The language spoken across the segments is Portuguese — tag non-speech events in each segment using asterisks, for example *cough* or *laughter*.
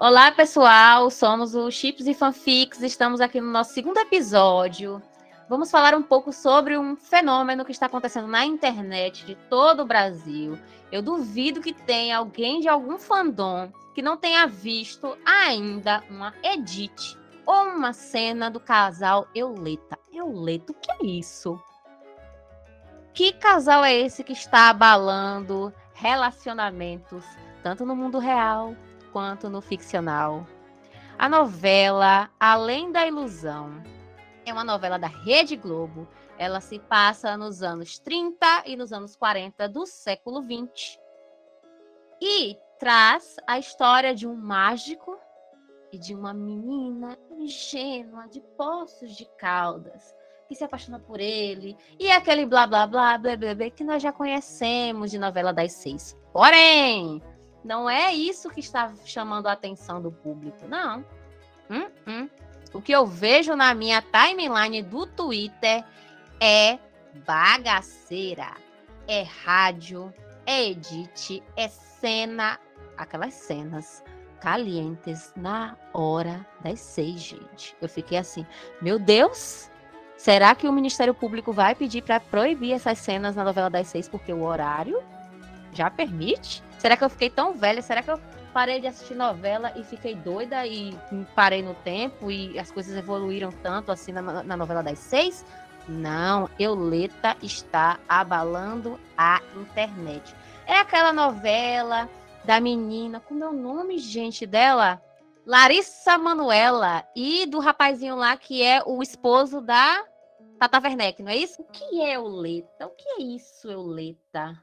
Olá, pessoal. Somos o Chips e Fanfics. Estamos aqui no nosso segundo episódio. Vamos falar um pouco sobre um fenômeno que está acontecendo na internet de todo o Brasil. Eu duvido que tenha alguém de algum fandom que não tenha visto ainda uma edit ou uma cena do casal Euleta. Euleta, o que é isso? Que casal é esse que está abalando relacionamentos, tanto no mundo real quanto no ficcional. A novela Além da Ilusão é uma novela da Rede Globo. Ela se passa nos anos 30 e nos anos 40 do século 20. E traz a história de um mágico e de uma menina ingênua de Poços de Caldas que se apaixona por ele e aquele blá blá blá blá blá, blá que nós já conhecemos de novela das seis. Porém, não é isso que está chamando a atenção do público, não. Hum, hum. O que eu vejo na minha timeline do Twitter é bagaceira, é rádio, é edit, é cena, aquelas cenas calientes na hora das seis, gente. Eu fiquei assim, meu Deus, será que o Ministério Público vai pedir para proibir essas cenas na novela das seis porque o horário já permite? Será que eu fiquei tão velha? Será que eu parei de assistir novela e fiquei doida e parei no tempo e as coisas evoluíram tanto assim na, na novela das seis? Não, Euleta está abalando a internet. É aquela novela da menina, como é o nome, gente, dela? Larissa Manuela e do rapazinho lá que é o esposo da Tata Werneck, não é isso? O que é Euleta? O que é isso, Euleta?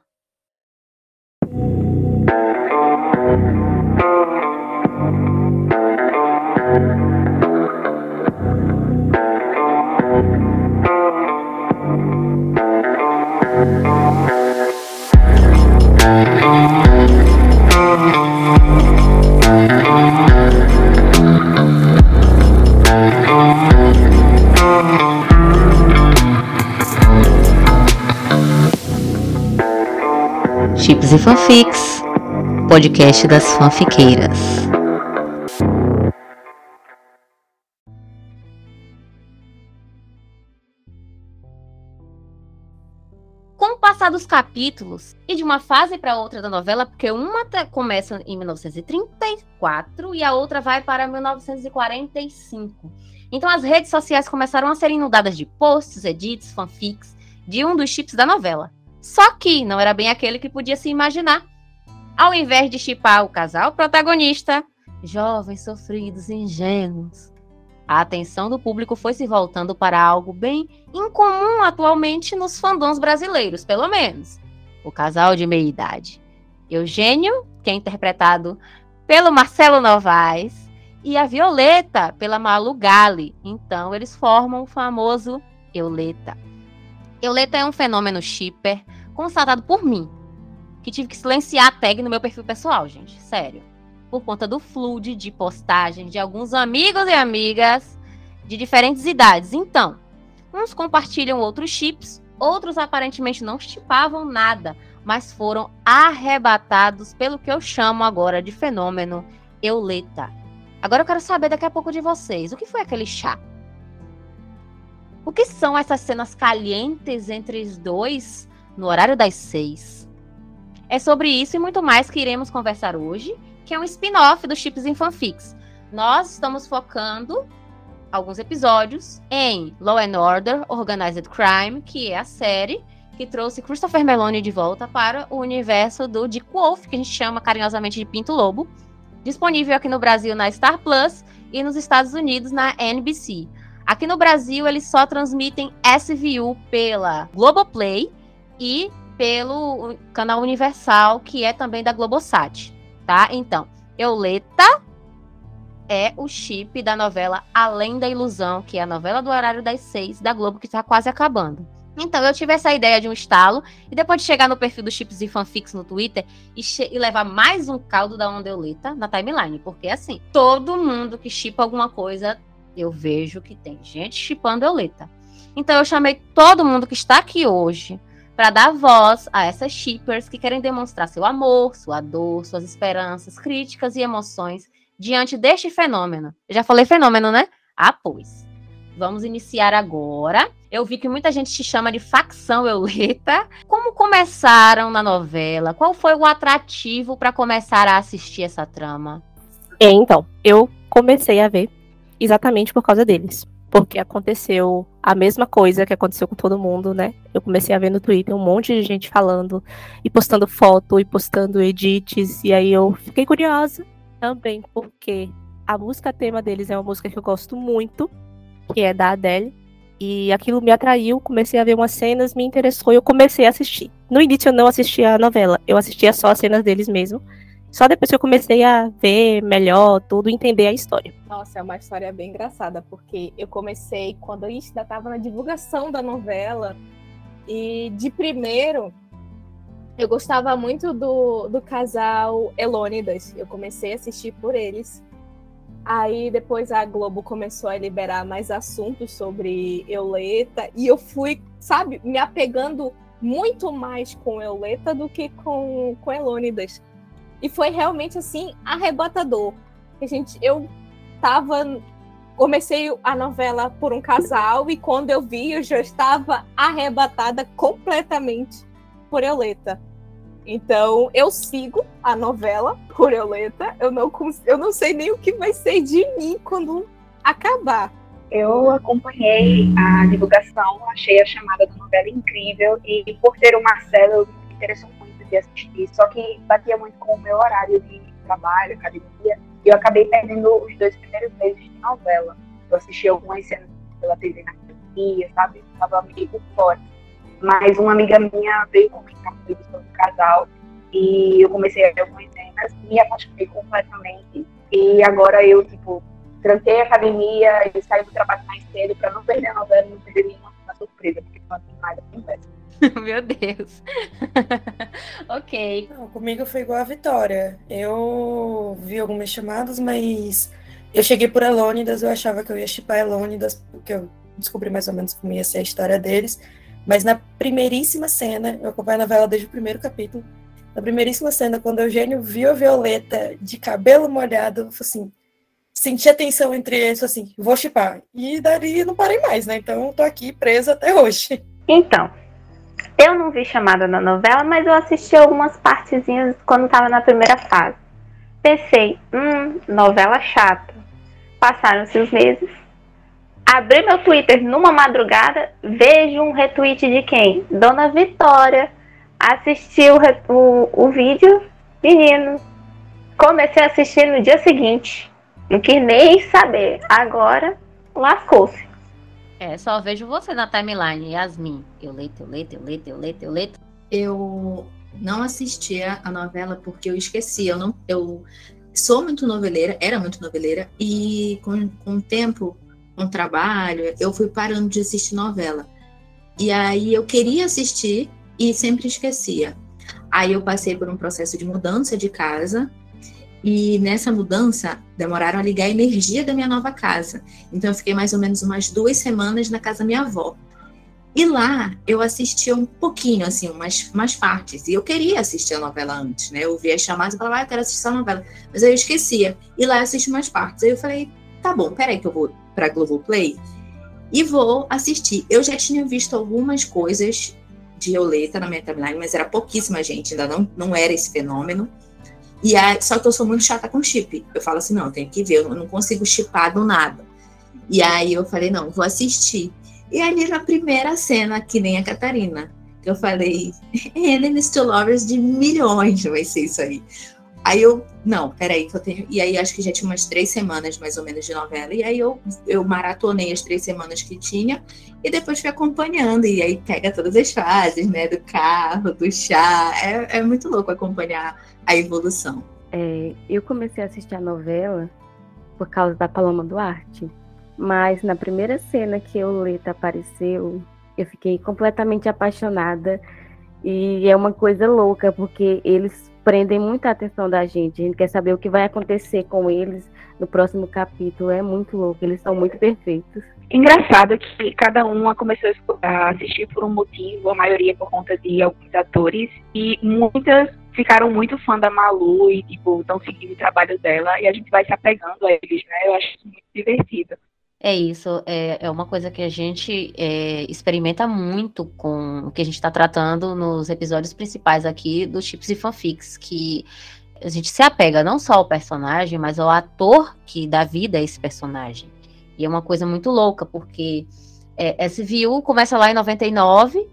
E Fanfics, podcast das fanfiqueiras. Com o passar dos capítulos e de uma fase para outra da novela, porque uma começa em 1934 e a outra vai para 1945. Então as redes sociais começaram a ser inundadas de posts, edits, fanfics de um dos chips da novela. Só que não era bem aquele que podia se imaginar. Ao invés de chipar o casal protagonista, jovens sofridos, ingênuos, a atenção do público foi se voltando para algo bem incomum atualmente nos fandoms brasileiros, pelo menos. O casal de meia idade. Eugênio, que é interpretado pelo Marcelo Novaes, e a Violeta, pela Malu Gali. Então, eles formam o famoso Euleta. Euleta é um fenômeno shipper constatado por mim, que tive que silenciar a tag no meu perfil pessoal, gente, sério. Por conta do flood de postagem de alguns amigos e amigas de diferentes idades. Então, uns compartilham outros chips, outros aparentemente não chipavam nada, mas foram arrebatados pelo que eu chamo agora de fenômeno Euleta. Agora eu quero saber daqui a pouco de vocês, o que foi aquele chá? O que são essas cenas calientes entre os dois no horário das seis? É sobre isso e muito mais que iremos conversar hoje, que é um spin-off do Chips em Fanfics. Nós estamos focando alguns episódios em Law and Order Organized Crime, que é a série que trouxe Christopher Meloni de volta para o universo do Dick Wolf, que a gente chama carinhosamente de Pinto Lobo, disponível aqui no Brasil na Star Plus e nos Estados Unidos na NBC. Aqui no Brasil, eles só transmitem SVU pela Globoplay e pelo canal Universal, que é também da Globosat, tá? Então, Euleta é o chip da novela Além da Ilusão, que é a novela do horário das seis da Globo, que está quase acabando. Então, eu tive essa ideia de um estalo, e depois de chegar no perfil do Chips e Fanfics no Twitter e, e levar mais um caldo da onda Euleta na timeline, porque assim, todo mundo que chipa alguma coisa eu vejo que tem gente chipando Euleta. Então eu chamei todo mundo que está aqui hoje para dar voz a essas shippers que querem demonstrar seu amor, sua dor, suas esperanças, críticas e emoções diante deste fenômeno? Já falei fenômeno, né? Ah, pois. Vamos iniciar agora. Eu vi que muita gente te chama de facção Euleta. Como começaram na novela? Qual foi o atrativo para começar a assistir essa trama? É, então, eu comecei a ver exatamente por causa deles. Porque aconteceu a mesma coisa que aconteceu com todo mundo, né? Eu comecei a ver no Twitter um monte de gente falando e postando foto e postando edits. E aí eu fiquei curiosa também, porque a música tema deles é uma música que eu gosto muito, que é da Adele. E aquilo me atraiu, comecei a ver umas cenas, me interessou e eu comecei a assistir. No início eu não assistia a novela, eu assistia só as cenas deles mesmo. Só depois que eu comecei a ver melhor tudo, entender a história. Nossa, é uma história bem engraçada, porque eu comecei quando a gente ainda estava na divulgação da novela. E de primeiro, eu gostava muito do, do casal Elônidas. Eu comecei a assistir por eles. Aí depois a Globo começou a liberar mais assuntos sobre Euleta. E eu fui, sabe, me apegando muito mais com Euleta do que com, com Elônidas. E foi realmente assim arrebatador. A gente, eu tava comecei a novela por um casal e quando eu vi eu já estava arrebatada completamente por Euleta. Então eu sigo a novela por Euleta. Eu não eu não sei nem o que vai ser de mim quando acabar. Eu acompanhei a divulgação, achei a chamada da novela incrível e por ter o Marcelo me interessou de assistir, só que batia muito com o meu horário de trabalho, academia, e eu acabei perdendo os dois primeiros meses de novela. Eu assisti algumas cenas pela TV na academia, sabe? Estava meio por fora. Mas uma amiga minha veio comentar comigo sobre o casal, e eu comecei a ver algumas cenas, me apaixonei completamente, e agora eu, tipo, tranquei a academia e saí do trabalho mais cedo para não perder a novela, não perder nenhuma surpresa, porque não tem nada conversa. *laughs* Meu Deus. *laughs* ok. Não, comigo foi igual a Vitória. Eu vi algumas chamadas, mas eu cheguei por Elônidas, eu achava que eu ia chipar Elônidas, porque eu descobri mais ou menos como ia ser a história deles. Mas na primeiríssima cena, eu acompanho a novela desde o primeiro capítulo. Na primeiríssima cena, quando o Eugênio viu a Violeta de cabelo molhado, eu falei assim, senti a tensão entre eles, assim, vou chipar. E dali não parei mais, né? Então tô aqui presa até hoje. Então, eu não vi chamada na novela, mas eu assisti algumas partezinhas quando estava na primeira fase. Pensei, hum, novela chata. Passaram-se os meses. Abri meu Twitter numa madrugada, vejo um retweet de quem? Dona Vitória. Assisti o, o, o vídeo, menino. Comecei a assistir no dia seguinte. Não quis nem saber. Agora, lascou-se. É, só vejo você na timeline, Yasmin. Eu leito, eu leito, eu leito, eu leito, eu leito. Eu não assistia a novela porque eu esqueci. Eu, não, eu sou muito noveleira, era muito noveleira, e com, com o tempo, com o trabalho, eu fui parando de assistir novela. E aí eu queria assistir e sempre esquecia. Aí eu passei por um processo de mudança de casa e nessa mudança, demoraram a ligar a energia da minha nova casa. Então, eu fiquei mais ou menos umas duas semanas na casa da minha avó. E lá eu assistia um pouquinho, assim, umas, umas partes. E eu queria assistir a novela antes, né? Eu ouvia as chamadas e falava, ah, eu quero assistir a novela. Mas aí eu esquecia. E lá eu assisti umas partes. Aí eu falei, tá bom, peraí que eu vou pra Globoplay e vou assistir. Eu já tinha visto algumas coisas de Violeta na minha timeline, mas era pouquíssima gente, ainda não, não era esse fenômeno. E aí, só que eu sou muito chata com chip. Eu falo assim, não, tem que ver, eu não consigo chipar do nada. E aí eu falei, não, vou assistir. E ali na primeira cena, que nem a Catarina, eu falei, *laughs* Enemies to Lovers de milhões vai ser isso aí. Aí eu, não, peraí, que eu tenho. E aí acho que já tinha umas três semanas mais ou menos de novela. E aí eu, eu maratonei as três semanas que tinha e depois fui acompanhando. E aí pega todas as fases, né? Do carro, do chá. É, é muito louco acompanhar a evolução. É, eu comecei a assistir a novela por causa da Paloma Duarte, mas na primeira cena que o Leta apareceu, eu fiquei completamente apaixonada e é uma coisa louca porque eles prendem muita atenção da gente. A gente quer saber o que vai acontecer com eles no próximo capítulo. É muito louco, eles são muito perfeitos. Engraçado que cada uma começou a assistir por um motivo, a maioria por conta de alguns atores, e muitas ficaram muito fã da Malu e, tipo, estão seguindo o trabalho dela e a gente vai se apegando a eles, né? Eu acho muito divertido. É isso, é, é uma coisa que a gente é, experimenta muito com o que a gente está tratando nos episódios principais aqui dos chips e fanfics, que a gente se apega não só ao personagem, mas ao ator que dá vida a esse personagem. E é uma coisa muito louca, porque é, SVU começa lá em 99,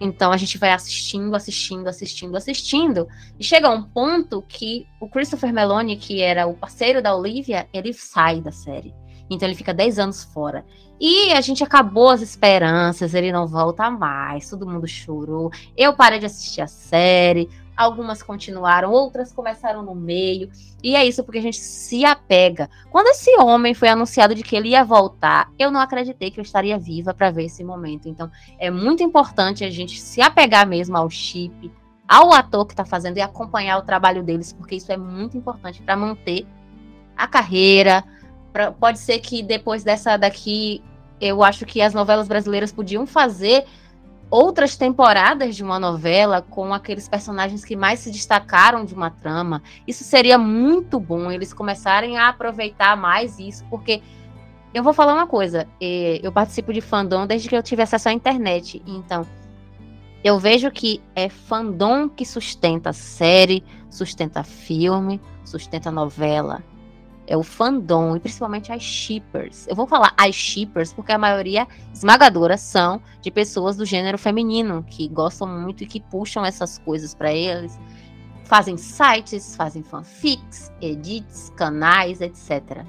então a gente vai assistindo, assistindo, assistindo, assistindo, e chega um ponto que o Christopher Meloni, que era o parceiro da Olivia, ele sai da série. Então ele fica 10 anos fora. E a gente acabou as esperanças, ele não volta mais, todo mundo chorou. Eu parei de assistir a série, algumas continuaram, outras começaram no meio. E é isso porque a gente se apega. Quando esse homem foi anunciado de que ele ia voltar, eu não acreditei que eu estaria viva para ver esse momento. Então, é muito importante a gente se apegar mesmo ao chip, ao ator que está fazendo e acompanhar o trabalho deles, porque isso é muito importante para manter a carreira. Pra, pode ser que depois dessa daqui, eu acho que as novelas brasileiras podiam fazer outras temporadas de uma novela com aqueles personagens que mais se destacaram de uma trama. Isso seria muito bom eles começarem a aproveitar mais isso, porque eu vou falar uma coisa, eu participo de fandom desde que eu tive acesso à internet, então eu vejo que é fandom que sustenta série, sustenta filme, sustenta novela é o fandom, e principalmente as shippers. Eu vou falar as shippers porque a maioria esmagadora são de pessoas do gênero feminino, que gostam muito e que puxam essas coisas para eles. Fazem sites, fazem fanfics, edits, canais, etc.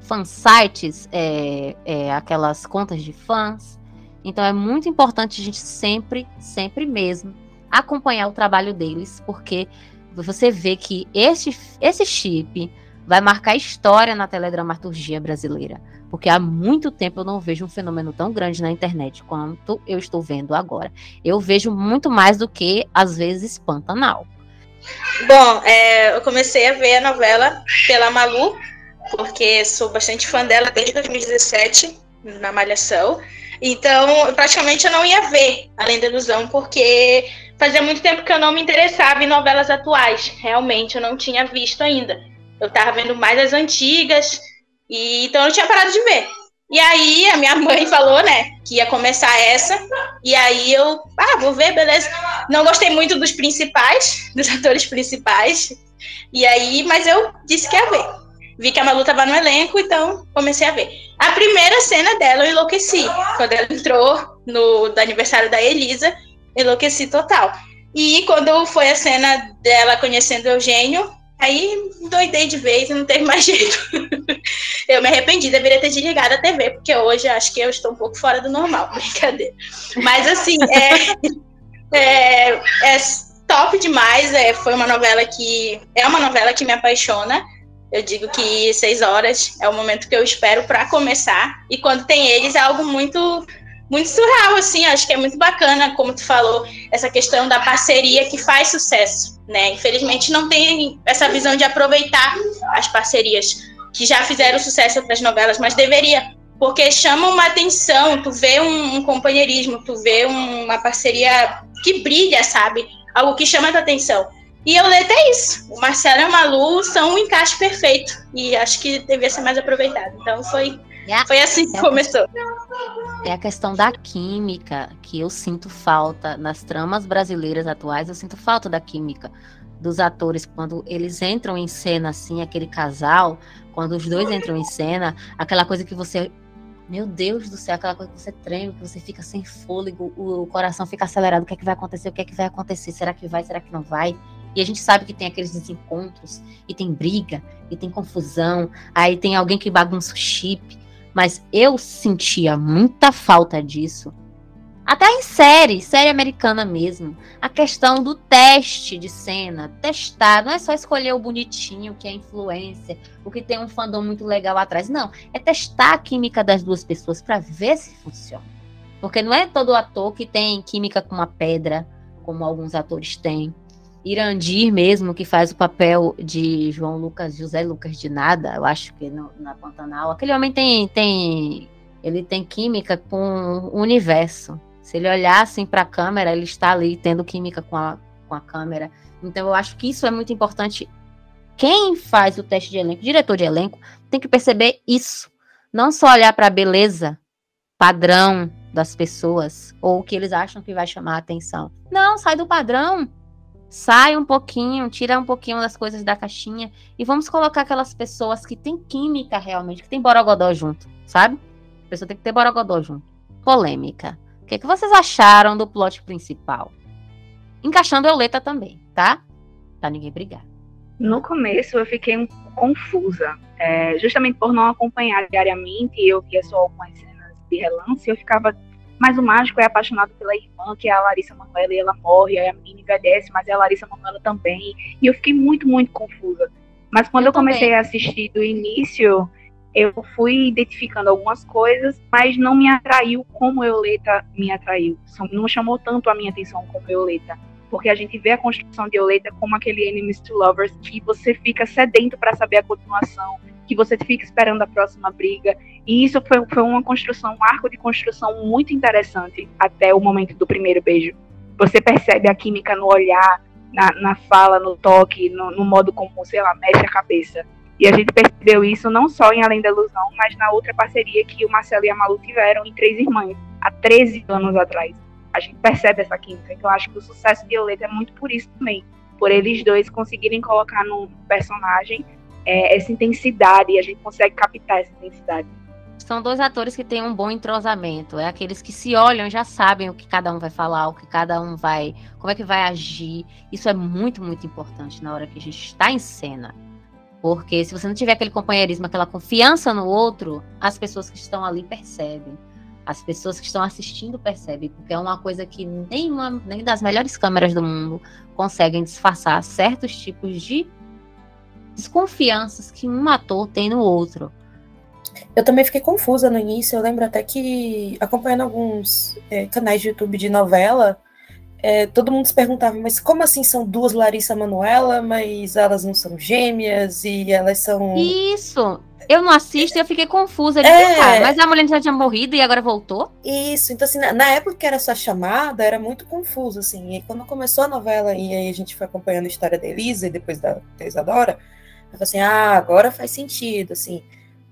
Fansites é, é aquelas contas de fãs. Então é muito importante a gente sempre, sempre mesmo, acompanhar o trabalho deles, porque você vê que esse, esse chip vai marcar história na teledramaturgia brasileira, porque há muito tempo eu não vejo um fenômeno tão grande na internet quanto eu estou vendo agora. Eu vejo muito mais do que, às vezes, Pantanal. Bom, é, eu comecei a ver a novela pela Malu, porque sou bastante fã dela desde 2017, na Malhação. Então, praticamente eu não ia ver Além da Ilusão, porque fazia muito tempo que eu não me interessava em novelas atuais. Realmente, eu não tinha visto ainda. Eu tava vendo mais as antigas, e então eu tinha parado de ver. E aí a minha mãe falou, né, que ia começar essa. E aí eu, ah, vou ver, beleza. Não gostei muito dos principais, *laughs* dos atores principais. E aí, mas eu disse que ia ver. Vi que a Malu tava no elenco, então comecei a ver. A primeira cena dela eu enlouqueci. Quando ela entrou no do aniversário da Elisa, enlouqueci total. E quando foi a cena dela conhecendo o Eugênio, Aí doidei de vez e não teve mais *laughs* jeito. eu me arrependi, deveria ter desligado a TV, porque hoje acho que eu estou um pouco fora do normal, *laughs* brincadeira. Mas assim, é, *laughs* é, é top demais. É, foi uma novela que. É uma novela que me apaixona. Eu digo que seis horas é o momento que eu espero para começar. E quando tem eles é algo muito muito surreal, assim, acho que é muito bacana, como tu falou, essa questão da parceria que faz sucesso, né? Infelizmente não tem essa visão de aproveitar as parcerias que já fizeram sucesso outras novelas, mas deveria, porque chama uma atenção, tu vê um, um companheirismo, tu vê um, uma parceria que brilha, sabe? Algo que chama a tua atenção. E eu leio até isso. O Marcelo e a Malu são um encaixe perfeito. E acho que devia ser mais aproveitado. Então foi é Foi assim que é começou. É a questão da química que eu sinto falta nas tramas brasileiras atuais. Eu sinto falta da química dos atores quando eles entram em cena assim, aquele casal, quando os dois entram em cena, aquela coisa que você meu Deus do céu, aquela coisa que você treme, que você fica sem fôlego, o coração fica acelerado, o que é que vai acontecer, o que é que vai acontecer, será que vai, será que não vai? E a gente sabe que tem aqueles desencontros, e tem briga, e tem confusão, aí tem alguém que bagunça o chip, mas eu sentia muita falta disso. Até em série, série americana mesmo. A questão do teste de cena, testar, não é só escolher o bonitinho, que é influência, o que tem um fandom muito legal atrás. Não, é testar a química das duas pessoas para ver se funciona. Porque não é todo ator que tem química com uma pedra, como alguns atores têm. Irandir mesmo, que faz o papel de João Lucas, José Lucas de Nada, eu acho que no, na Pantanal. Aquele homem tem, tem, ele tem química com o universo. Se ele olhar assim para a câmera, ele está ali tendo química com a, com a câmera. Então eu acho que isso é muito importante. Quem faz o teste de elenco, diretor de elenco, tem que perceber isso. Não só olhar para a beleza padrão das pessoas ou o que eles acham que vai chamar a atenção. Não, sai do padrão. Sai um pouquinho, tira um pouquinho das coisas da caixinha e vamos colocar aquelas pessoas que têm química realmente, que tem borogodó junto, sabe? A pessoa tem que ter borogodó junto. Polêmica. O que, é que vocês acharam do plot principal? Encaixando a Euleta também, tá? Pra ninguém brigar. No começo eu fiquei um confusa, é, justamente por não acompanhar diariamente, eu via só algumas cenas de relance, eu ficava mas o mágico é apaixonado pela irmã, que é a Larissa Manoela, e ela morre, aí a menina envelhece, mas é a Larissa Manoela também. E eu fiquei muito, muito confusa. Mas quando eu, eu comecei a assistir do início, eu fui identificando algumas coisas, mas não me atraiu como Euleta me atraiu. Não chamou tanto a minha atenção como Euleta. Porque a gente vê a construção de Euleta como aquele Enemies to Lovers que você fica sedento para saber a continuação, que você fica esperando a próxima briga. E isso foi, foi uma construção, um arco de construção muito interessante até o momento do primeiro beijo. Você percebe a química no olhar, na, na fala, no toque, no, no modo como, sei lá, mexe a cabeça. E a gente percebeu isso não só em Além da Ilusão, mas na outra parceria que o Marcelo e a Malu tiveram em Três Irmãs, há 13 anos atrás. A gente percebe essa química. Então, acho que o sucesso de Violeta é muito por isso também. Por eles dois conseguirem colocar no personagem é, essa intensidade e a gente consegue captar essa intensidade. São dois atores que têm um bom entrosamento. É aqueles que se olham já sabem o que cada um vai falar, o que cada um vai, como é que vai agir. Isso é muito, muito importante na hora que a gente está em cena. Porque se você não tiver aquele companheirismo, aquela confiança no outro, as pessoas que estão ali percebem. As pessoas que estão assistindo percebem, porque é uma coisa que nenhuma, nem das melhores câmeras do mundo conseguem disfarçar certos tipos de desconfianças que um ator tem no outro. Eu também fiquei confusa no início. Eu lembro até que, acompanhando alguns é, canais de YouTube de novela, é, todo mundo se perguntava, mas como assim são duas Larissa Manuela, mas elas não são gêmeas e elas são. Isso! Eu não assisto e eu fiquei confusa. De é... Ah, mas a mulher já tinha morrido e agora voltou? Isso, então assim, na, na, época que era essa chamada, era muito confuso, assim. E quando começou a novela e aí a gente foi acompanhando a história da Elisa e depois da, da Isadora, eu falei assim, ah, agora faz sentido, assim.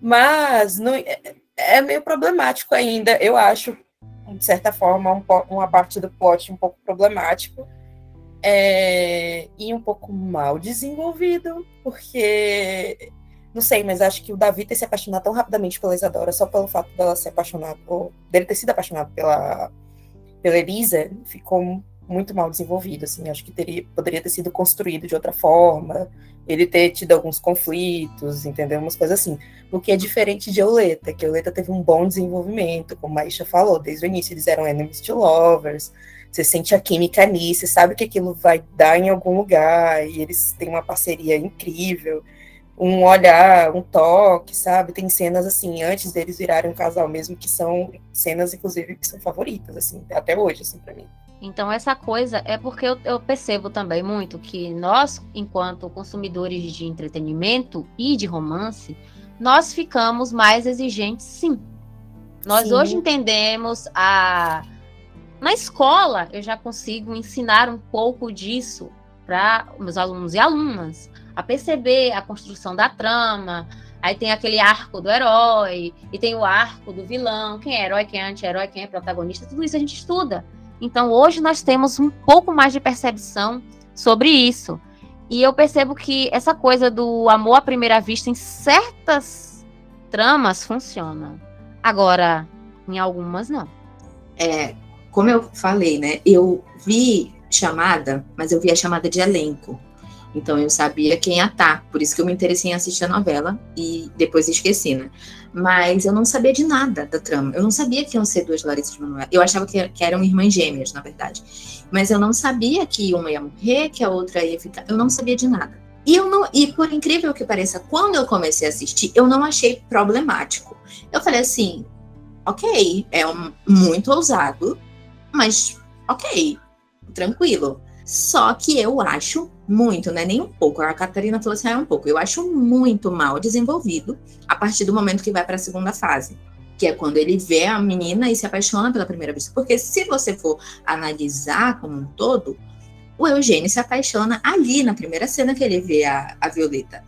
Mas não, é, é meio problemático ainda, eu acho, de certa forma, um, uma parte do plot um pouco problemático é, e um pouco mal desenvolvido, porque não sei, mas acho que o Davi ter se apaixonado tão rapidamente pela Isadora só pelo fato dela ser apaixonado, ou dele ter sido apaixonado pela, pela Elisa, ficou muito mal desenvolvido, assim, acho que teria, poderia ter sido construído de outra forma, ele ter tido alguns conflitos, entendeu? Umas coisas assim. O que é diferente de Euleta, que Euleta teve um bom desenvolvimento, como a Isha falou, desde o início eles eram enemies to lovers, você sente a química nisso, você sabe que aquilo vai dar em algum lugar, e eles têm uma parceria incrível, um olhar, um toque, sabe? Tem cenas assim, antes deles virarem um casal mesmo, que são cenas, inclusive, que são favoritas, assim, até hoje, assim, pra mim. Então, essa coisa é porque eu, eu, percebo também muito que nós, enquanto consumidores de entretenimento e de romance, nós ficamos mais exigentes, sim. Nós sim. hoje entendemos a. Na escola, eu já consigo ensinar um pouco disso para meus alunos e alunas, a perceber a construção da trama. Aí tem aquele arco do herói, e tem o arco do vilão, quem é herói, quem é anti-herói, quem é protagonista, tudo isso a gente estuda. Então, hoje nós temos um pouco mais de percepção sobre isso. E eu percebo que essa coisa do amor à primeira vista em certas tramas funciona. Agora, em algumas não. É, como eu falei, né? Eu vi chamada, mas eu vi a chamada de elenco. Então eu sabia quem ia estar, por isso que eu me interessei em assistir a novela e depois esqueci, né? Mas eu não sabia de nada da trama. Eu não sabia que iam ser duas Larissa de Manoel. Eu achava que, que eram irmãs gêmeas, na verdade. Mas eu não sabia que uma ia morrer, que a outra ia ficar. Eu não sabia de nada. E eu não, e por incrível que pareça, quando eu comecei a assistir, eu não achei problemático. Eu falei assim, ok, é um, muito ousado, mas ok, tranquilo. Só que eu acho muito, né? Nem um pouco. A Catarina falou assim: ah, é um pouco. Eu acho muito mal desenvolvido a partir do momento que vai para a segunda fase. Que é quando ele vê a menina e se apaixona pela primeira vez. Porque se você for analisar como um todo, o Eugênio se apaixona ali na primeira cena que ele vê a, a Violeta.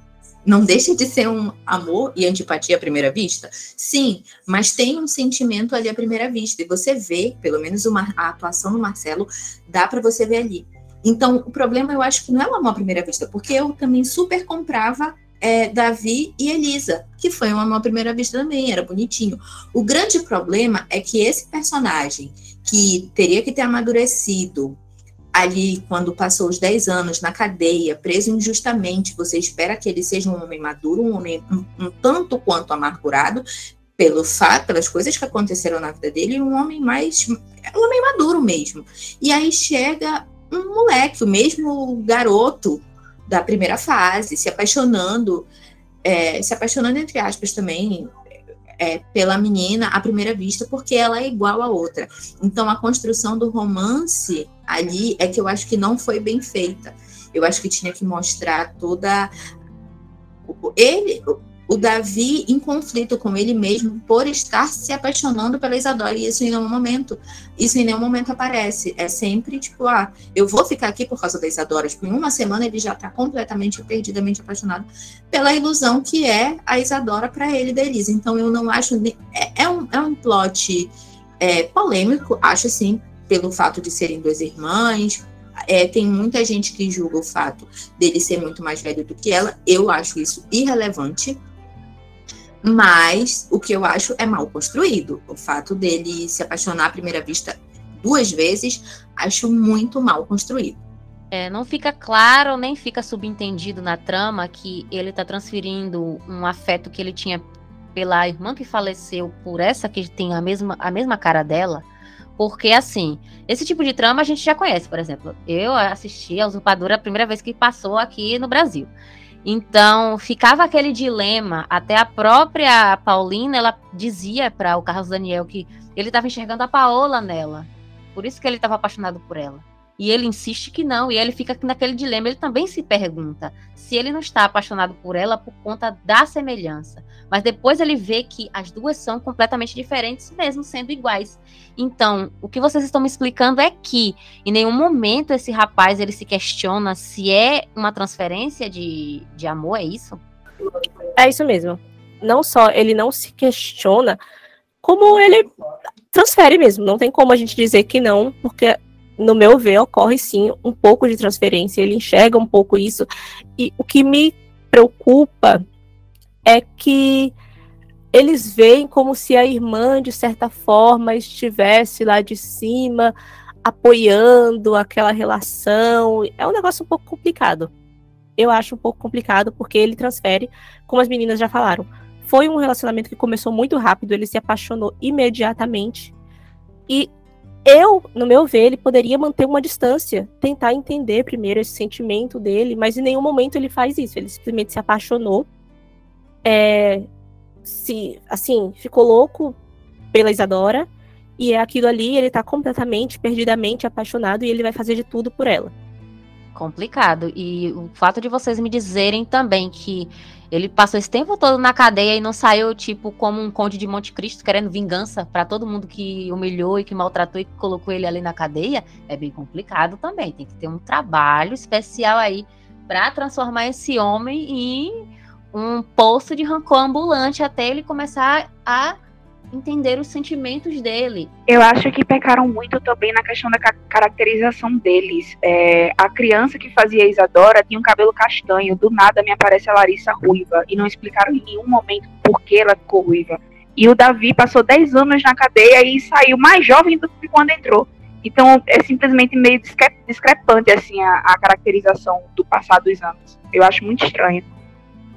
Não deixa de ser um amor e antipatia à primeira vista? Sim, mas tem um sentimento ali à primeira vista. E você vê, pelo menos uma, a atuação do Marcelo, dá para você ver ali. Então, o problema eu acho que não é o amor à primeira vista, porque eu também super comprava é, Davi e Elisa, que foi um amor à primeira vista também, era bonitinho. O grande problema é que esse personagem, que teria que ter amadurecido, ali, quando passou os 10 anos na cadeia, preso injustamente, você espera que ele seja um homem maduro, um homem um, um tanto quanto amargurado, pelo fato, pelas coisas que aconteceram na vida dele, um homem mais. um homem maduro mesmo. E aí chega um moleque, o mesmo garoto da primeira fase, se apaixonando, é, se apaixonando, entre aspas, também, é, pela menina à primeira vista, porque ela é igual a outra. Então, a construção do romance ali é que eu acho que não foi bem feita. Eu acho que tinha que mostrar toda. Ele, o Davi em conflito com ele mesmo por estar se apaixonando pela Isadora. E isso em nenhum momento, isso em nenhum momento aparece. É sempre tipo, ah, eu vou ficar aqui por causa da Isadora. Tipo, em uma semana ele já está completamente perdidamente apaixonado pela ilusão que é a Isadora para ele da Elisa. Então eu não acho. É, é, um, é um plot é, polêmico, acho assim, pelo fato de serem duas irmãs. É, tem muita gente que julga o fato dele ser muito mais velho do que ela. Eu acho isso irrelevante mas o que eu acho é mal construído. O fato dele se apaixonar à primeira vista duas vezes, acho muito mal construído. É, não fica claro, nem fica subentendido na trama que ele está transferindo um afeto que ele tinha pela irmã que faleceu por essa que tem a mesma, a mesma cara dela. Porque, assim, esse tipo de trama a gente já conhece, por exemplo. Eu assisti a Usurpadora a primeira vez que passou aqui no Brasil. Então, ficava aquele dilema, até a própria Paulina, ela dizia para o Carlos Daniel que ele estava enxergando a Paola nela. Por isso que ele estava apaixonado por ela. E ele insiste que não, e ele fica naquele dilema. Ele também se pergunta se ele não está apaixonado por ela por conta da semelhança. Mas depois ele vê que as duas são completamente diferentes, mesmo sendo iguais. Então, o que vocês estão me explicando é que em nenhum momento esse rapaz ele se questiona se é uma transferência de, de amor, é isso? É isso mesmo. Não só ele não se questiona, como ele transfere mesmo. Não tem como a gente dizer que não, porque no meu ver, ocorre sim um pouco de transferência, ele enxerga um pouco isso. E o que me preocupa é que eles veem como se a irmã, de certa forma, estivesse lá de cima, apoiando aquela relação. É um negócio um pouco complicado. Eu acho um pouco complicado, porque ele transfere, como as meninas já falaram. Foi um relacionamento que começou muito rápido, ele se apaixonou imediatamente. E eu, no meu ver, ele poderia manter uma distância, tentar entender primeiro esse sentimento dele, mas em nenhum momento ele faz isso. Ele simplesmente se apaixonou, é, se, assim, ficou louco pela Isadora, e é aquilo ali, ele tá completamente, perdidamente apaixonado e ele vai fazer de tudo por ela. Complicado. E o fato de vocês me dizerem também que ele passou esse tempo todo na cadeia e não saiu, tipo, como um conde de Monte Cristo, querendo vingança para todo mundo que humilhou e que maltratou e que colocou ele ali na cadeia. É bem complicado também. Tem que ter um trabalho especial aí para transformar esse homem em um poço de rancor ambulante até ele começar a entender os sentimentos dele. Eu acho que pecaram muito também na questão da caracterização deles. É, a criança que fazia Isadora tinha um cabelo castanho, do nada me aparece a Larissa ruiva, e não explicaram em nenhum momento por que ela ficou ruiva. E o Davi passou 10 anos na cadeia e saiu mais jovem do que quando entrou. Então é simplesmente meio discrepante assim a, a caracterização do passado dos anos. Eu acho muito estranho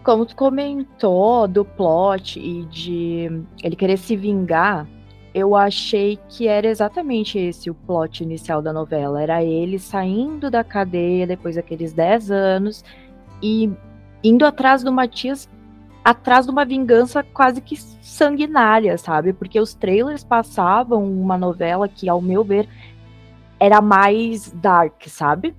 como tu comentou do plot e de ele querer se vingar, eu achei que era exatamente esse o plot inicial da novela. Era ele saindo da cadeia depois daqueles 10 anos e indo atrás do Matias, atrás de uma vingança quase que sanguinária, sabe? Porque os trailers passavam uma novela que, ao meu ver, era mais dark, sabe?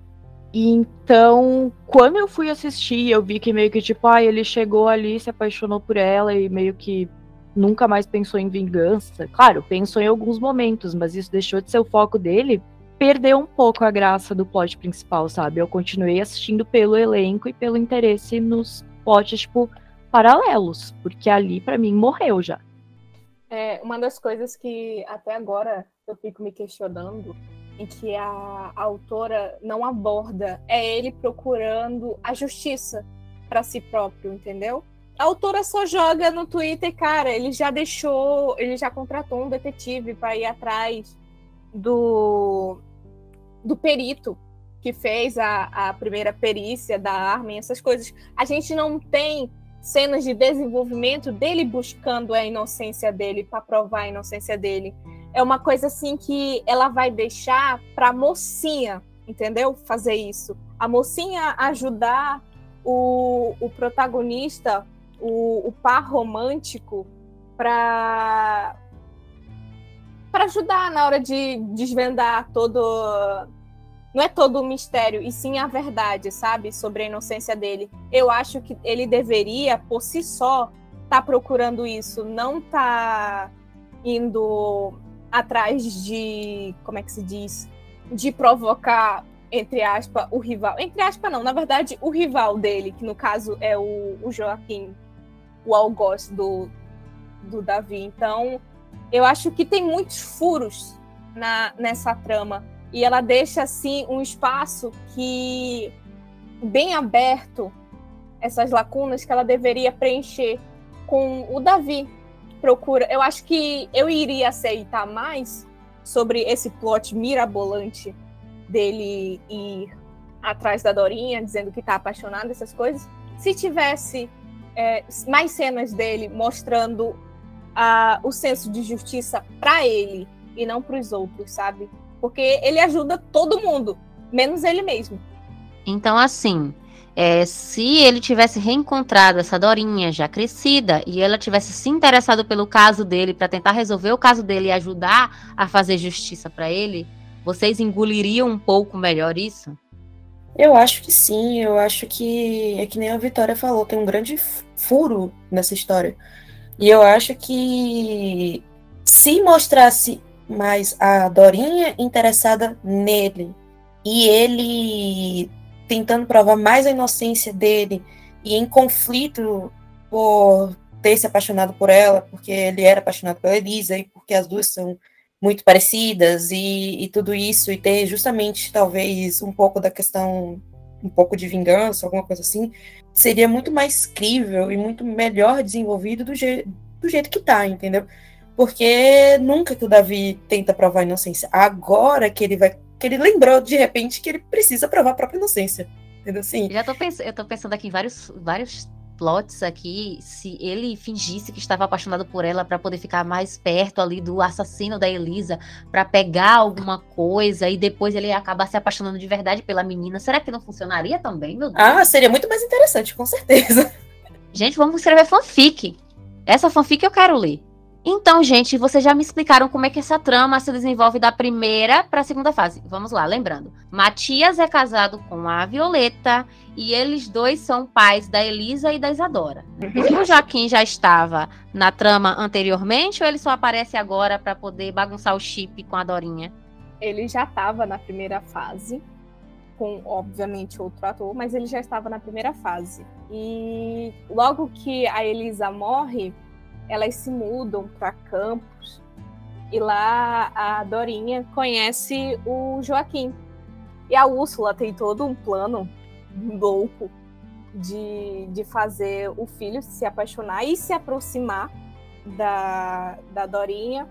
Então, quando eu fui assistir, eu vi que meio que tipo, ah, ele chegou ali, se apaixonou por ela e meio que nunca mais pensou em vingança. Claro, pensou em alguns momentos, mas isso deixou de ser o foco dele. perdeu um pouco a graça do plot principal, sabe? Eu continuei assistindo pelo elenco e pelo interesse nos plots, tipo, paralelos, porque ali para mim morreu já. É, uma das coisas que até agora eu fico me questionando em que a, a autora não aborda é ele procurando a justiça para si próprio, entendeu? A autora só joga no Twitter, cara, ele já deixou, ele já contratou um detetive para ir atrás do do perito que fez a, a primeira perícia da arma e essas coisas. A gente não tem cenas de desenvolvimento dele buscando a inocência dele para provar a inocência dele. É uma coisa assim que ela vai deixar para mocinha, entendeu? Fazer isso. A mocinha ajudar o, o protagonista, o, o par romântico, para para ajudar na hora de desvendar todo não é todo o mistério, e sim a verdade, sabe, sobre a inocência dele. Eu acho que ele deveria, por si só, estar tá procurando isso, não tá indo atrás de, como é que se diz, de provocar entre aspas o rival, entre aspas não, na verdade o rival dele, que no caso é o, o Joaquim, o algoz do do Davi. Então, eu acho que tem muitos furos na nessa trama. E ela deixa assim um espaço que bem aberto essas lacunas que ela deveria preencher com o Davi procura eu acho que eu iria aceitar mais sobre esse plot mirabolante dele ir atrás da Dorinha dizendo que está apaixonado essas coisas se tivesse é, mais cenas dele mostrando a, o senso de justiça para ele e não para os outros sabe porque ele ajuda todo mundo, menos ele mesmo. Então, assim, é, se ele tivesse reencontrado essa Dorinha já crescida e ela tivesse se interessado pelo caso dele para tentar resolver o caso dele e ajudar a fazer justiça para ele, vocês engoliriam um pouco melhor isso? Eu acho que sim, eu acho que é que nem a Vitória falou, tem um grande furo nessa história. E eu acho que se mostrasse mas a Dorinha interessada nele e ele tentando provar mais a inocência dele e em conflito por ter se apaixonado por ela, porque ele era apaixonado pela Elisa e porque as duas são muito parecidas e, e tudo isso, e ter justamente talvez um pouco da questão, um pouco de vingança, alguma coisa assim, seria muito mais crível e muito melhor desenvolvido do, je do jeito que tá, entendeu? Porque nunca que o Davi tenta provar a inocência. Agora que ele vai. Que ele lembrou de repente que ele precisa provar a própria inocência. Entendeu? Sim. Já tô pensando, eu tô pensando aqui em vários, vários plots aqui, se ele fingisse que estava apaixonado por ela para poder ficar mais perto ali do assassino da Elisa, para pegar alguma coisa e depois ele acabar se apaixonando de verdade pela menina, será que não funcionaria também, meu Deus? Ah, seria muito mais interessante, com certeza. Gente, vamos escrever fanfic. Essa fanfic eu quero ler. Então, gente, vocês já me explicaram como é que essa trama se desenvolve da primeira para a segunda fase. Vamos lá, lembrando. Matias é casado com a Violeta e eles dois são pais da Elisa e da Isadora. *laughs* O Joaquim já estava na trama anteriormente ou ele só aparece agora para poder bagunçar o chip com a Dorinha? Ele já estava na primeira fase, com obviamente outro ator, mas ele já estava na primeira fase. E logo que a Elisa morre, elas se mudam para Campos e lá a Dorinha conhece o Joaquim. E a Úrsula tem todo um plano louco de, de fazer o filho se apaixonar e se aproximar da, da Dorinha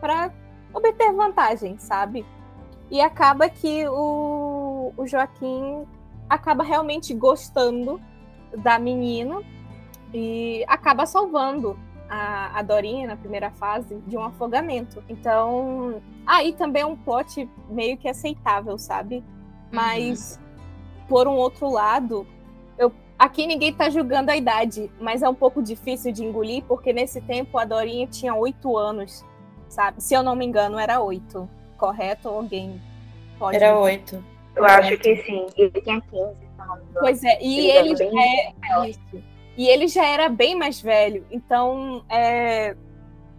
para obter vantagem, sabe? E acaba que o, o Joaquim acaba realmente gostando da menina e acaba salvando a, a Dorinha na primeira fase de um afogamento. Então, aí também é um plot meio que aceitável, sabe? Mas, uhum. por um outro lado, eu, aqui ninguém tá julgando a idade, mas é um pouco difícil de engolir, porque nesse tempo a Dorinha tinha oito anos, sabe? Se eu não me engano, era oito, correto? Alguém pode. Era oito. Eu acho que sim. Ele tinha 15. Pois é, e ele, ele é. E ele já era bem mais velho, então é,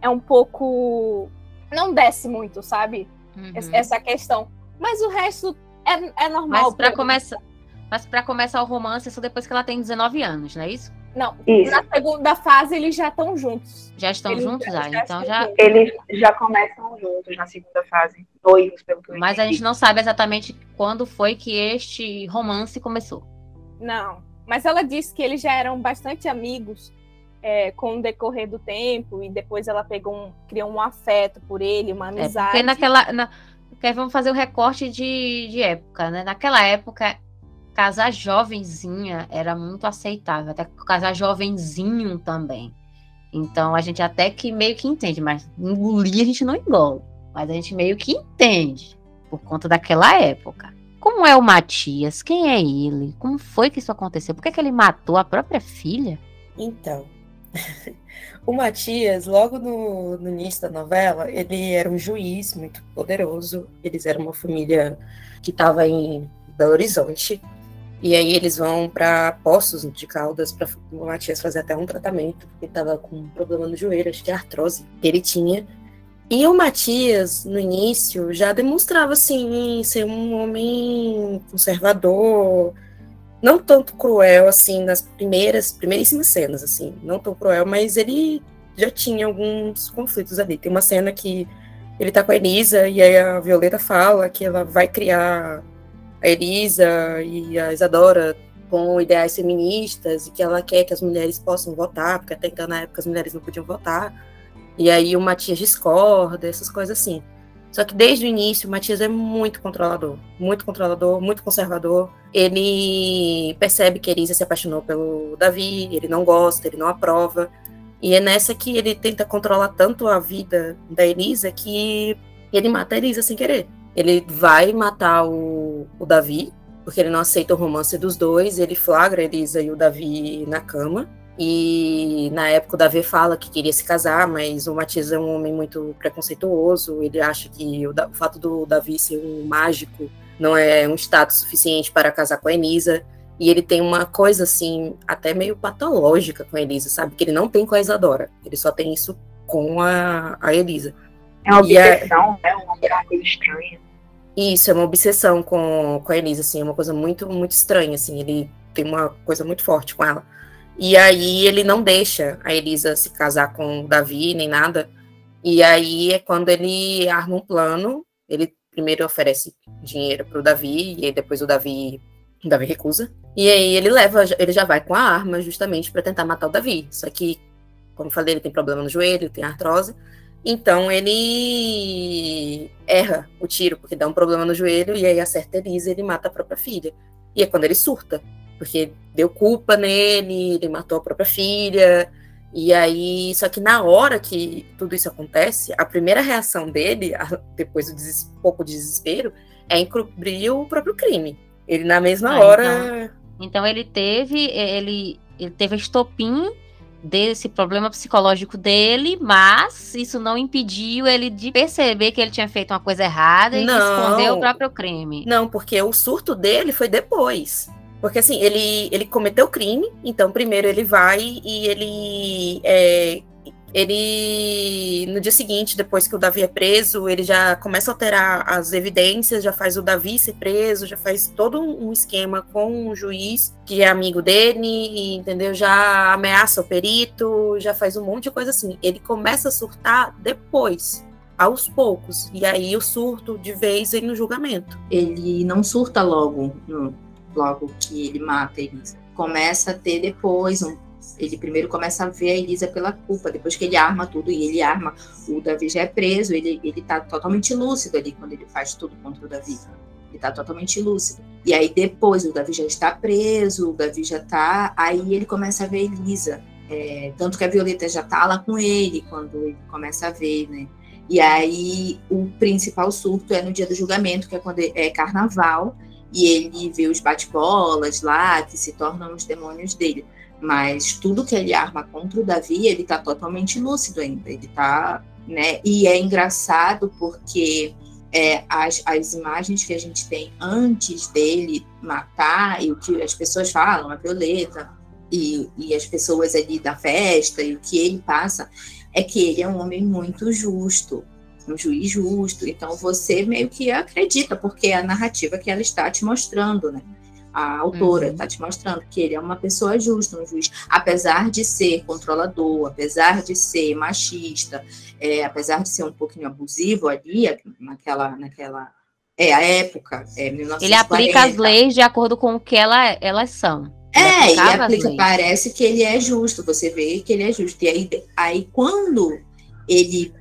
é um pouco. Não desce muito, sabe? Uhum. Essa questão. Mas o resto é, é normal. Mas para começar, mas para começar o romance é só depois que ela tem 19 anos, não é isso? Não, Isso. na segunda fase eles já estão juntos. Já estão Eles juntos, já- ah, já então estão já. Eles já começam juntos na segunda fase. Noivos, pelo que eu Mas a entendi. gente não sabe exatamente quando foi que este romance começou. Não. Mas ela disse que eles já eram bastante amigos é, com o decorrer do tempo, e depois ela pegou um, criou um afeto por ele, uma É, amizade. porque naquela. Na, porque vamos fazer o recorte de, de época, né? Naquela época, casar jovenzinha era muito aceitável, até casar jovenzinho também. Então a gente até que meio que entende, mas engolir a gente não engole. Mas a gente meio que entende, por conta daquela época. Como é o Matias? Quem é ele? Como foi que isso aconteceu? Por que, que ele matou a própria filha? Então, *laughs* o Matias, logo no, no início da novela, ele era um juiz muito poderoso. Eles eram uma família que estava em Belo Horizonte. E aí eles vão para Poços de Caldas para o Matias fazer até um tratamento, porque estava com um problema no joelho, acho que é artrose que ele tinha. E o Matias, no início, já demonstrava, assim, ser um homem conservador, não tanto cruel, assim, nas primeiras, primeiríssimas cenas, assim, não tão cruel, mas ele já tinha alguns conflitos ali. Tem uma cena que ele tá com a Elisa e aí a Violeta fala que ela vai criar a Elisa e a Isadora com ideais feministas e que ela quer que as mulheres possam votar, porque até então na época as mulheres não podiam votar. E aí o Matias discorda, essas coisas assim. Só que desde o início o Matias é muito controlador, muito controlador, muito conservador. Ele percebe que Elisa se apaixonou pelo Davi, ele não gosta, ele não aprova. E é nessa que ele tenta controlar tanto a vida da Elisa que ele mata a Elisa sem querer. Ele vai matar o, o Davi, porque ele não aceita o romance dos dois. Ele flagra a Elisa e o Davi na cama. E na época o Davi fala que queria se casar, mas o Matias é um homem muito preconceituoso. Ele acha que o, o fato do Davi ser um mágico não é um status suficiente para casar com a Elisa. E ele tem uma coisa assim, até meio patológica com a Elisa, sabe? Que ele não tem com a Isadora. Ele só tem isso com a, a Elisa. É uma a- obsessão, né? Uma uma coisa estranha. Isso, é uma obsessão com, com a Elisa, assim, é uma coisa muito, muito estranha, assim, ele tem uma coisa muito forte com ela. E aí ele não deixa a Elisa se casar com o Davi, nem nada. E aí é quando ele arma um plano, ele primeiro oferece dinheiro pro Davi, e depois o Davi, o Davi recusa. E aí ele leva, ele já vai com a arma justamente para tentar matar o Davi. Só que, como falei, ele tem problema no joelho, tem artrose. Então ele erra o tiro, porque dá um problema no joelho, e aí acerta Elisa e ele mata a própria filha. E é quando ele surta, porque deu culpa nele, ele matou a própria filha. E aí, só que na hora que tudo isso acontece, a primeira reação dele, depois do deses- pouco de desespero, é encobrir o próprio crime. Ele na mesma Ah, hora. Então ele teve, ele, ele teve estopim desse problema psicológico dele, mas isso não impediu ele de perceber que ele tinha feito uma coisa errada e Não. esconder o próprio crime. Não, porque o surto dele foi depois. Porque assim, ele, ele cometeu crime, então primeiro ele vai e ele. é, ele. No dia seguinte, depois que o Davi é preso, ele já começa a alterar as evidências, já faz o Davi ser preso, já faz todo um esquema com o juiz, que é amigo dele, entendeu? Já ameaça o perito, já faz um monte de coisa assim. Ele começa a surtar depois, aos poucos. E aí o surto de vez vem no julgamento. ele não surta logo, no- logo que ele mata a Elisa. Começa a ter depois, um- ele primeiro começa a ver a Elisa pela culpa, depois que ele arma tudo e ele arma, o Davi já é preso, ele, ele tá totalmente lúcido ali quando ele faz tudo contra o Davi. Ele tá totalmente lúcido. E aí depois o Davi já está preso, o Davi já tá, aí ele começa a ver a Elisa. É, tanto que a Violeta já tá lá com ele quando ele começa a ver, né? E aí o principal surto é no dia do julgamento, que é quando é carnaval, e ele vê os bate-bolas lá, que se tornam os demônios dele. Mas tudo que ele arma contra o Davi, ele tá totalmente lúcido ainda. Ele tá, né? E é engraçado porque é, as, as imagens que a gente tem antes dele matar, e o que as pessoas falam, a Violeta, e, e as pessoas ali da festa, e o que ele passa, é que ele é um homem muito justo, um juiz justo. Então você meio que acredita, porque é a narrativa que ela está te mostrando, né? A autora está uhum. te mostrando que ele é uma pessoa justa, um juiz, apesar de ser controlador, apesar de ser machista, é, apesar de ser um pouquinho abusivo ali, naquela, naquela é, a época, é 1940. Ele aplica as leis de acordo com o que ela, elas são. É, e aplica, parece que ele é justo, você vê que ele é justo. E aí, aí quando ele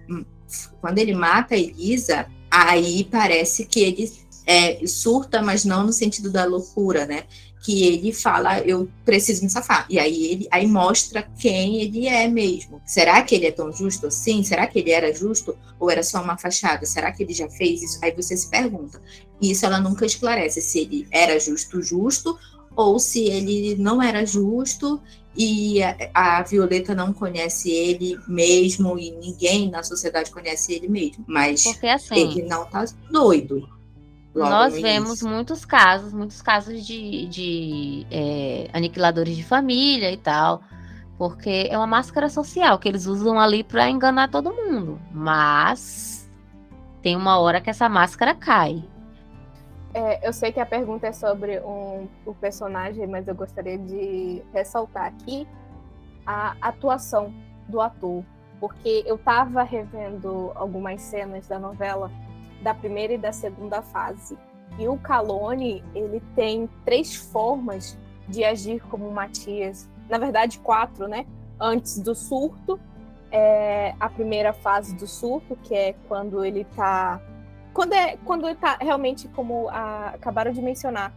quando ele mata a Elisa, aí parece que ele é, surta, mas não no sentido da loucura, né? Que ele fala, eu preciso me safar. E aí ele aí mostra quem ele é mesmo. Será que ele é tão justo assim? Será que ele era justo ou era só uma fachada? Será que ele já fez isso? Aí você se pergunta. E isso ela nunca esclarece se ele era justo, justo, ou se ele não era justo e a, Violeta não conhece ele mesmo e ninguém na sociedade conhece ele mesmo. Mas Porque, assim, ele não tá doido. Nós vemos muitos casos, muitos casos de, de é, aniquiladores de família e tal. Porque é uma máscara social que eles usam ali para enganar todo mundo. Mas tem uma hora que essa máscara cai. É, eu sei que a pergunta é sobre um, o personagem, mas eu gostaria de ressaltar aqui a atuação do ator, porque eu estava revendo algumas cenas da novela da primeira e da segunda fase, e o Calone ele tem três formas de agir como Matias, na verdade quatro, né? Antes do surto, é a primeira fase do surto, que é quando ele está quando é quando tá realmente como a, acabaram de mencionar,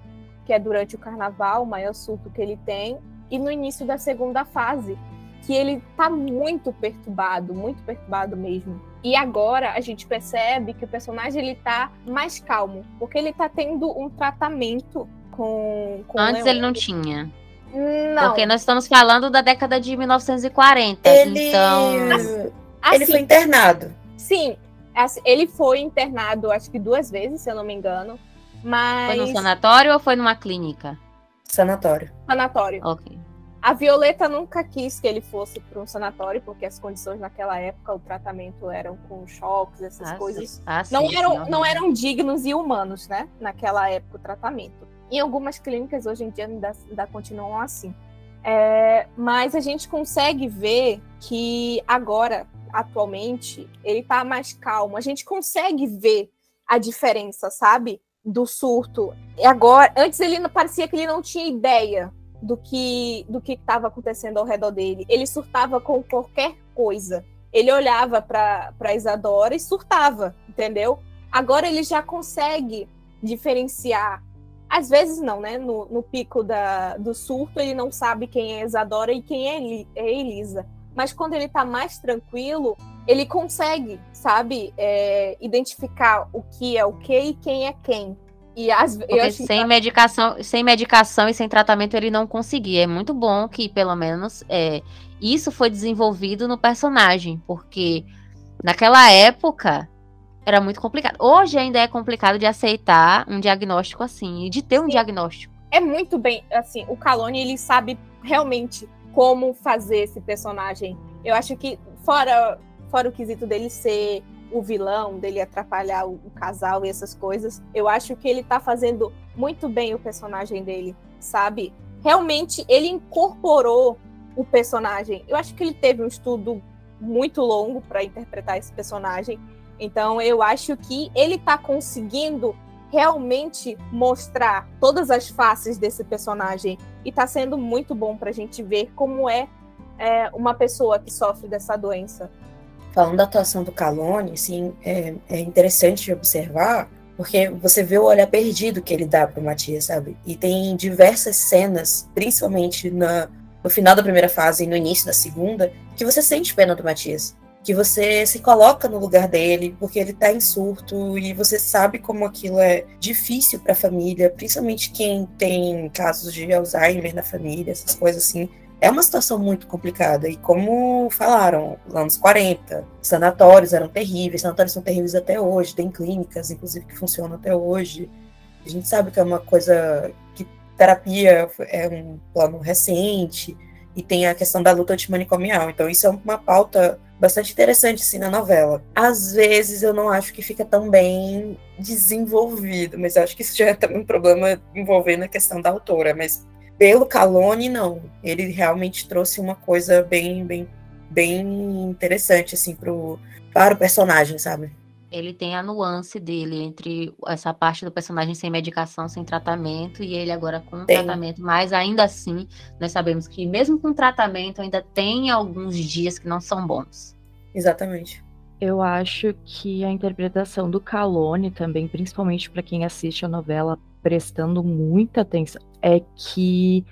que é durante o carnaval, o maior surto que ele tem, e no início da segunda fase, que ele tá muito perturbado, muito perturbado mesmo. E agora a gente percebe que o personagem ele tá mais calmo, porque ele tá tendo um tratamento com, com Antes ele não tinha. Não. Porque nós estamos falando da década de 1940. Ele, então. Assim, ele foi internado. Sim, Assim, ele foi internado, acho que duas vezes, se eu não me engano. Mas... Foi no sanatório ou foi numa clínica? Sanatório. Sanatório. Ok. A Violeta nunca quis que ele fosse para um sanatório, porque as condições naquela época, o tratamento eram com choques, essas ah, coisas. Ah, não, sim, eram, não eram dignos e humanos, né? Naquela época, o tratamento. Em algumas clínicas, hoje em dia, ainda, ainda continuam assim. É, mas a gente consegue ver que agora, atualmente, ele tá mais calmo. A gente consegue ver a diferença, sabe? Do surto. E agora, antes ele parecia que ele não tinha ideia do que do que estava acontecendo ao redor dele. Ele surtava com qualquer coisa. Ele olhava para Isadora e surtava, entendeu? Agora ele já consegue diferenciar. Às vezes não, né? No, no pico da, do surto, ele não sabe quem é Isadora e quem é, é Elisa mas quando ele tá mais tranquilo, ele consegue, sabe, é, identificar o que é o que e quem é quem. E as, sem que... medicação, sem medicação e sem tratamento ele não conseguia. É muito bom que pelo menos é, isso foi desenvolvido no personagem, porque naquela época era muito complicado. Hoje ainda é complicado de aceitar um diagnóstico assim e de ter um diagnóstico. É muito bem, assim, o Calone ele sabe realmente como fazer esse personagem. Eu acho que, fora, fora o quesito dele ser o vilão, dele atrapalhar o, o casal e essas coisas, eu acho que ele tá fazendo muito bem o personagem dele, sabe? Realmente, ele incorporou o personagem. Eu acho que ele teve um estudo muito longo para interpretar esse personagem. Então, eu acho que ele tá conseguindo realmente mostrar todas as faces desse personagem e tá sendo muito bom para a gente ver como é, é, uma pessoa que sofre dessa doença. Falando da atuação do Calone, assim, é, é interessante observar porque você vê o olhar perdido que ele dá para o Matias, sabe? E tem diversas cenas, principalmente na, no final da primeira fase e no início da segunda, que você sente pena do Matias que você se coloca no lugar dele, porque ele tá em surto e você sabe como aquilo é difícil para a família, principalmente quem tem casos de Alzheimer na família, essas coisas assim. É uma situação muito complicada. E como falaram, anos 40, sanatórios eram terríveis, sanatórios são terríveis até hoje, tem clínicas, inclusive, que funcionam até hoje. A gente sabe que é uma coisa que terapia é um plano recente, e tem a questão da luta antimanicomial. Então, isso é uma pauta bastante interessante assim na novela. Às vezes eu não acho que fica tão bem desenvolvido, mas acho que isso já é também um problema envolvendo a questão da autora, mas pelo Calone não, ele realmente trouxe uma coisa bem bem bem interessante assim pro para o personagem, sabe? Ele tem a nuance dele entre essa parte do personagem sem medicação, sem tratamento, e ele agora com tem. tratamento, mas ainda assim, nós sabemos que mesmo com tratamento, ainda tem alguns dias que não são bons. Exatamente. Eu acho que a interpretação do Calone também, principalmente para quem assiste a novela prestando muita atenção, é que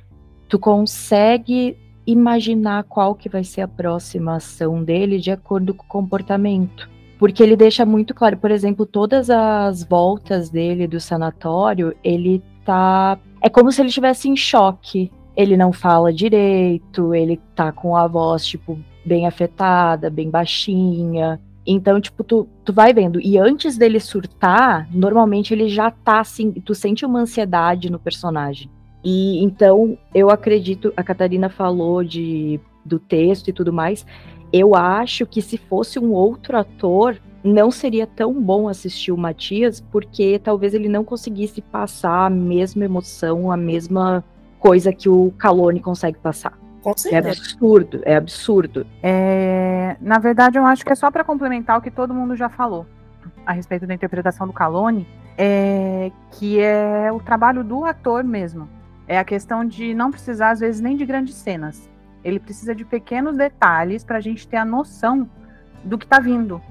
tu consegue imaginar qual que vai ser a próxima ação dele de acordo com o comportamento porque ele deixa muito claro, por exemplo, todas as voltas dele do sanatório, ele tá. É como se ele estivesse em choque. Ele não fala direito, ele tá com a voz, tipo, bem afetada, bem baixinha. Então, tipo, tu, tu vai vendo. E antes dele surtar, normalmente ele já tá assim. Tu sente uma ansiedade no personagem. E então, eu acredito, a Catarina falou de do texto e tudo mais. Eu acho que se fosse um outro ator, não seria tão bom assistir o Matias, porque talvez ele não conseguisse passar a mesma emoção, a mesma coisa que o Calone consegue passar. É absurdo, é absurdo. É, na verdade, eu acho que é só para complementar o que todo mundo já falou a respeito da interpretação do Calone, é, que é o trabalho do ator mesmo. É a questão de não precisar, às vezes, nem de grandes cenas. Ele precisa de pequenos detalhes para a gente ter a noção do que está vindo.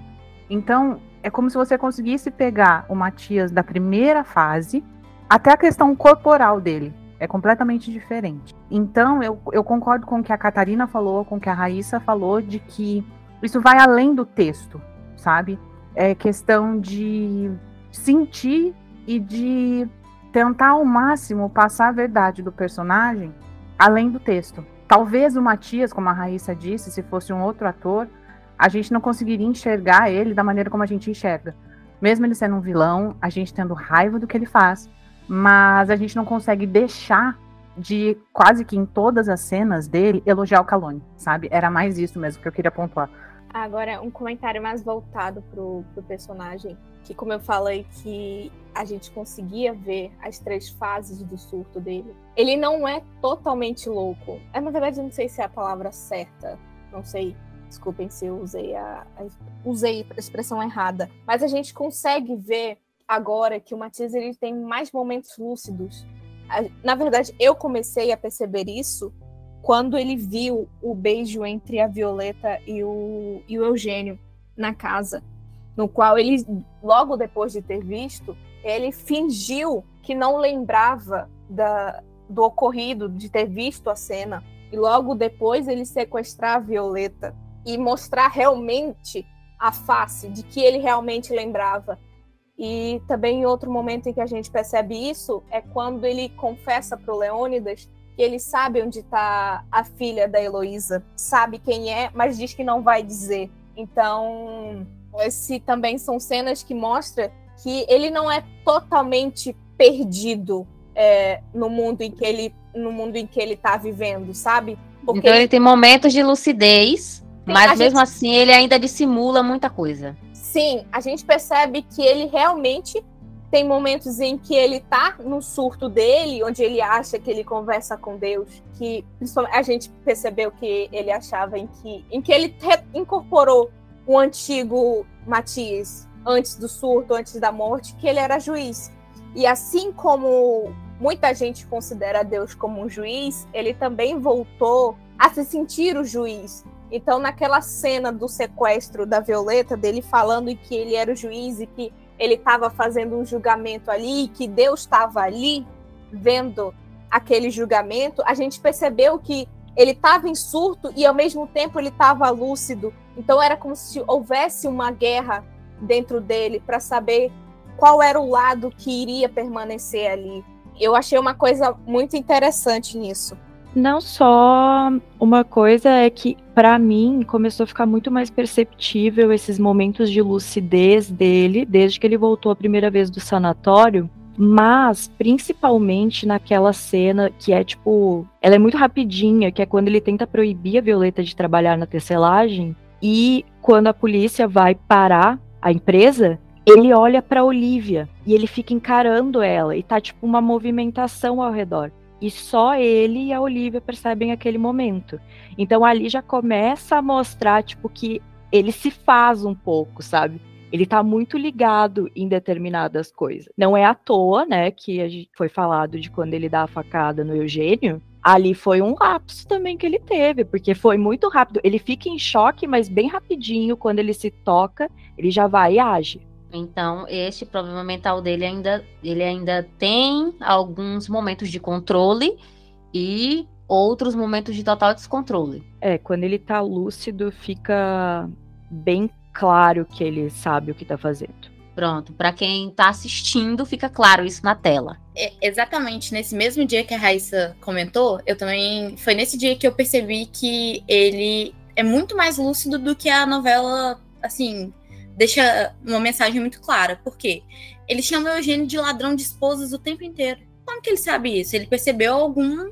Então, é como se você conseguisse pegar o Matias da primeira fase até a questão corporal dele. É completamente diferente. Então, eu, eu concordo com o que a Catarina falou, com o que a Raíssa falou, de que isso vai além do texto, sabe? É questão de sentir e de tentar ao máximo passar a verdade do personagem além do texto. Talvez o Matias, como a Raíssa disse, se fosse um outro ator, a gente não conseguiria enxergar ele da maneira como a gente enxerga. Mesmo ele sendo um vilão, a gente tendo raiva do que ele faz, mas a gente não consegue deixar de, quase que em todas as cenas dele, elogiar o Calone, sabe? Era mais isso mesmo que eu queria pontuar. Agora, um comentário mais voltado pro, pro personagem, que como eu falei que a gente conseguia ver as três fases do surto dele. Ele não é totalmente louco. É, na verdade, não sei se é a palavra certa. Não sei. Desculpem se eu usei a, a usei a expressão errada. Mas a gente consegue ver agora que o Matias ele tem mais momentos lúcidos. Na verdade, eu comecei a perceber isso quando ele viu o beijo entre a Violeta e o, e o Eugênio na casa, no qual ele, logo depois de ter visto, ele fingiu que não lembrava da, do ocorrido, de ter visto a cena, e logo depois ele sequestrar a Violeta e mostrar realmente a face de que ele realmente lembrava. E também outro momento em que a gente percebe isso é quando ele confessa para o Leônidas que ele sabe onde está a filha da Heloísa, sabe quem é, mas diz que não vai dizer. Então, esse também são cenas que mostram que ele não é totalmente perdido é, no mundo em que ele no mundo em que ele está vivendo, sabe? Porque então ele, ele tem momentos de lucidez, Sim, mas mesmo gente... assim ele ainda dissimula muita coisa. Sim, a gente percebe que ele realmente tem momentos em que ele tá no surto dele, onde ele acha que ele conversa com Deus, que a gente percebeu que ele achava em que, em que ele incorporou o antigo Matias antes do surto, antes da morte, que ele era juiz. E assim como muita gente considera Deus como um juiz, ele também voltou a se sentir o juiz. Então, naquela cena do sequestro da Violeta, dele falando que ele era o juiz e que ele estava fazendo um julgamento ali, que Deus estava ali vendo aquele julgamento, a gente percebeu que ele estava em surto e ao mesmo tempo ele estava lúcido. Então era como se houvesse uma guerra dentro dele para saber qual era o lado que iria permanecer ali. Eu achei uma coisa muito interessante nisso. Não só uma coisa é que para mim começou a ficar muito mais perceptível esses momentos de lucidez dele desde que ele voltou a primeira vez do sanatório, mas principalmente naquela cena que é tipo, ela é muito rapidinha, que é quando ele tenta proibir a Violeta de trabalhar na tecelagem E quando a polícia vai parar a empresa, ele olha para Olivia e ele fica encarando ela e tá tipo uma movimentação ao redor. E só ele e a Olivia percebem aquele momento. Então ali já começa a mostrar tipo que ele se faz um pouco, sabe? Ele tá muito ligado em determinadas coisas. Não é à toa, né, que foi falado de quando ele dá a facada no Eugênio. Ali foi um lapso também que ele teve, porque foi muito rápido. Ele fica em choque, mas bem rapidinho, quando ele se toca, ele já vai e age. Então, este problema mental dele ainda, ele ainda tem alguns momentos de controle e outros momentos de total descontrole. É, quando ele tá lúcido, fica bem claro que ele sabe o que tá fazendo. Pronto, para quem tá assistindo, fica claro isso na tela. É, exatamente, nesse mesmo dia que a Raíssa comentou, eu também. Foi nesse dia que eu percebi que ele é muito mais lúcido do que a novela, assim, deixa uma mensagem muito clara. Por quê? Ele chama o Eugênio de ladrão de esposas o tempo inteiro. Como que ele sabe isso? Ele percebeu algum,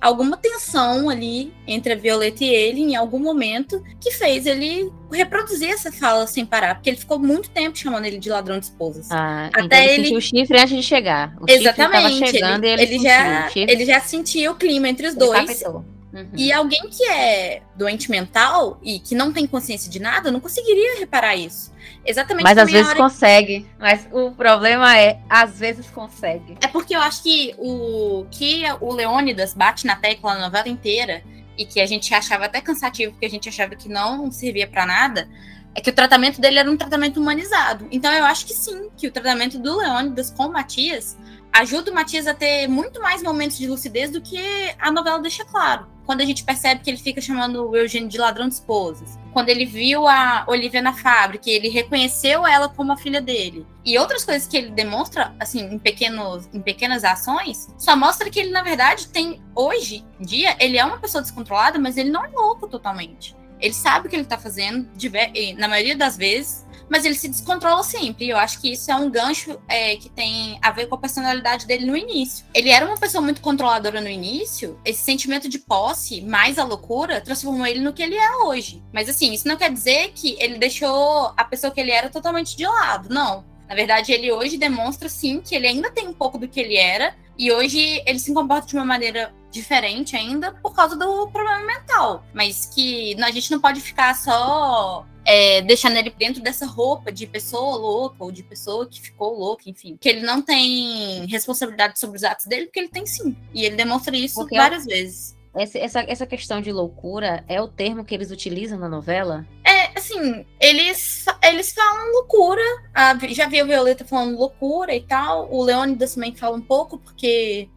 alguma tensão ali entre a Violeta e ele em algum momento que fez ele reproduzir essa fala sem parar, porque ele ficou muito tempo chamando ele de ladrão de esposas. Ah, Até então ele, ele sentiu o chifre antes de chegar. O Exatamente. chegando ele, ele, ele já, ele já sentiu o clima entre os dois. captou. Uhum. E alguém que é doente mental e que não tem consciência de nada não conseguiria reparar isso. Exatamente. Mas às vezes hora- consegue. Mas o problema é, às vezes consegue. É porque eu acho que o que o Leônidas bate na tecla a novela inteira e que a gente achava até cansativo, porque a gente achava que não servia pra nada, é que o tratamento dele era um tratamento humanizado. Então eu acho que sim, que o tratamento do Leônidas com o Matias ajuda o Matias a ter muito mais momentos de lucidez do que a novela deixa claro. Quando a gente percebe que ele fica chamando o Eugênio de ladrão de esposas. Quando ele viu a Olivia na fábrica, ele reconheceu ela como a filha dele. E outras coisas que ele demonstra, assim, em, pequenos, em pequenas ações, só mostra que ele, na verdade, tem. Hoje em dia, ele é uma pessoa descontrolada, mas ele não é louco totalmente. Ele sabe o que ele tá fazendo, e, na maioria das vezes, mas ele se descontrola sempre. E eu acho que isso é um gancho é, que tem a ver com a personalidade dele no início. Ele era uma pessoa muito controladora no início, esse sentimento de posse, mais a loucura, transformou ele no que ele é hoje. Mas assim, isso não quer dizer que ele deixou a pessoa que ele era totalmente de lado. Não. Na verdade, ele hoje demonstra sim que ele ainda tem um pouco do que ele era. E hoje ele se comporta de uma maneira diferente ainda por causa do problema mental. Mas que a gente não pode ficar só é, deixando ele dentro dessa roupa de pessoa louca ou de pessoa que ficou louca, enfim. Que ele não tem responsabilidade sobre os atos dele, porque ele tem sim. E ele demonstra isso Porque várias vezes. Esse- essa, essa questão de loucura é o termo que eles utilizam na novela? É, assim, eles, eles falam loucura. A já vi a Violeta falando loucura e tal. O Leônidas também fala um pouco, porque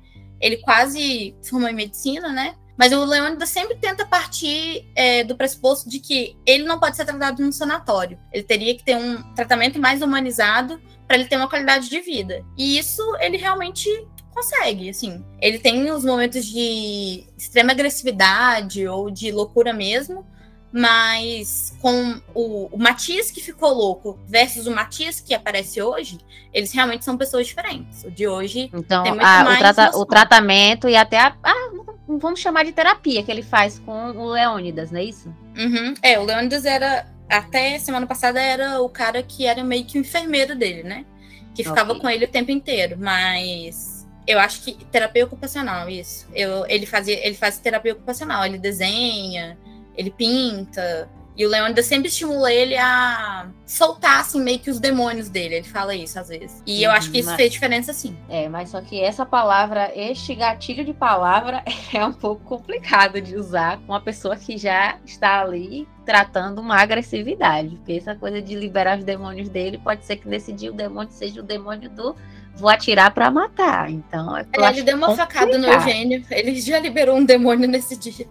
ele quase se formou em medicina, né? Mas o Leônidas sempre tenta partir é, do pressuposto de que ele não pode ser tratado num sanatório. Ele teria que ter um tratamento mais humanizado para ele ter uma qualidade de vida. E isso ele realmente consegue, assim. Ele tem os momentos de extrema agressividade ou de loucura mesmo, mas com o, o Matias que ficou louco versus o Matias que aparece hoje, eles realmente são pessoas diferentes. O de hoje Então, Tem muito a- o, mais trata- noção. o tratamento e até a. Ah, vamos chamar de terapia que ele faz com o Leônidas, não é isso? Uhum. É, o Leônidas era, até semana passada, era o cara que era meio que o enfermeiro dele, né? Que ficava Ok. com ele o tempo inteiro. Mas eu acho que terapia ocupacional, isso. Eu, ele, fazia, ele faz terapia ocupacional, ele desenha, ele pinta. E o Leônidas sempre estimula ele a soltar, assim, meio que os demônios dele. Ele fala isso às vezes. E eu Uhum, acho que isso mas- fez diferença, sim. É, mas só que essa palavra, este gatilho de palavra *laughs* é um pouco complicado de usar com uma pessoa que já está ali tratando uma agressividade. Porque essa coisa de liberar os demônios dele, pode ser que nesse dia o demônio seja o demônio do vou atirar pra matar. Então, é ele deu uma facada no complicado. Eugênio. Ele já liberou um demônio nesse dia.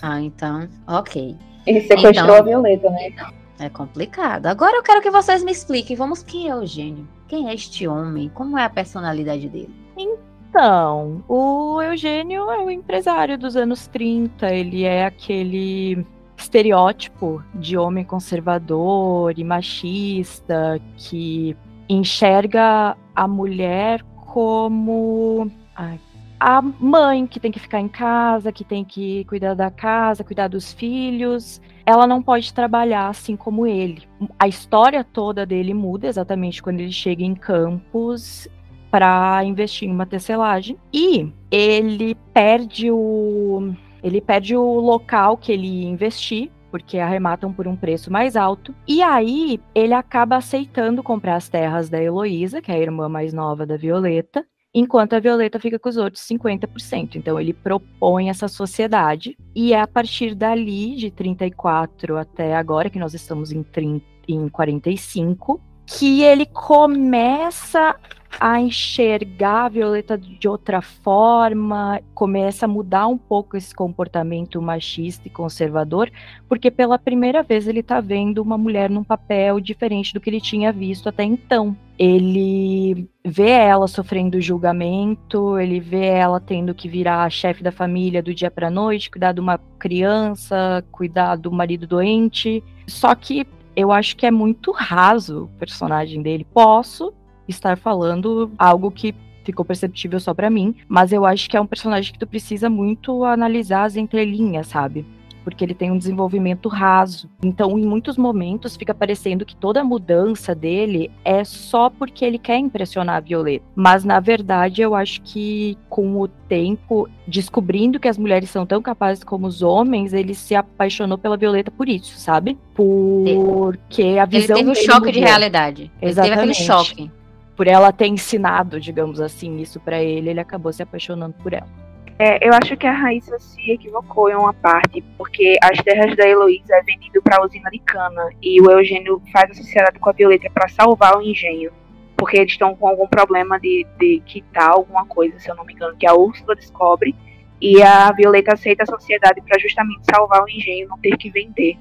Ah, então, ok. Ele sequestrou Então- a Violeta, né? É complicado. Agora eu quero que vocês me expliquem. Vamos, quem é o Eugênio? Quem é este homem? Como é a personalidade dele? Então, o Eugênio é o empresário dos anos 30, ele é aquele estereótipo de homem conservador e machista que enxerga a mulher como. Ai, a mãe que tem que ficar em casa, que tem que cuidar da casa, cuidar dos filhos. Ela não pode trabalhar assim como ele. A história toda dele muda exatamente quando ele chega em Campos para investir em uma tecelagem e ele perde o ele perde o local que ele investir porque arrematam por um preço mais alto. E aí ele acaba aceitando comprar as terras da Heloísa, que é a irmã mais nova da Violeta, enquanto a Violeta fica com os outros 50%. Então ele propõe essa sociedade e é a partir dali, de 34 até agora, que nós estamos em, 30, em 45, que ele começa a enxergar a Violeta de outra forma, começa a mudar um pouco esse comportamento machista e conservador, porque pela primeira vez ele está vendo uma mulher num papel diferente do que ele tinha visto até então. Ele vê ela sofrendo julgamento, ele vê ela tendo que virar a chefe da família do dia para noite, cuidar de uma criança, cuidar do marido doente. Só que eu acho que é muito raso o personagem dele. Posso estar falando algo que ficou perceptível só para mim, mas eu acho que é um personagem que tu precisa muito analisar as entrelinhas, sabe? Porque ele tem um desenvolvimento raso. Então, em muitos momentos, fica parecendo que toda a mudança dele é só porque ele quer impressionar a Violeta. Mas, na verdade, eu acho que com o tempo, descobrindo que as mulheres são tão capazes como os homens, ele se apaixonou pela Violeta por isso, sabe? Porque a visão. Ele teve um choque de mudou. realidade. Ele teve aquele Exatamente. choque. Por ela ter ensinado, digamos assim, isso pra ele, ele acabou se apaixonando por ela. É, eu acho que a Raíssa se equivocou em uma parte, porque as terras da Heloísa é vendido para a usina de cana e o Eugênio faz a sociedade com a Violeta para salvar o engenho, porque eles estão com algum problema de, de quitar alguma coisa, se eu não me engano, que a Úrsula descobre e a Violeta aceita a sociedade para justamente salvar o engenho, não ter que vender.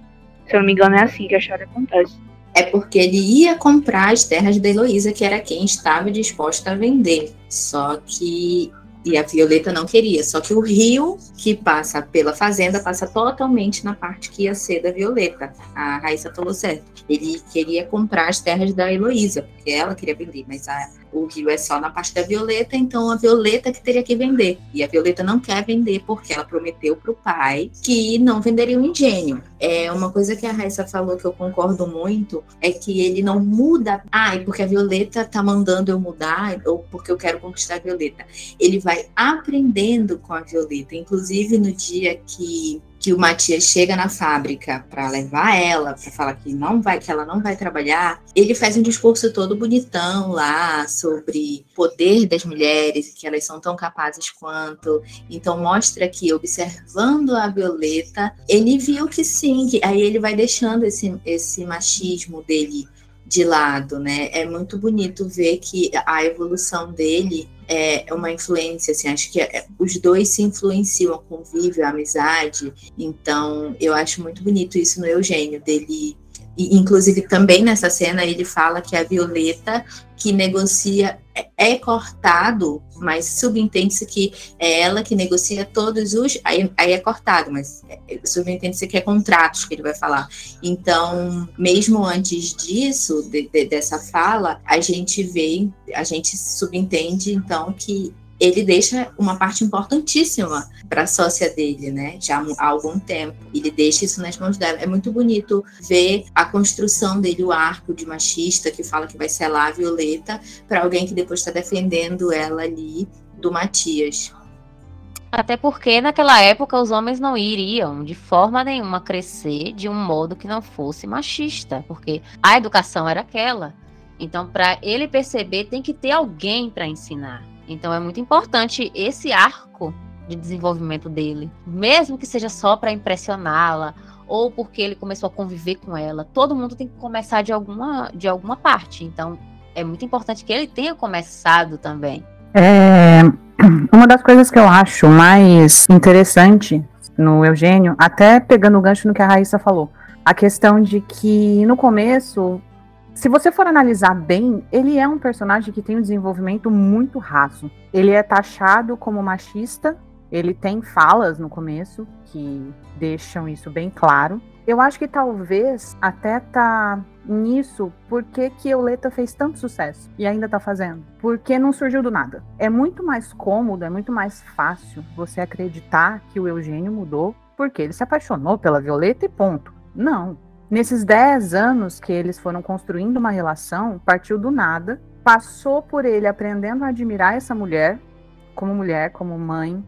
Se eu não me engano, é assim que a história acontece. É porque ele ia comprar as terras da Heloísa, que era quem estava disposta a vender. Só que. E a Violeta não queria. Só que o rio que passa pela fazenda passa totalmente na parte que ia ser da Violeta. A Raíssa falou certo. Ele queria comprar as terras da Heloísa, porque ela queria vender, mas a- o rio é só na parte da Violeta, então a Violeta que teria que vender. E a Violeta não quer vender porque ela prometeu para o pai que não venderia o engenho. É uma coisa que a Raíssa falou que eu concordo muito é que ele não muda. Ai, porque a Violeta tá mandando eu mudar ou porque eu quero conquistar a Violeta. Ele vai aprendendo com a Violeta, inclusive no dia que que o Matias chega na fábrica para levar ela, para falar que não vai, que ela não vai trabalhar, ele faz um discurso todo bonitão lá sobre o poder das mulheres, que elas são tão capazes quanto. Então mostra que observando a Violeta, ele viu que sim, que aí ele vai deixando esse, esse machismo dele de lado, né? É muito bonito ver que a evolução dele é uma influência, assim, acho que é- os dois se influenciam, a convívio, a amizade. Então, eu acho muito bonito isso no Eugênio, dele. E, inclusive, também nessa cena, ele fala que a Violeta que negocia é, é cortado, mas subentende-se que é ela que negocia todos os. Aí, aí é cortado, mas é, subentende-se que é contratos que ele vai falar. Então, mesmo antes disso, de- de- dessa fala, a gente vê, a gente subentende, então, que ele deixa uma parte importantíssima para a sócia dele, né? Já há algum tempo. Ele deixa isso nas mãos dela. É muito bonito ver a construção dele, o arco de machista que fala que vai selar a Violeta para alguém que depois está defendendo ela ali do Matias. Até porque naquela época os homens não iriam de forma nenhuma crescer de um modo que não fosse machista, porque a educação era aquela. Então, para ele perceber, tem que ter alguém para ensinar. Então, é muito importante esse arco de desenvolvimento dele, mesmo que seja só para impressioná-la ou porque ele começou a conviver com ela. Todo mundo tem que começar de alguma de alguma parte. Então, é muito importante que ele tenha começado também. É, uma das coisas que eu acho mais interessante no Eugênio, até pegando o gancho no que a Raíssa falou, a questão de que no começo, se você for analisar bem, ele é um personagem que tem um desenvolvimento muito raso. Ele é taxado como machista Ele tem falas no começo que deixam isso bem claro. Eu acho que talvez até tá nisso porque que Euleta fez tanto sucesso e ainda tá fazendo. Porque não surgiu do nada. É muito mais cômodo, é muito mais fácil você acreditar que o Eugênio mudou porque ele se apaixonou pela Violeta e ponto. Não. Nesses 10 anos que eles foram construindo uma relação, partiu do nada, passou por ele aprendendo a admirar essa mulher, como mulher, como mãe,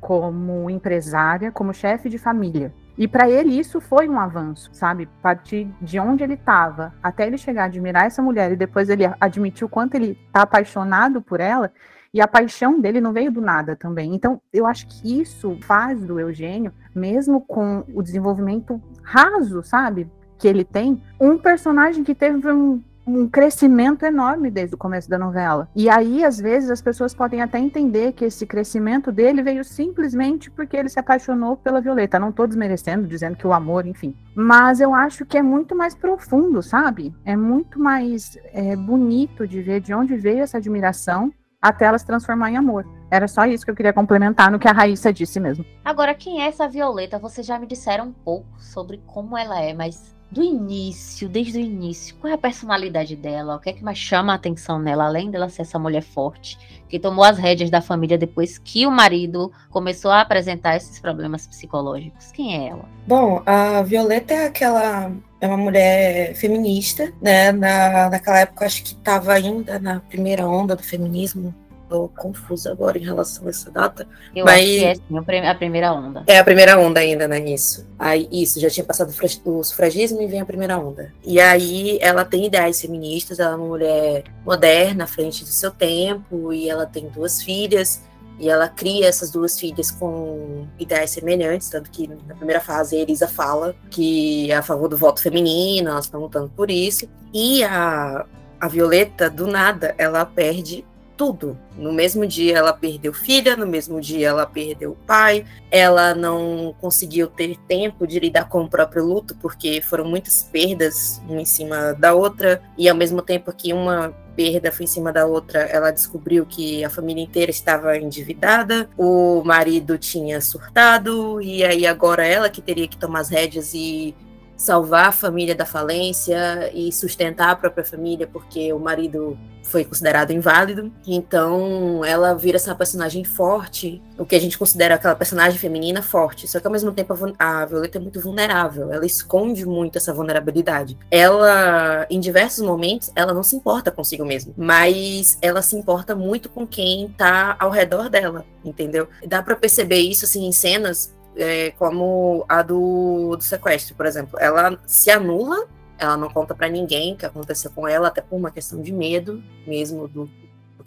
como empresária, como chefe de família. E para ele isso foi um avanço, sabe? Partir de onde ele estava até ele chegar a admirar essa mulher e depois ele admitir o quanto ele está apaixonado por ela. E a paixão dele não veio do nada também. Então, eu acho que isso faz do Eugênio, mesmo com o desenvolvimento raso, sabe? Que ele tem, um personagem que teve um, um crescimento enorme desde o começo da novela. E aí, às vezes, as pessoas podem até entender que esse crescimento dele veio simplesmente porque ele se apaixonou pela Violeta. Não estou desmerecendo, dizendo que o amor, enfim. Mas eu acho que é muito mais profundo, sabe? É muito mais é, bonito de ver de onde veio essa admiração até ela se transformar em amor. Era só isso que eu queria complementar no que a Raíssa disse mesmo. Agora, quem é essa Violeta? Vocês já me disseram um pouco sobre como ela é, mas do início, desde o início, qual é a personalidade dela? O que é que mais chama a atenção nela, além dela ser essa mulher forte, que tomou as rédeas da família depois que o marido começou a apresentar esses problemas psicológicos? Quem é ela? Bom, a Violeta é aquela. É uma mulher feminista, né? Na, naquela época, acho que estava ainda na primeira onda do feminismo, tô confusa agora em relação a essa data. Eu mas... acho que é sim, a primeira onda. É a primeira onda ainda, né? Isso. Aí, isso, já tinha passado o sufragismo e vem a primeira onda. E aí ela tem ideais feministas, ela é uma mulher moderna, à frente do seu tempo, e ela tem duas filhas. E ela cria essas duas filhas com ideais semelhantes, tanto que na primeira fase a Elisa fala que é a favor do voto feminino, elas estão lutando por isso. E a, a Violeta, do nada, ela perde tudo. No mesmo dia ela perdeu filha, no mesmo dia ela perdeu pai, ela não conseguiu ter tempo de lidar com o próprio luto, porque foram muitas perdas uma em cima da outra, e ao mesmo tempo que uma perda foi em cima da outra, ela descobriu que a família inteira estava endividada, o marido tinha surtado, e aí agora ela que teria que tomar as rédeas e salvar a família da falência e sustentar a própria família, porque o marido foi considerado inválido. Então, ela vira essa personagem forte, o que a gente considera aquela personagem feminina forte. Só que ao mesmo tempo a Violeta é muito vulnerável, ela esconde muito essa vulnerabilidade. Ela, em diversos momentos, ela não se importa consigo mesma, mas ela se importa muito com quem tá ao redor dela, entendeu? Dá para perceber isso assim em cenas é, como a do, do sequestro, por exemplo. Ela se anula, ela não conta para ninguém o que aconteceu com ela, até por uma questão de medo mesmo do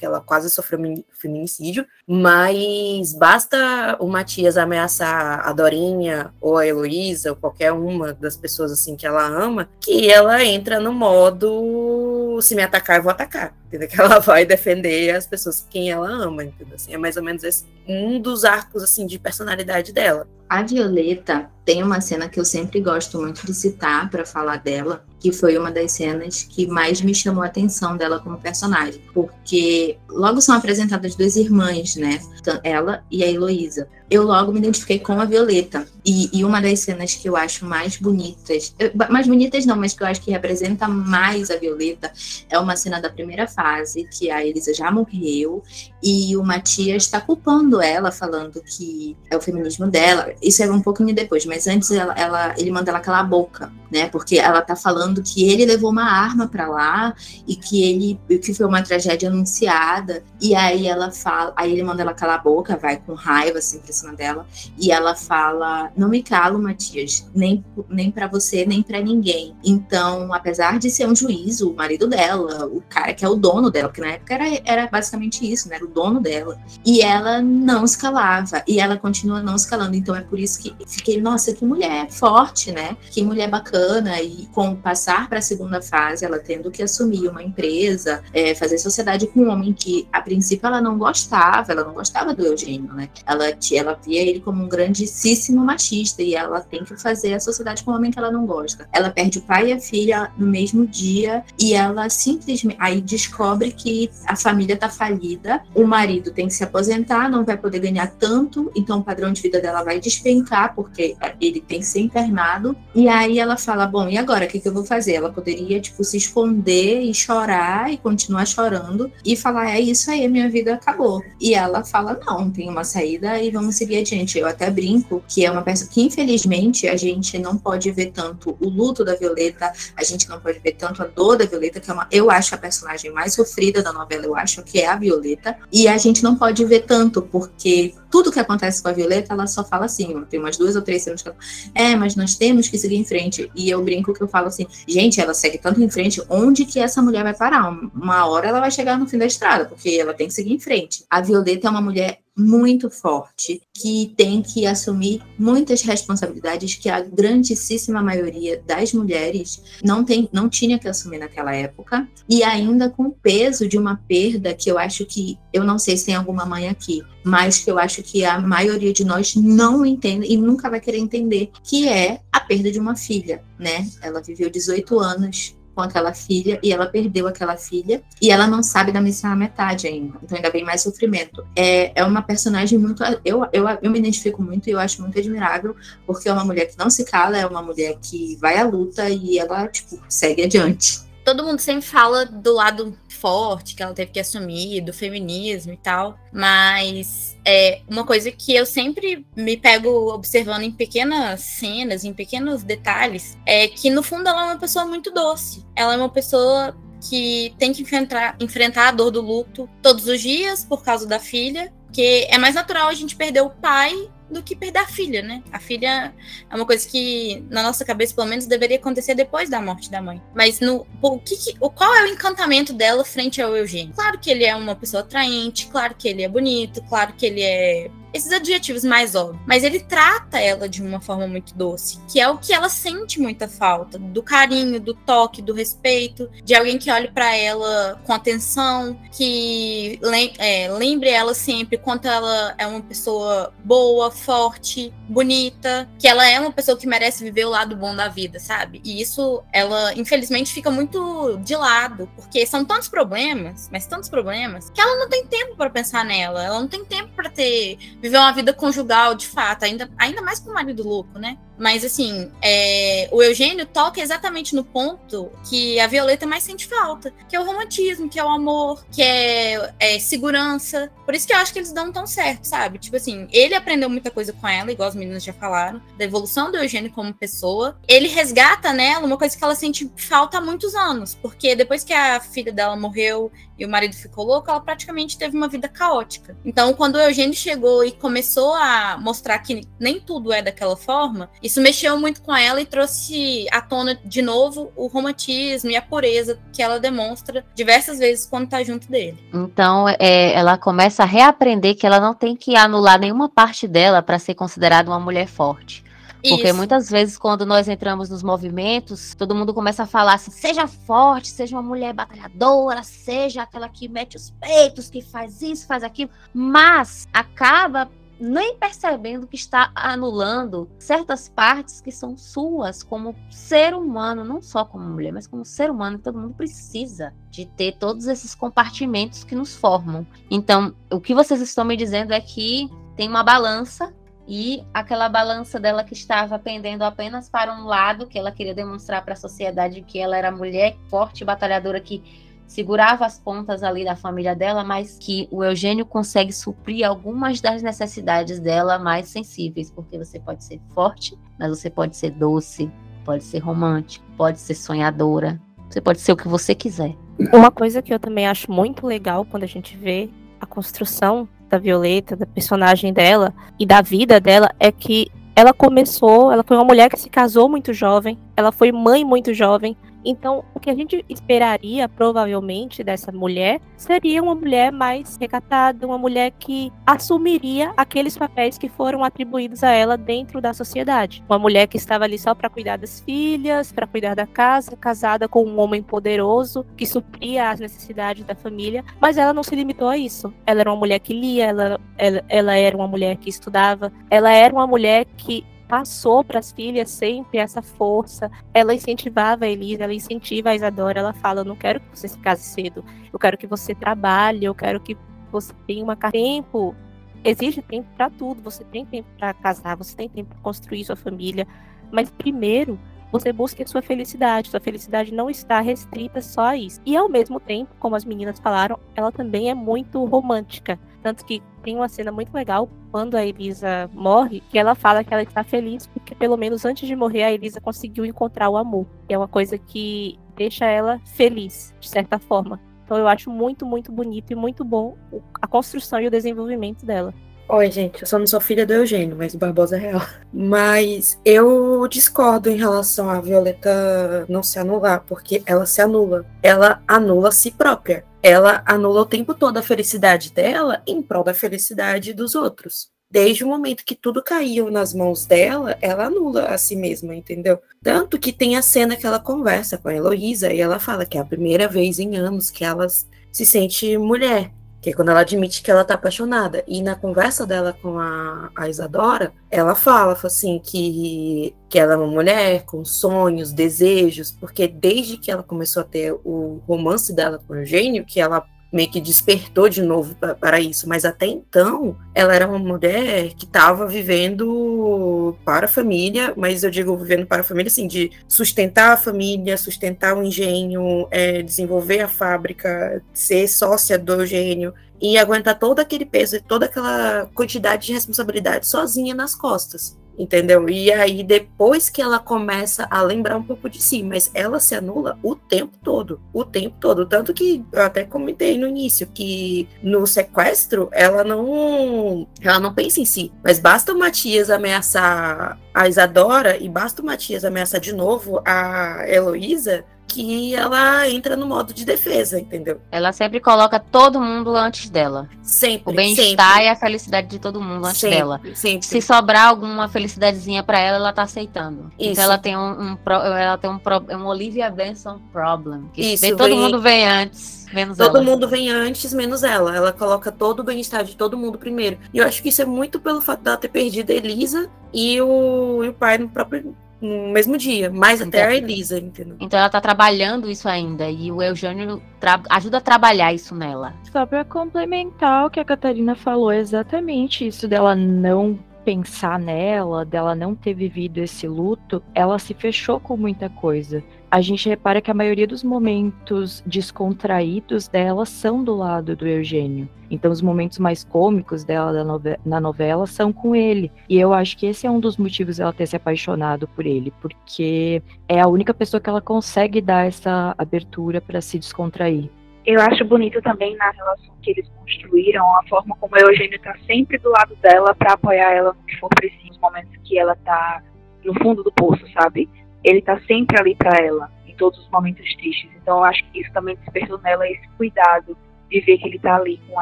porque ela quase sofreu feminicídio, mas basta o Matias ameaçar a Dorinha ou a Heloísa ou qualquer uma das pessoas assim que ela ama, que ela entra no modo se me atacar, eu vou atacar, *laughs* entendeu? Que ela vai defender as pessoas quem ela ama, entendeu? Assim, é mais ou menos esse, um dos arcos assim de personalidade dela. A Violeta tem uma cena que eu sempre gosto muito de citar para falar dela, que foi uma das cenas que mais me chamou a atenção dela como personagem, porque logo são apresentadas duas irmãs, né? Ela e a Heloísa. Eu logo me identifiquei com a Violeta. E, e uma das cenas que eu acho mais bonitas, mais bonitas não, mas que eu acho que representa mais a Violeta, é uma cena da primeira fase, que a Elisa já morreu, e o Matias está culpando ela, falando que é o feminismo dela. Isso é um pouquinho depois, mas antes ela, ela, ele manda ela calar a boca, né? Porque ela tá falando que ele levou uma arma para lá e que ele que foi uma tragédia anunciada. E aí ela fala, aí ele manda ela calar a boca, vai com raiva assim pra cima dela, e ela fala: "Não me calo, Matias, nem nem para você, nem para ninguém". Então, apesar de ser um juiz, o marido dela, o cara que é o dono dela, porque na época era, era basicamente isso, né? Era o dono dela. E ela não escalava, e ela continua não escalando. Então é por isso que fiquei, nossa, que mulher forte, né? Que mulher bacana. E com passar para a segunda fase, ela tendo que assumir uma empresa, é, fazer sociedade com um homem que, a princípio, ela não gostava, ela não gostava do Eugênio, né? Ela, ela via ele como um grandíssimo machista e ela tem que fazer a sociedade com um homem que ela não gosta. Ela perde o pai e a filha no mesmo dia e ela simplesmente aí descobre que a família tá falida, o marido tem que se aposentar, não vai poder ganhar tanto, então o padrão de vida dela vai despencar porque ele tem que ser internado. E aí ela fala: Bom, e agora? O que, que eu vou fazer? Ela poderia, tipo, se esconder e chorar e continuar chorando e falar: É isso aí, minha vida acabou. E ela fala: Não, tem uma saída e vamos seguir adiante. Eu até brinco que é uma peça que, infelizmente, a gente não pode ver tanto o luto da Violeta, a gente não pode ver tanto a dor da Violeta, que é uma, eu acho a personagem mais sofrida da novela, eu acho que é a Violeta, e a gente não pode ver tanto, porque tudo que acontece com a Violeta, ela só fala assim, tem umas duas ou três cenas que ela, é, mas nós temos que seguir em frente. E eu brinco que eu falo assim, gente, ela segue tanto em frente, onde que essa mulher vai parar? Uma hora ela vai chegar no fim da estrada, porque ela tem que seguir em frente. A Violeta é uma mulher muito forte, que tem que assumir muitas responsabilidades que a grandíssima maioria das mulheres não, tem, não tinha que assumir naquela época, e ainda com o peso de uma perda que eu acho que, eu não sei se tem alguma mãe aqui, mas que eu acho que a maioria de nós não entende e nunca vai querer entender, que é a perda de uma filha, né? Ela viveu 18 anos com aquela filha e ela perdeu aquela filha e ela não sabe da missão à metade ainda. Então ainda vem mais sofrimento. É, é uma personagem muito. Eu, eu, eu me identifico muito e eu acho muito admirável, porque é uma mulher que não se cala, é uma mulher que vai à luta e ela, tipo, segue adiante. Todo mundo sempre fala do lado forte que ela teve que assumir, do feminismo e tal, mas é uma coisa que eu sempre me pego observando em pequenas cenas, em pequenos detalhes, é que no fundo ela é uma pessoa muito doce. Ela é uma pessoa que tem que enfrentar, enfrentar a dor do luto todos os dias por causa da filha, que é mais natural a gente perder o pai do que perder a filha, né? A filha é uma coisa que, na nossa cabeça, pelo menos, deveria acontecer depois da morte da mãe. Mas no, o que, qual é o encantamento dela frente ao Eugênio? Claro que ele é uma pessoa atraente, claro que ele é bonito, claro que ele é esses adjetivos mais óbvios. Mas ele trata ela de uma forma muito doce, que é o que ela sente muita falta, do carinho, do toque, do respeito, de alguém que olhe para ela com atenção, que é, lembre ela sempre quanto ela é uma pessoa boa, forte, bonita, que ela é uma pessoa que merece viver o lado bom da vida, sabe? E isso, ela, infelizmente, fica muito de lado, porque são tantos problemas, mas tantos problemas, que ela não tem tempo para pensar nela, ela não tem tempo para ter viver uma vida conjugal de fato, ainda, ainda mais com o marido louco, né? Mas assim, é, o Eugênio toca exatamente no ponto que a Violeta mais sente falta, que é o romantismo, que é o amor, que é, é, segurança. Por isso que eu acho que eles dão tão certo, sabe? Tipo assim, ele aprendeu muita coisa com ela, igual as meninas já falaram, da evolução do Eugênio como pessoa. Ele resgata nela uma coisa que ela sente falta há muitos anos, porque depois que a filha dela morreu e o marido ficou louco, ela praticamente teve uma vida caótica. Então, quando o Eugênio chegou e começou a mostrar que nem tudo é daquela forma, mexeu muito com ela e trouxe à tona de novo o romantismo e a pureza que ela demonstra diversas vezes quando tá junto dele. Então, é, ela começa a reaprender que ela não tem que anular nenhuma parte dela para ser considerada uma mulher forte. Porque Isso. muitas vezes, quando nós entramos nos movimentos, todo mundo começa a falar assim: seja forte, seja uma mulher batalhadora, seja aquela que mete os peitos, que faz isso, faz aquilo. Mas acaba nem percebendo que está anulando certas partes que são suas como ser humano, não só como mulher, mas como ser humano, todo mundo precisa de ter todos esses compartimentos que nos formam. Então, o que vocês estão me dizendo é que tem uma balança e aquela balança dela que estava pendendo apenas para um lado, que ela queria demonstrar para a sociedade que ela era mulher forte, batalhadora que segurava as pontas ali da família dela, mas que o Eugênio consegue suprir algumas das necessidades dela mais sensíveis, porque você pode ser forte, mas você pode ser doce, pode ser romântico, pode ser sonhadora, você pode ser o que você quiser. Uma coisa que eu também acho muito legal quando a gente vê a construção da Violeta, da personagem dela e da vida dela é que ela começou, ela foi uma mulher que se casou muito jovem, ela foi mãe muito jovem, Então, o que a gente esperaria, provavelmente, dessa mulher seria uma mulher mais recatada, uma mulher que assumiria aqueles papéis que foram atribuídos a ela dentro da sociedade. Uma mulher que estava ali só para cuidar das filhas, para cuidar da casa, casada com um homem poderoso que supria as necessidades da família, mas ela não se limitou a isso. Ela era uma mulher que lia, ela, ela, ela era uma mulher que estudava, ela era uma mulher que passou para as filhas sempre essa força. Ela incentivava a Elisa, ela incentiva a Isadora. Ela fala: Eu não quero que você se case cedo, eu quero que você trabalhe, eu quero que você tenha uma tempo. Exige tempo para tudo. Você tem tempo para casar, você tem tempo para construir sua família. Mas primeiro, você busca a sua felicidade. Sua felicidade não está restrita só a isso. E ao mesmo tempo, como as meninas falaram, ela também é muito romântica. Tanto que tem uma cena muito legal quando a Elisa morre, que ela fala que ela está feliz porque pelo menos antes de morrer a Elisa conseguiu encontrar o amor. é uma coisa que deixa ela feliz, de certa forma. Então eu acho muito, muito bonito e muito bom a construção e o desenvolvimento dela. Oi, gente, eu só não sou filha do Eugênio, mas o Barbosa é real. Mas eu discordo em relação a Violeta não se anular, porque ela se anula. Ela anula a si própria. Ela anula o tempo todo a felicidade dela em prol da felicidade dos outros. Desde o momento que tudo caiu nas mãos dela, ela anula a si mesma, entendeu? Tanto que tem a cena que ela conversa com a Heloísa e ela fala que é a primeira vez em anos que ela se sente mulher que é quando ela admite que ela tá apaixonada. E na conversa dela com a, a Isadora, ela fala, fala assim que, que ela é uma mulher com sonhos, desejos, porque desde que ela começou a ter o romance dela com o Eugênio, que ela meio que despertou de novo para isso, mas até então ela era uma mulher que estava vivendo para a família, mas eu digo vivendo para a família assim, de sustentar a família, sustentar o engenho, é, desenvolver a fábrica, ser sócia do engenho e aguentar todo aquele peso e toda aquela quantidade de responsabilidade sozinha nas costas entendeu? E aí depois que ela começa a lembrar um pouco de si, mas ela se anula o tempo todo, o tempo todo, tanto que eu até comentei no início que no sequestro ela não, ela não pensa em si, mas basta o Matias ameaçar a Isadora e basta o Matias ameaçar de novo a Heloísa que ela entra no modo de defesa, entendeu? Ela sempre coloca todo mundo antes dela. Sempre. O bem-estar e a felicidade de todo mundo antes sempre, dela. Sempre. Se sobrar alguma felicidadezinha para ela, ela tá aceitando. Isso. Então ela tem um, um ela tem um, um Olivia Benson problem. Que Isso, todo vem- mundo vem antes, menos Todo ela. mundo vem antes, menos ela. Ela coloca todo o bem-estar de todo mundo primeiro. E eu acho que isso é muito pelo fato dela ter perdido a Elisa e o, e o pai no próprio no mesmo dia. Mais até a Elisa, entendeu? Então ela tá trabalhando isso ainda. E o Eugênio ajuda a trabalhar isso nela. Só pra complementar o que a Catarina falou, é exatamente isso dela não pensar nela, dela não ter vivido esse luto, ela se fechou com muita coisa. A gente repara que a maioria dos momentos descontraídos dela são do lado do Eugênio. Então, os momentos mais cômicos dela na novela são com ele. E eu acho que esse é um dos motivos dela ter se apaixonado por ele, porque é a única pessoa que ela consegue dar essa abertura para se descontrair. Eu acho bonito também na relação que eles construíram, a forma como o Eugênio tá sempre do lado dela para apoiar ela no que for preciso, nos momentos que ela tá no fundo do poço, sabe? Ele tá sempre ali para ela, em todos os momentos tristes. Então eu acho que isso também despertou nela esse cuidado de ver que ele tá ali com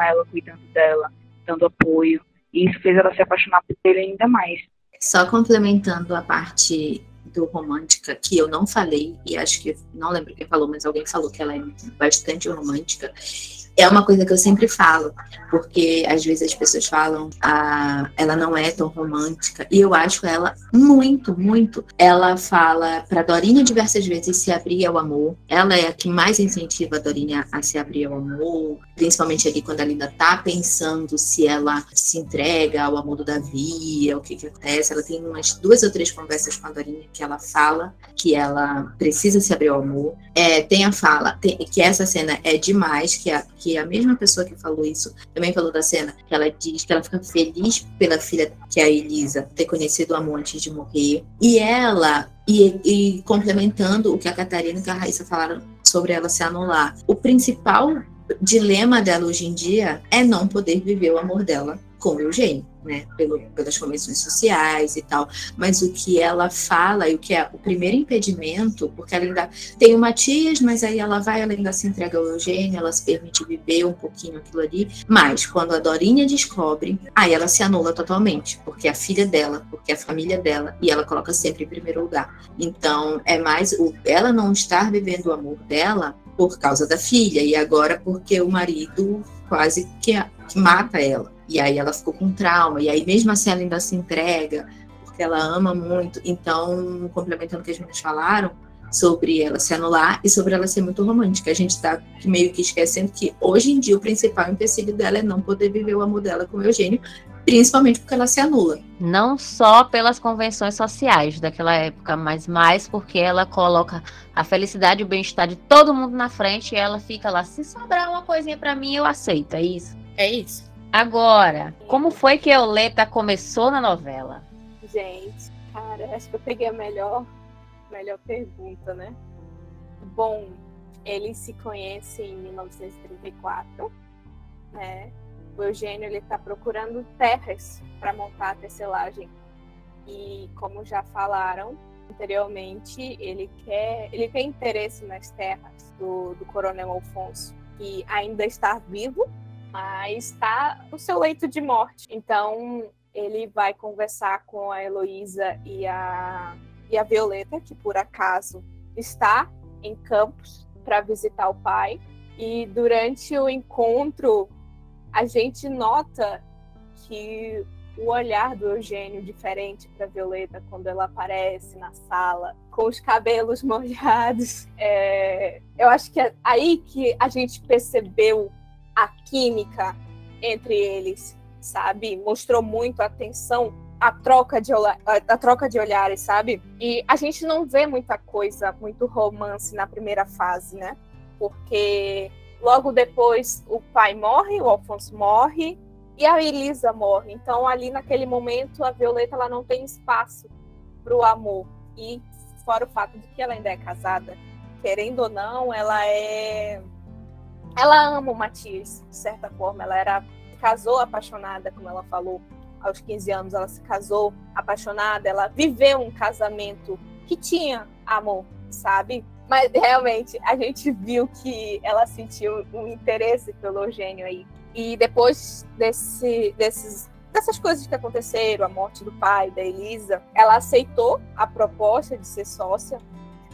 ela, cuidando dela, dando apoio. E isso fez ela se apaixonar por ele ainda mais. Só complementando a parte do romântica, que eu não falei, e acho que não lembro quem falou, mas alguém falou que ela é bastante romântica. É uma coisa que eu sempre falo, porque às vezes as pessoas falam, ah, ela não é tão romântica, e eu acho ela muito, muito. Ela fala para Dorinha diversas vezes se abrir ao amor. Ela é a que mais incentiva a Dorinha a se abrir ao amor, principalmente ali quando ela ainda tá pensando se ela se entrega ao amor do Davi, o que que acontece. Ela tem umas duas ou três conversas com a Dorinha que ela fala que ela precisa se abrir ao amor. É, tem a fala, tem- que essa cena é demais, que a, que a mesma pessoa que falou isso também falou da cena, que ela diz que ela fica feliz pela filha, que é a Elisa, ter conhecido o amor antes de morrer. E ela, e, e complementando o que a Catarina e a Raíssa falaram sobre ela se anular, o principal dilema dela hoje em dia é não poder viver o amor dela com Eugênio, né? Pelo, pelas convenções sociais e tal. Mas o que ela fala e o que é o primeiro impedimento, porque ela ainda tem o Matias, mas aí ela vai, ela ainda se entrega ao Eugênio, ela se permite viver um pouquinho aquilo ali. Mas quando a Dorinha descobre, aí ela se anula totalmente, porque é a filha dela, porque é a família dela, e ela coloca sempre em primeiro lugar. Então, é mais o, ela não estar vivendo o amor dela por causa da filha, e agora porque o marido quase que, que mata ela. E aí ela ficou com trauma, e aí mesmo assim ela ainda se entrega, porque ela ama muito. Então, complementando o que as meninas falaram, sobre ela se anular e sobre ela ser muito romântica. A gente está meio que esquecendo que hoje em dia o principal empecilho dela é não poder viver o amor dela com o Eugênio, principalmente porque ela se anula. Não só pelas convenções sociais daquela época, mas mais porque ela coloca a felicidade e o bem-estar de todo mundo na frente e ela fica lá, se sobrar uma coisinha para mim, eu aceito, é isso? É isso. Agora, como foi que a Euleta começou na novela? Gente, cara, acho que eu peguei a melhor, melhor pergunta, né? Bom, eles se conhecem em 1934, né? O Eugênio ele está procurando terras para montar a tecelagem e, como já falaram anteriormente, ele quer, ele tem interesse nas terras do, do Coronel Alfonso, que ainda está vivo, mas está no seu leito de morte. Então ele vai conversar com a Heloísa e a, e a Violeta, que por acaso está em Campos para visitar o pai. E durante o encontro, a gente nota que o olhar do Eugênio diferente para Violeta quando ela aparece na sala com os cabelos *laughs* molhados. É, eu acho que é aí que a gente percebeu a química entre eles, sabe? Mostrou muito a atenção, a troca de a troca de olhares, sabe? E a gente não vê muita coisa, muito romance na primeira fase, né? Porque logo depois o pai morre, o Alfonso morre e a Elisa morre. Então ali naquele momento a Violeta ela não tem espaço para o amor e fora o fato de que ela ainda é casada, querendo ou não, ela é ela ama o Matias, de certa forma. Ela era casou apaixonada, como ela falou, aos 15 anos. Ela se casou apaixonada, ela viveu um casamento que tinha amor, sabe? Mas realmente a gente viu que ela sentiu um interesse pelo Eugênio aí. E depois desse, desses, dessas coisas que aconteceram, a morte do pai, da Elisa, ela aceitou a proposta de ser sócia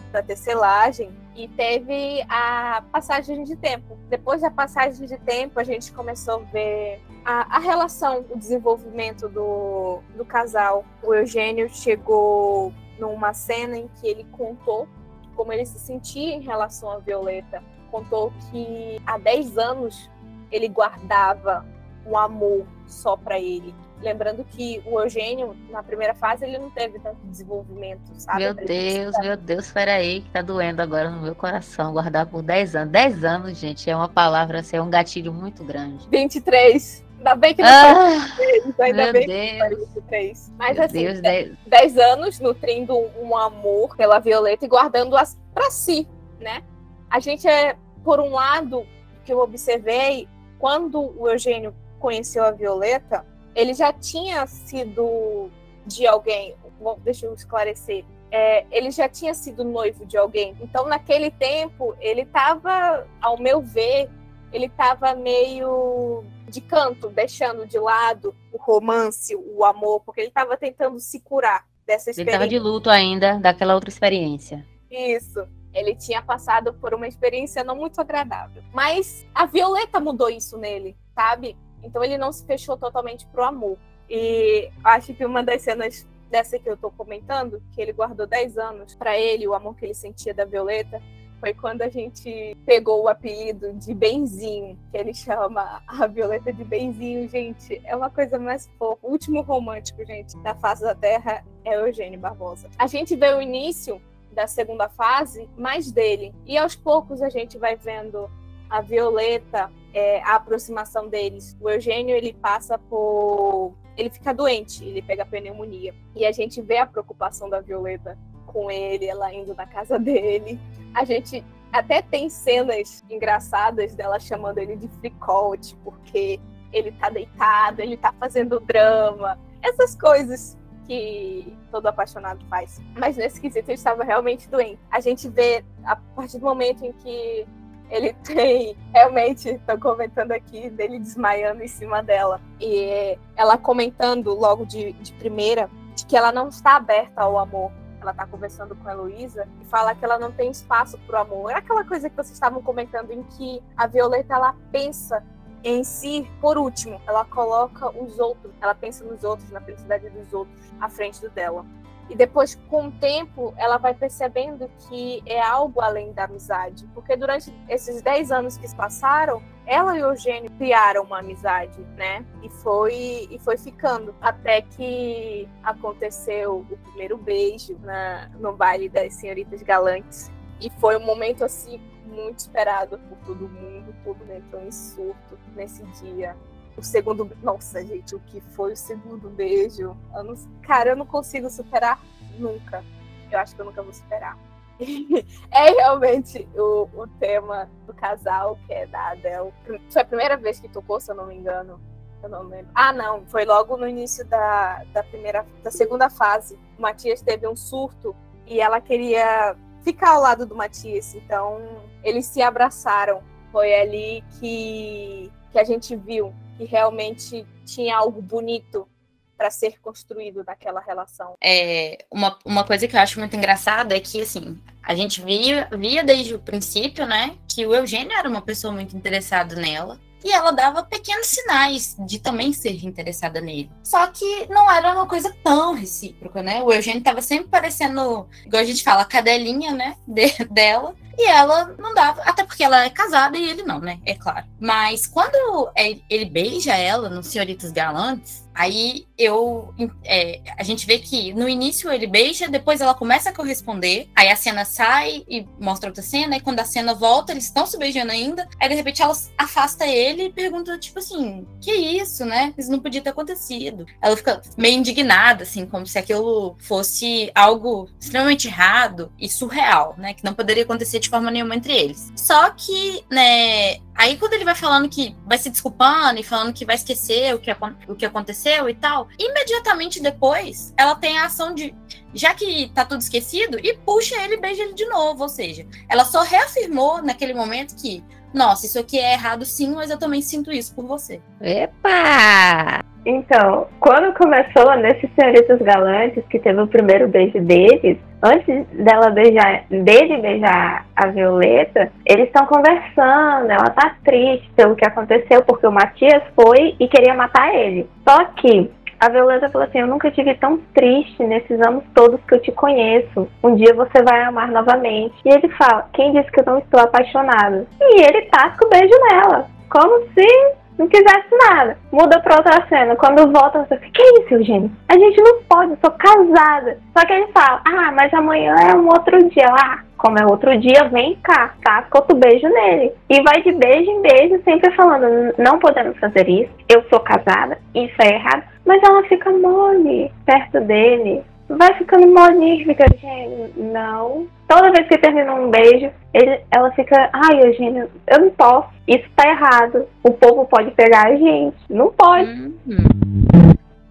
da tecelagem e teve a passagem de tempo. Depois da passagem de tempo, a gente começou a ver a, a relação, o desenvolvimento do, do casal. O Eugênio chegou numa cena em que ele contou como ele se sentia em relação a Violeta. Contou que há 10 anos ele guardava um amor só para ele, Lembrando que o Eugênio, na primeira fase, ele não teve tanto desenvolvimento, sabe? Meu Deus, meu Deus, peraí, que tá doendo agora no meu coração, guardar por 10 anos. 10 anos, gente, é uma palavra, assim, é um gatilho muito grande. 23. Ainda bem que não ah, foi ainda meu bem Deus. que 23. Mas Meu assim, Deus, 10, 10 anos nutrindo um amor pela Violeta e guardando-as para si, né? A gente é, por um lado, que eu observei, quando o Eugênio conheceu a Violeta, ele já tinha sido de alguém. Bom, deixa eu esclarecer. É, ele já tinha sido noivo de alguém. Então, naquele tempo, ele estava, ao meu ver, ele estava meio de canto, deixando de lado o romance, o amor, porque ele estava tentando se curar dessa Ele experiência. estava de luto ainda daquela outra experiência. Isso. Ele tinha passado por uma experiência não muito agradável. Mas a Violeta mudou isso nele, sabe? Então ele não se fechou totalmente pro amor. E acho que uma das cenas dessa que eu tô comentando, que ele guardou 10 anos para ele, o amor que ele sentia da Violeta, foi quando a gente pegou o apelido de Benzinho, que ele chama a Violeta de Benzinho, gente. É uma coisa mais fofa. O último romântico, gente, da face da Terra é Eugênio Barbosa. A gente vê o início da segunda fase mais dele. E aos poucos a gente vai vendo a Violeta, é, a aproximação deles. O Eugênio, ele passa por. Ele fica doente, ele pega pneumonia. E a gente vê a preocupação da Violeta com ele, ela indo na casa dele. A gente até tem cenas engraçadas dela chamando ele de fricote, porque ele tá deitado, ele tá fazendo drama, essas coisas que todo apaixonado faz. Mas nesse quesito ele estava realmente doente. A gente vê a partir do momento em que ele *laughs* tem, realmente, estou comentando aqui, dele desmaiando em cima dela. E ela comentando logo de, de primeira de que ela não está aberta ao amor. Ela está conversando com a Heloísa e fala que ela não tem espaço para o amor. É aquela coisa que vocês estavam comentando em que a Violeta ela pensa em si, por último, ela coloca os outros, ela pensa nos outros, na felicidade dos outros, à frente do dela. E depois, com o tempo, ela vai percebendo que é algo além da amizade. Porque durante esses 10 anos que se passaram, ela e o Eugênio criaram uma amizade, né? E foi, e foi ficando. Até que aconteceu o primeiro beijo na, no baile das Senhoritas Galantes. E foi um momento, assim, muito esperado por todo mundo. Todo mundo entrou em surto nesse dia o segundo. Nossa, gente, o que foi o segundo beijo? Eu não... Cara, eu não consigo superar nunca. Eu acho que eu nunca vou superar. *laughs* é realmente o, o tema do casal, que é da Adele. Foi a primeira vez que tocou, se eu não me engano. Eu não lembro. Ah, não, foi logo no início da, da primeira, da segunda fase. O Matias teve um surto e ela queria ficar ao lado do Matias, então eles se abraçaram. Foi ali que, que a gente viu que realmente tinha algo bonito para ser construído naquela relação. É, uma, uma coisa que eu acho muito engraçada é que, assim, a gente via, via desde o princípio, né, que o Eugênio era uma pessoa muito interessada nela. E ela dava pequenos sinais de também ser interessada nele. Só que não era uma coisa tão recíproca, né? O Eugênio estava sempre parecendo, igual a gente fala, a cadelinha, né? *laughs* De, dela. E ela não dava, até porque ela é casada e ele não, né? É claro. Mas quando ele beija ela nos Senhoritas Galantes, Aí eu é, a gente vê que no início ele beija, depois ela começa a corresponder, aí a cena sai e mostra outra cena, e quando a cena volta, eles estão se beijando ainda, aí de repente ela afasta ele e pergunta, tipo assim, que isso, né? Isso não podia ter acontecido. Ela fica meio indignada, assim, como se aquilo fosse algo extremamente errado e surreal, né? Que não poderia acontecer de forma nenhuma entre eles. Só que, né, Aí quando ele vai falando que vai se desculpando e falando que vai esquecer o que, o que aconteceu e tal, imediatamente depois ela tem a ação de, já que tá tudo esquecido, e puxa ele e beija ele de novo. Ou seja, ela só reafirmou naquele momento que, nossa, isso aqui é errado sim, mas eu também sinto isso por você. Epa! Então, quando começou nesses Senhoritas Galantes, que teve o primeiro beijo deles, antes dela beijar, dele beijar a Violeta, eles estão conversando, ela tá triste pelo que aconteceu, porque o Matias foi e queria matar ele. Só que a Violeta falou assim: Eu nunca tive tão triste nesses anos todos que eu te conheço. Um dia você vai amar novamente. E ele fala: Quem disse que eu não estou apaixonado? E ele tasca o beijo nela. Como se não quisesse nada. Muda pra outra cena. Quando volta, você fica, que isso, Eugênio? A gente não pode, eu sou casada. Só que ele fala, ah, mas amanhã é um outro dia. Ah, como é outro dia, vem cá, tasca outro beijo nele. E vai de beijo em beijo, sempre falando, não podemos fazer isso, eu sou casada, isso é errado. Mas ela fica mole perto dele. Vai ficando molinha, fica, gente, não, toda vez que termina um beijo, ele, ela fica, ai, Eugênio, eu não posso, isso tá errado. O povo pode pegar a gente. Não pode. Uhum.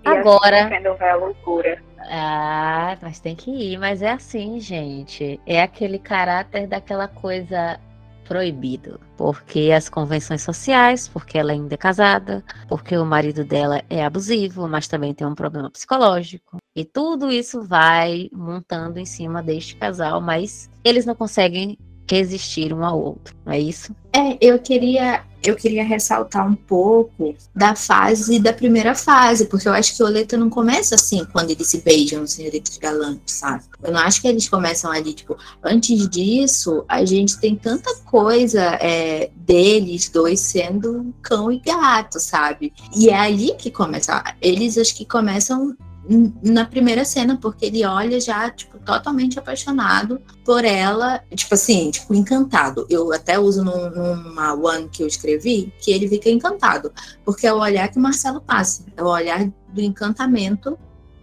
Agora. É loucura. Ah, mas tem que ir, mas é assim, gente. É aquele caráter daquela coisa proibido, porque as convenções sociais, porque ela ainda é casada, porque o marido dela é abusivo, mas também tem um problema psicológico. E tudo isso vai montando em cima deste casal, mas eles não conseguem resistir um ao outro, não é isso? É, eu queria eu queria ressaltar um pouco da fase da primeira fase, porque eu acho que o Oleta não começa assim quando eles se beijam no Senhoritas Galantes, sabe? Eu não acho que eles começam ali, tipo, antes disso, a gente tem tanta coisa é, deles dois sendo cão e gato, sabe? E é ali que começa. Eles acho que começam na primeira cena, porque ele olha já, tipo, totalmente apaixonado por ela, tipo assim, tipo, encantado. Eu até uso num, numa one que eu escrevi, que ele fica encantado, porque é o olhar que o Marcelo passa, é o olhar do encantamento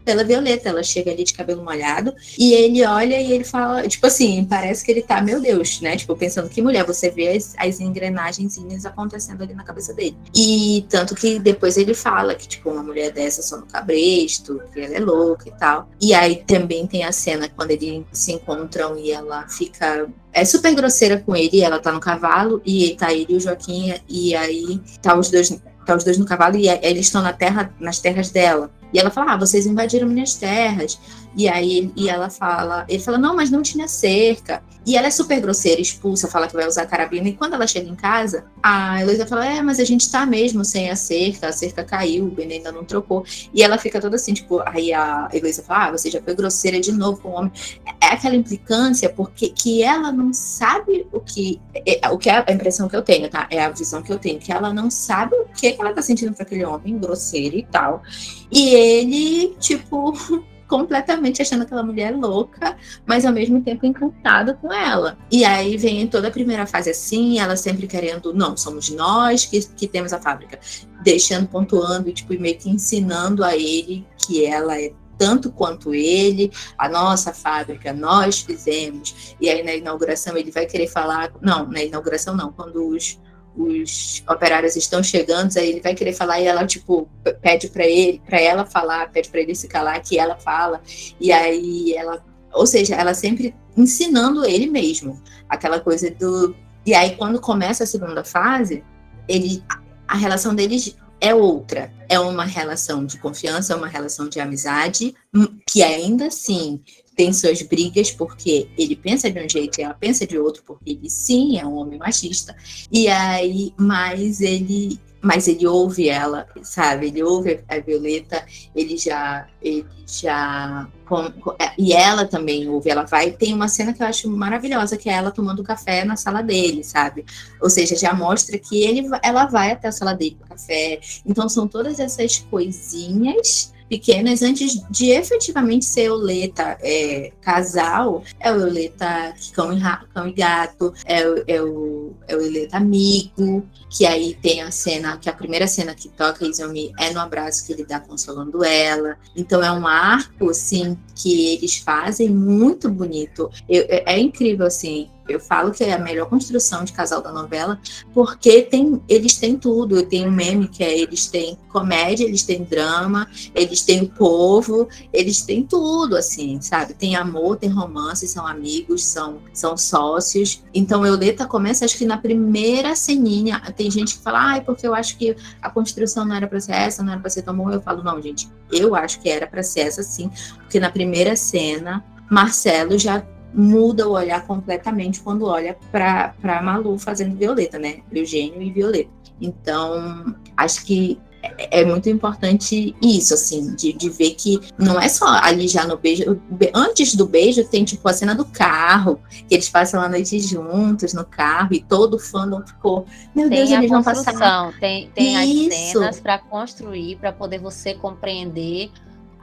pela Violeta. Ela chega ali de cabelo molhado e ele olha e ele fala, tipo assim, parece que ele tá, meu Deus, né? Tipo, pensando que mulher, você vê as, as engrenagens acontecendo ali na cabeça dele. E tanto que depois ele fala que, tipo, uma mulher dessa só no cabresto, que ela é louca e tal. E aí também tem a cena quando eles se encontram e ela fica é super grosseira com ele, ela tá no cavalo e tá ele e o Joaquim e aí tá os dois tá os dois no cavalo e eles estão na terra nas terras dela. E ela fala: "Ah, vocês invadiram minhas terras". E aí e ela fala, ele fala: "Não, mas não tinha cerca". E ela é super grosseira, expulsa, fala que vai usar carabina. E quando ela chega em casa, a Heloísa fala: É, mas a gente tá mesmo sem a cerca, a cerca caiu, o Benê ainda não trocou. E ela fica toda assim, tipo, aí a Heloísa fala: Ah, você já foi grosseira de novo com o homem. É aquela implicância, porque que ela não sabe o que. É, o que é a impressão que eu tenho, tá? É a visão que eu tenho, que ela não sabe o que, que ela tá sentindo pra aquele homem grosseiro e tal. E ele, tipo. *laughs* completamente achando aquela mulher louca, mas ao mesmo tempo encantado com ela. E aí vem toda a primeira fase assim, ela sempre querendo, não, somos nós que, que temos a fábrica, deixando, pontuando e tipo, meio que ensinando a ele que ela é tanto quanto ele, a nossa fábrica, nós fizemos. E aí na inauguração ele vai querer falar, não, na inauguração não, quando os os operários estão chegando, aí ele vai querer falar e ela tipo pede para ele, para ela falar, pede para ele se calar que ela fala. E aí ela, ou seja, ela sempre ensinando ele mesmo, aquela coisa do e aí quando começa a segunda fase, ele a relação deles é outra, é uma relação de confiança, é uma relação de amizade, hum, que ainda assim tem suas brigas porque ele pensa de um jeito e ela pensa de outro porque ele sim é um homem machista. E aí mas ele mas ele ouve ela sabe? Ele ouve a Violeta ele já ele já com, com, é, e ela também ouve ela vai. Tem uma cena que eu acho maravilhosa que é ela tomando café na sala dele sabe? Ou seja já mostra que ele ela vai até a sala dele com café. Então são todas essas coisinhas pequenas antes de efetivamente ser Euleta é, casal, é o Euleta cão e, cão e gato, é, o, é, o, é o Euleta amigo, que aí tem a cena, que a primeira cena que toca Izumi é no abraço que ele dá consolando ela. Então é um arco, assim, que eles fazem muito bonito. Eu, é, é incrível, assim, eu falo que é a melhor construção de casal da novela, porque tem, eles têm tudo. Tem um meme que é eles têm comédia, eles têm drama, eles têm o povo, eles têm tudo, assim, sabe? Tem amor, tem romance, são amigos, são, são sócios. Então, Euleta começa, acho que na primeira ceninha, tem gente que fala, ah, porque eu acho que a construção não era para ser essa, não era para ser tão bom. Eu falo, não, gente, eu acho que era para ser essa sim, porque na primeira cena, Marcelo já muda o olhar completamente quando olha para Malu fazendo Violeta, né? Eugênio e Violeta. Então, acho que é, é muito importante isso, assim, de, de ver que não é só ali já no beijo. Antes do beijo, tem tipo a cena do carro, que eles passam a noite juntos no carro e todo o fandom ficou. Meu tem Deus, a eles vão passar. Tem, tem as cenas para construir, para poder você compreender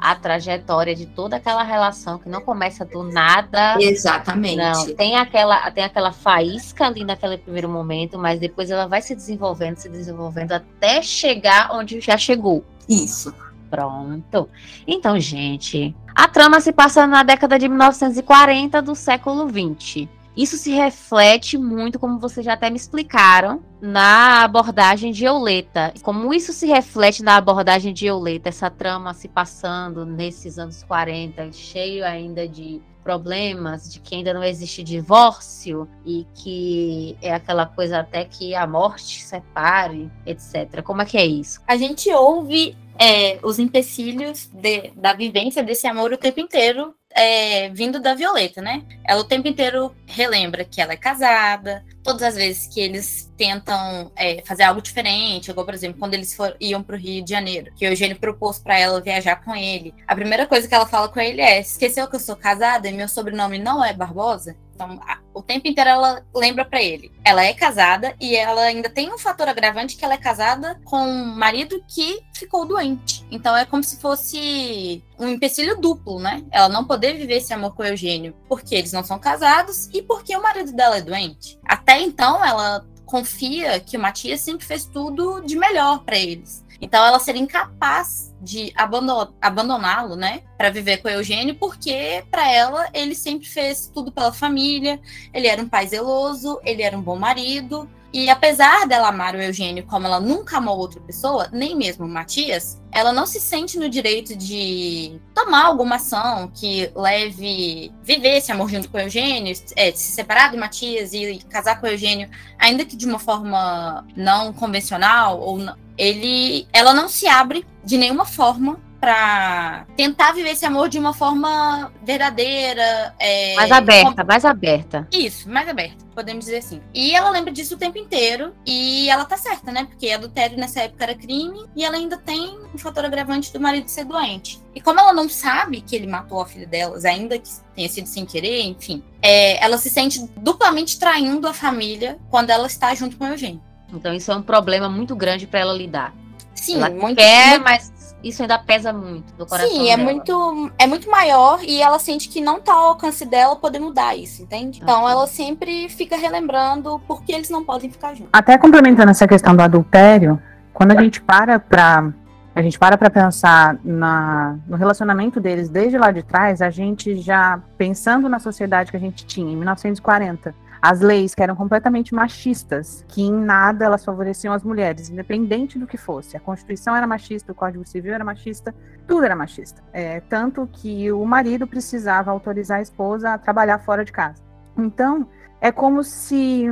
a trajetória de toda aquela relação que não começa do nada. Exatamente. Não, tem aquela, tem aquela faísca ali naquele primeiro momento, mas depois ela vai se desenvolvendo, se desenvolvendo até chegar onde já chegou. Isso. Pronto. Então, gente, a trama se passa na década de 1940 do século 20. Isso se reflete muito, como vocês já até me explicaram, na abordagem de Euleta. Como isso se reflete na abordagem de Euleta, essa trama se passando nesses anos 40, cheio ainda de problemas, de que ainda não existe divórcio e que é aquela coisa até que a morte separe, etc. Como é que é isso? A gente ouve é, os empecilhos de- da vivência desse amor o tempo inteiro é, vindo da Violeta, né? Ela o tempo inteiro relembra que ela é casada, todas as vezes que eles tentam é, fazer algo diferente, igual, por exemplo, quando eles iam para o Rio de Janeiro, que o Eugênio propôs para ela viajar com ele. A primeira coisa que ela fala com ele é: esqueceu que eu sou casada e meu sobrenome não é Barbosa? Então, a- o tempo inteiro ela lembra pra ele. Ela é casada e ela ainda tem um fator agravante que ela é casada com um marido que ficou doente. Então é como se fosse um empecilho duplo, né? Ela não poder viver esse amor com o Eugênio porque eles não são casados e porque o marido dela é doente. Até então ela confia que o Matias sempre fez tudo de melhor pra eles. Então ela seria incapaz de abandoná- abandoná-lo, né, para viver com Eugênio, porque para ela ele sempre fez tudo pela família, ele era um pai zeloso, ele era um bom marido. E apesar dela amar o Eugênio como ela nunca amou outra pessoa, nem mesmo o Matias, ela não se sente no direito de tomar alguma ação que leve viver esse amor junto com o Eugênio, é, se separar do Matias e casar com o Eugênio, ainda que de uma forma não convencional ou não, ele, ela não se abre de nenhuma forma para tentar viver esse amor de uma forma verdadeira, é, Mais aberta, mais aberta. isso, mais aberta, podemos dizer assim. E ela lembra disso o tempo inteiro. E ela tá certa, né? Porque adultério nessa época era crime. E ela ainda tem um fator agravante do marido ser doente. E como ela não sabe que ele matou a filha delas, ainda que tenha sido sem querer, enfim, é, ela se sente duplamente traindo a família quando ela está junto com o Eugênio. Então isso é um problema muito grande para ela lidar. Sim, ela muito, quer, muito- mas isso ainda pesa muito no coração Sim, é dela. muito, é muito maior e ela sente que não tá ao alcance dela poder mudar isso, entende? Então ela sempre fica relembrando por que eles não podem ficar juntos. Até complementando essa questão do adultério, quando a gente para pra. A gente para para pensar na, no relacionamento deles desde lá de trás, a gente já pensando na sociedade que a gente tinha em 1940, as leis que eram completamente machistas, que em nada elas favoreciam as mulheres, independente do que fosse. A Constituição era machista, o Código Civil era machista, tudo era machista. É, tanto que o marido precisava autorizar a esposa a trabalhar fora de casa. Então, é como se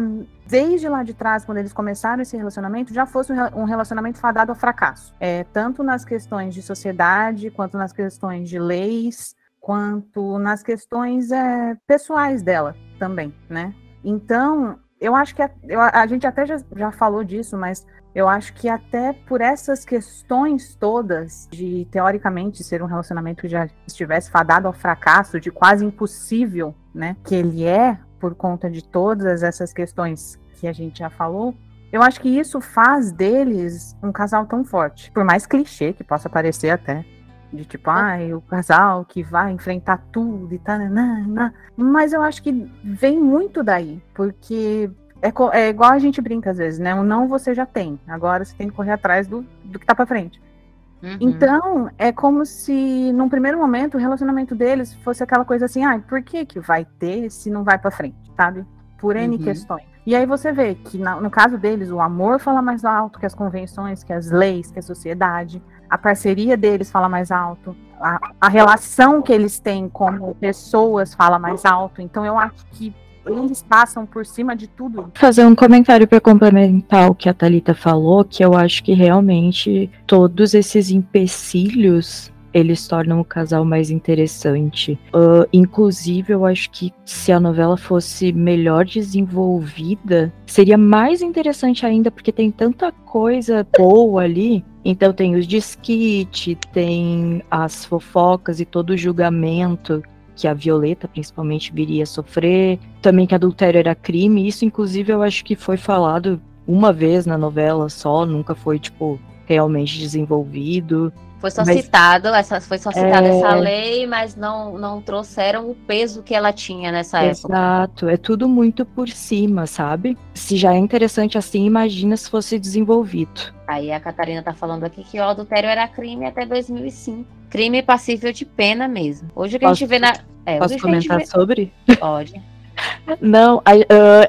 desde lá de trás, quando eles começaram esse relacionamento, já fosse um rela- relacionamento fadado ao fracasso. É, tanto nas questões de sociedade, quanto nas questões de leis, quanto nas questões é, pessoais dela também, né? Então, eu acho que a, eu- a gente até já, já falou disso, mas eu acho que até por essas questões todas de teoricamente ser um relacionamento que já estivesse fadado ao fracasso, de quase impossível, né, que ele é por conta de todas essas questões que a gente já falou, eu acho que isso faz deles um casal tão forte. Por mais clichê que possa parecer até. De tipo, ai, o casal que vai enfrentar tudo e tal, mas eu acho que vem muito daí, porque é, é igual a gente brinca às vezes, né? O não você já tem, agora você tem que correr atrás do, do que tá pra frente. Uhum. Então, é como se, num primeiro momento, o relacionamento deles fosse aquela coisa assim, ah, por que que vai ter se não vai pra frente, sabe? Por N Uhum. questões. E aí você vê que, no caso deles, o amor fala mais alto que as convenções, que as leis, que a sociedade. A parceria deles fala mais alto. A, a relação que eles têm como pessoas fala mais alto. Então, eu acho que eles passam por cima de tudo. fazer um comentário para complementar o que a Thalita falou, que eu acho que realmente todos esses empecilhos eles tornam o casal mais interessante. Ah, inclusive, eu acho que se a novela fosse melhor desenvolvida, seria mais interessante ainda, porque tem tanta coisa boa ali. Então tem os disquite, tem as fofocas e todo o julgamento que a Violeta principalmente viria a sofrer, também que adultério era crime, isso inclusive eu acho que foi falado uma vez na novela só, nunca foi tipo realmente desenvolvido. Foi só Mas- citado, essa, foi só citada É. essa lei, mas não, não trouxeram o peso que ela tinha nessa época. Exato, é tudo muito por cima, sabe? Se já é interessante assim, imagina se fosse desenvolvido. Aí a Catarina tá falando aqui que o adultério era crime até 2005. Crime passível de pena mesmo. Hoje o que a Posso- gente vê na. É, Posso a comentar vê... sobre? Pode. Não, ah,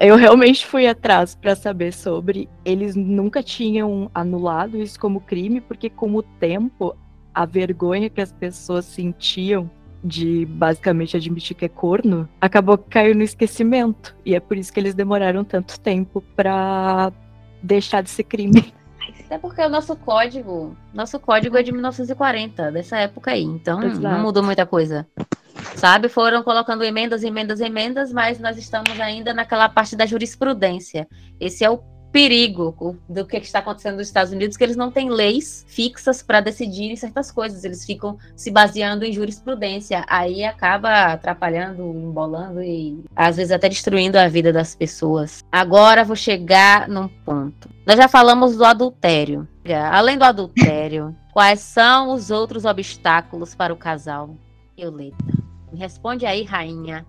eu realmente fui atrás pra saber sobre. Eles nunca tinham anulado isso como crime, porque com o tempo, a vergonha que as pessoas sentiam de basicamente admitir que é corno, acabou caiu no esquecimento. E é por isso que eles demoraram tanto tempo pra deixar de ser crime. Até porque o nosso código, nosso código é de 1940, dessa época aí. Então Exato. não mudou muita coisa. Sabe? Foram colocando emendas, emendas, emendas, mas nós estamos ainda naquela parte da jurisprudência. Esse é o perigo do que está acontecendo nos Estados Unidos, que eles não têm leis fixas para decidirem certas coisas. Eles ficam se baseando em jurisprudência. Aí acaba atrapalhando, embolando e às vezes até destruindo a vida das pessoas. Agora vou chegar num ponto. Nós já falamos do adultério. Além do adultério, *laughs* quais são os outros obstáculos para o casal? Violeta. Me responde aí, rainha.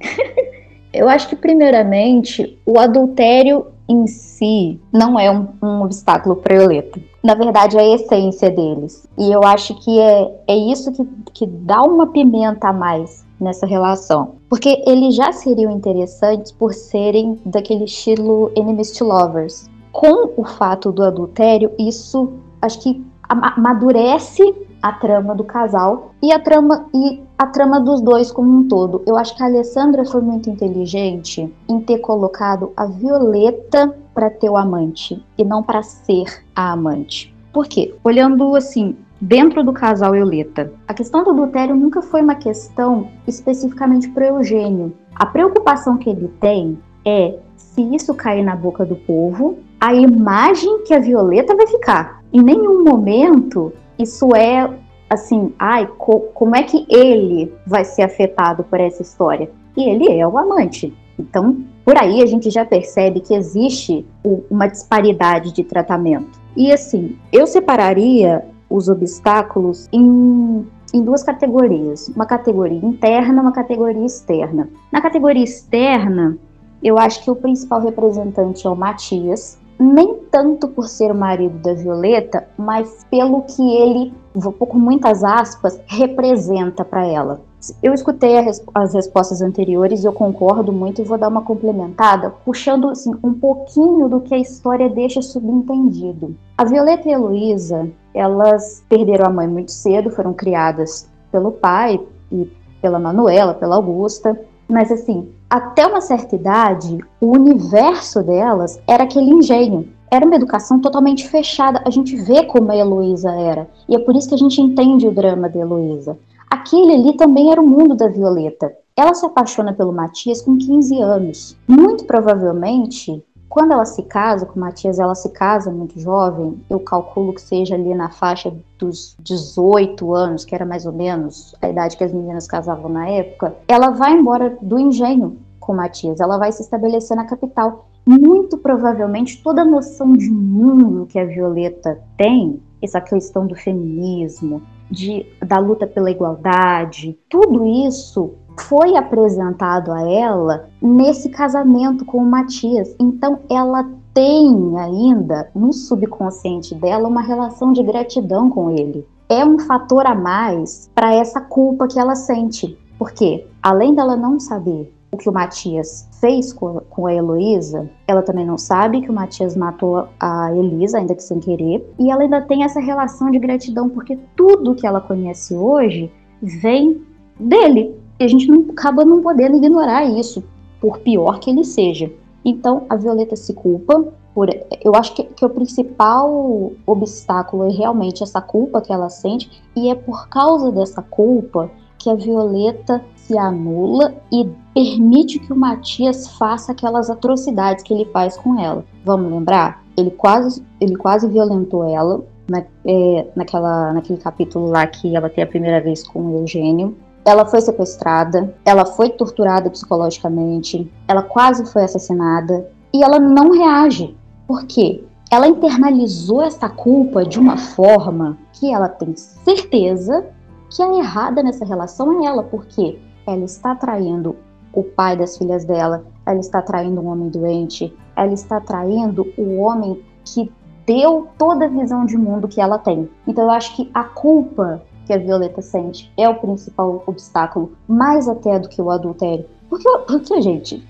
*laughs* Eu acho que, primeiramente, o adultério em si não é um, um obstáculo para Violeta. Na verdade, é a essência deles. E eu acho que é, é isso que, que dá uma pimenta a mais nessa relação. Porque eles já seriam interessantes por serem daquele estilo enemies to lovers. Com o fato do adultério, isso acho que amadurece a trama do casal e a trama e a trama dos dois como um todo. Eu acho que a Alessandra foi muito inteligente em ter colocado a Violeta para ter o amante e não para ser a amante. Por quê? Olhando assim, dentro do casal Violeta, a questão do adultério nunca foi uma questão especificamente para Eugênio. A preocupação que ele tem é se isso cair na boca do povo, a imagem que a Violeta vai ficar. Em nenhum momento isso é assim, ai, co como é que ele vai ser afetado por essa história? E ele é o amante. Então, por aí a gente já percebe que existe uma disparidade de tratamento. E assim, eu separaria os obstáculos em, em duas categorias: uma categoria interna, uma categoria externa. Na categoria externa, eu acho que o principal representante é o Matias, nem tanto por ser o marido da Violeta, mas pelo que ele, vou com muitas aspas, representa para ela. Eu escutei as respostas anteriores e eu concordo muito e vou dar uma complementada, puxando assim, um pouquinho do que a história deixa subentendido. A Violeta e a Heloísa, elas perderam a mãe muito cedo, foram criadas pelo pai e pela Manuela, pela Augusta, mas assim, até uma certa idade, o universo delas era aquele engenho. Era uma educação totalmente fechada. A gente vê como a Heloísa era. E é por isso que a gente entende o drama da Heloísa. Aquele ali também era o mundo da Violeta. Ela se apaixona pelo Matias com 15 anos. Muito provavelmente, quando ela se casa com o Matias, ela se casa muito jovem. Eu calculo que seja ali na faixa dos 18 anos, que era mais ou menos a idade que as meninas casavam na época. Ela vai embora do engenho com o Matias. Ela vai se estabelecer na capital. Muito provavelmente toda a noção de mundo que a Violeta tem, essa questão do feminismo, de, da luta pela igualdade, tudo isso foi apresentado a ela nesse casamento com o Matias. Então ela tem ainda no subconsciente dela uma relação de gratidão com ele. É um fator a mais para essa culpa que ela sente. Porque, além dela não saber o que o Matias fez com, a Heloísa, ela também não sabe que o Matias matou a Elisa, ainda que sem querer, e ela ainda tem essa relação de gratidão, porque tudo que ela conhece hoje vem dele. E a gente não, acaba não podendo ignorar isso, por pior que ele seja. Então, a Violeta se culpa por. Eu acho que, que o principal obstáculo é realmente essa culpa que ela sente, e é por causa dessa culpa que a Violeta se anula e permite que o Matias faça aquelas atrocidades que ele faz com ela. Vamos lembrar? Ele quase, ele quase violentou ela na, é, naquela, naquele capítulo lá que ela tem a primeira vez com o Eugênio. Ela foi sequestrada, ela foi torturada psicologicamente, ela quase foi assassinada e ela não reage. Por quê? Ela internalizou essa culpa de uma forma que ela tem certeza que a errada nessa relação é ela, porque ela está traindo o pai das filhas dela, ela está traindo um homem doente, ela está traindo o homem que deu toda a visão de mundo que ela tem. Então eu acho que a culpa que a Violeta sente é o principal obstáculo, mais até do que o adultério. Porque, *laughs* porque gente,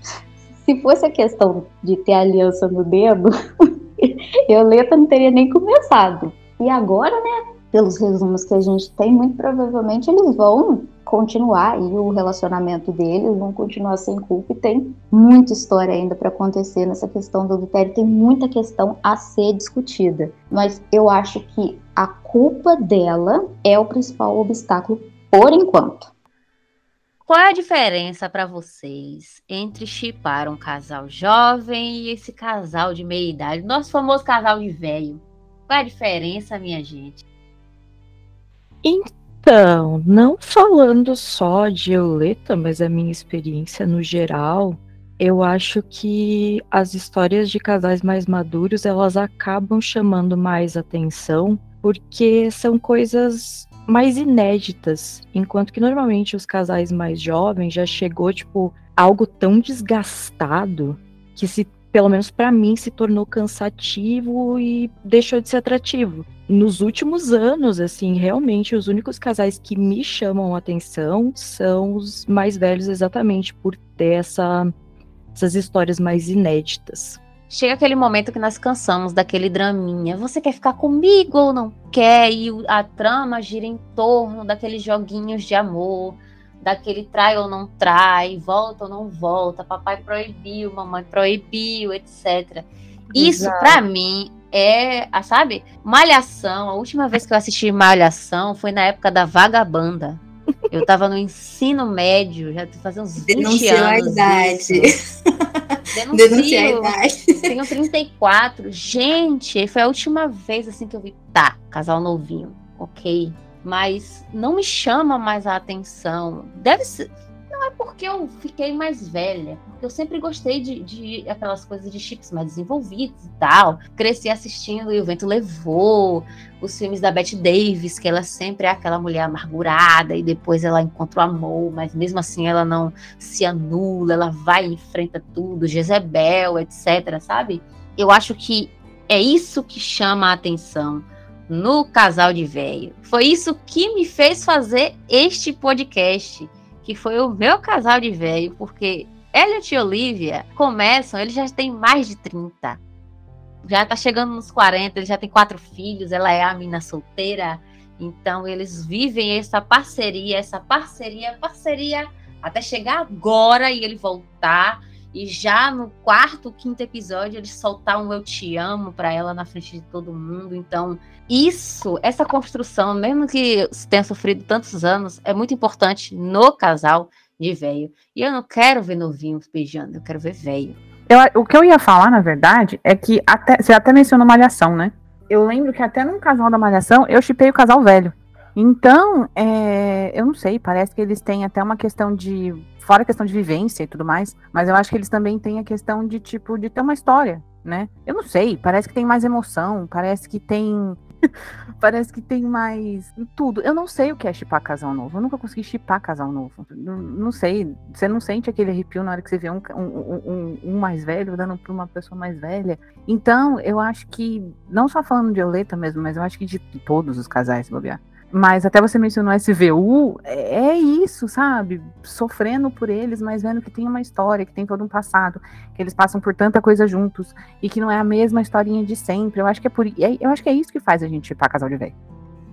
se fosse a questão de ter aliança no dedo, *laughs* Violeta não teria nem começado. E agora, né, pelos resumos que a gente tem, muito provavelmente eles vão continuar e o relacionamento deles vão continuar sem culpa e tem muita história ainda para acontecer nessa questão do adultério, tem muita questão a ser discutida, mas eu acho que a culpa dela é o principal obstáculo por enquanto. Qual é a diferença para vocês entre chipar um casal jovem e esse casal de meia idade, nosso famoso casal de velho? Qual é a diferença, minha gente? Então, não falando só de Euleta, mas a minha experiência no geral, eu acho que as histórias de casais mais maduros, elas acabam chamando mais atenção, porque são coisas mais inéditas, enquanto que normalmente os casais mais jovens já chegou tipo algo tão desgastado que se pelo menos para mim, se tornou cansativo e deixou de ser atrativo. Nos últimos anos, assim, realmente os únicos casais que me chamam a atenção são os mais velhos, exatamente por ter essa, essas histórias mais inéditas. Chega aquele momento que nós cansamos daquele draminha. Você quer ficar comigo ou não quer? E a trama gira em torno daqueles joguinhos de amor daquele trai ou não trai, volta ou não volta, papai proibiu, mamãe proibiu, etc. Isso para mim é, sabe, Malhação. A última vez que eu assisti Malhação foi na época da Vagabanda. Eu tava no ensino médio, já fazia uns 20 Denunciou anos. a idade. Denuncio, Denuncio a idade. Tenho 34. Gente, foi a última vez assim que eu vi. Tá, casal novinho. Ok mas não me chama mais a atenção. Deve ser. Não é porque eu fiquei mais velha. Eu sempre gostei de, de aquelas coisas de chips mais desenvolvidos e tal. Cresci assistindo E o Vento Levou, os filmes da Bette Davis, que ela sempre é aquela mulher amargurada e depois ela encontra o amor, mas mesmo assim ela não se anula, ela vai e enfrenta tudo, Jezebel, etc, sabe? Eu acho que é isso que chama a atenção no Casal de Velho. Foi isso que me fez fazer este podcast, que foi o meu casal de velho, porque Elliot e Olivia começam, eles já têm mais de 30. Já tá chegando nos 40, ele já tem quatro filhos, ela é a mina solteira. Então eles vivem essa parceria, essa parceria, parceria até chegar agora e ele voltar e já no quarto, quinto episódio, ele soltar um eu te amo para ela na frente de todo mundo. Então, isso, essa construção, mesmo que tenha sofrido tantos anos, é muito importante no casal de velho. E eu não quero ver novinhos beijando, eu quero ver velho. o que eu ia falar, na verdade, é que até, você até mencionou Malhação, né? Eu lembro que até num casal da Malhação, eu chipei o casal velho. Então, é, eu não sei, parece que eles têm até uma questão de. Fora a questão de vivência e tudo mais, mas eu acho que eles também têm a questão de, tipo, de ter uma história, né? Eu não sei, parece que tem mais emoção, parece que tem. *laughs* parece que tem mais tudo. Eu não sei o que é chipar casal novo. Eu nunca consegui chipar casal novo. Não, não, sei. Você não sente aquele arrepio na hora que você vê um, um, um, um mais velho dando para uma pessoa mais velha. Então, eu acho que, não só falando de Violeta mesmo, mas eu acho que de todos os casais, bobear mas até você mencionou SVU, é, é isso, sabe? Sofrendo por eles, mas vendo que tem uma história, que tem todo um passado, que eles passam por tanta coisa juntos e que não é a mesma historinha de sempre. Eu acho que é por é, eu acho que é isso que faz a gente chipar casal de velho.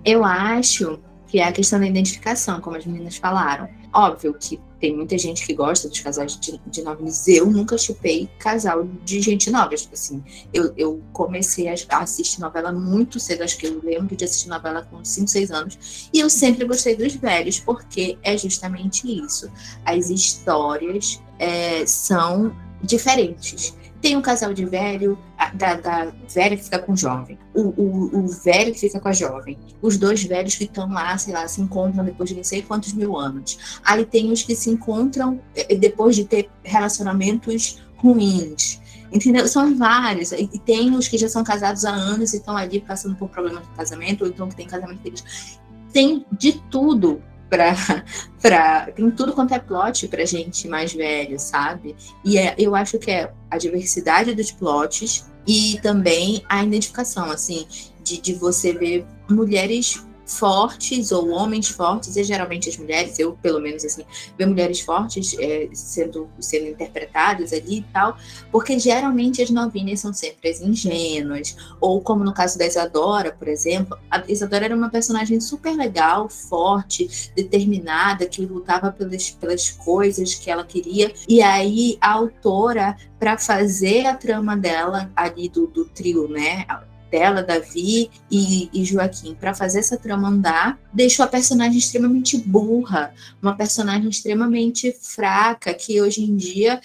Eu acho que é a questão da identificação, como as meninas falaram. Óbvio que tem muita gente que gosta dos casais de, de. Eu nunca chupei casal de gente nova. Tipo assim, eu, eu comecei a assistir novela muito cedo. Acho que eu lembro de assistir novela com 5, 6 anos. E eu sempre gostei dos velhos, porque é justamente isso. As histórias é, são diferentes. Tem um casal de velho, da, da velha que fica com o jovem, o, o, o, velho que fica com a jovem, os dois velhos que estão lá, sei lá, se encontram depois de não sei quantos mil anos. Aí tem os que se encontram eh, depois de ter relacionamentos ruins. Entendeu? São vários. E tem os que já são casados há anos e estão ali passando por problemas de casamento, ou então que tem casamento feliz. Tem de tudo pra, *laughs* pra. Tem tudo quanto é plot pra gente mais velho, sabe? E é, eu acho que é a diversidade dos plots e também a identificação, assim, de, de você ver mulheres fortes ou homens fortes, e geralmente as mulheres, eu pelo menos assim, ver mulheres fortes é, sendo, sendo interpretadas ali e tal, porque geralmente as novinhas são sempre as ingênuas, ou como no caso da Isadora, por exemplo, a Isadora era uma personagem super legal, forte, determinada, que lutava pelas, pelas coisas que ela queria, e aí a autora, para fazer a trama dela ali do, do trio, né, dela, Davi e, e Joaquim, para fazer essa trama andar, deixou a personagem extremamente burra, uma personagem extremamente fraca, que hoje em dia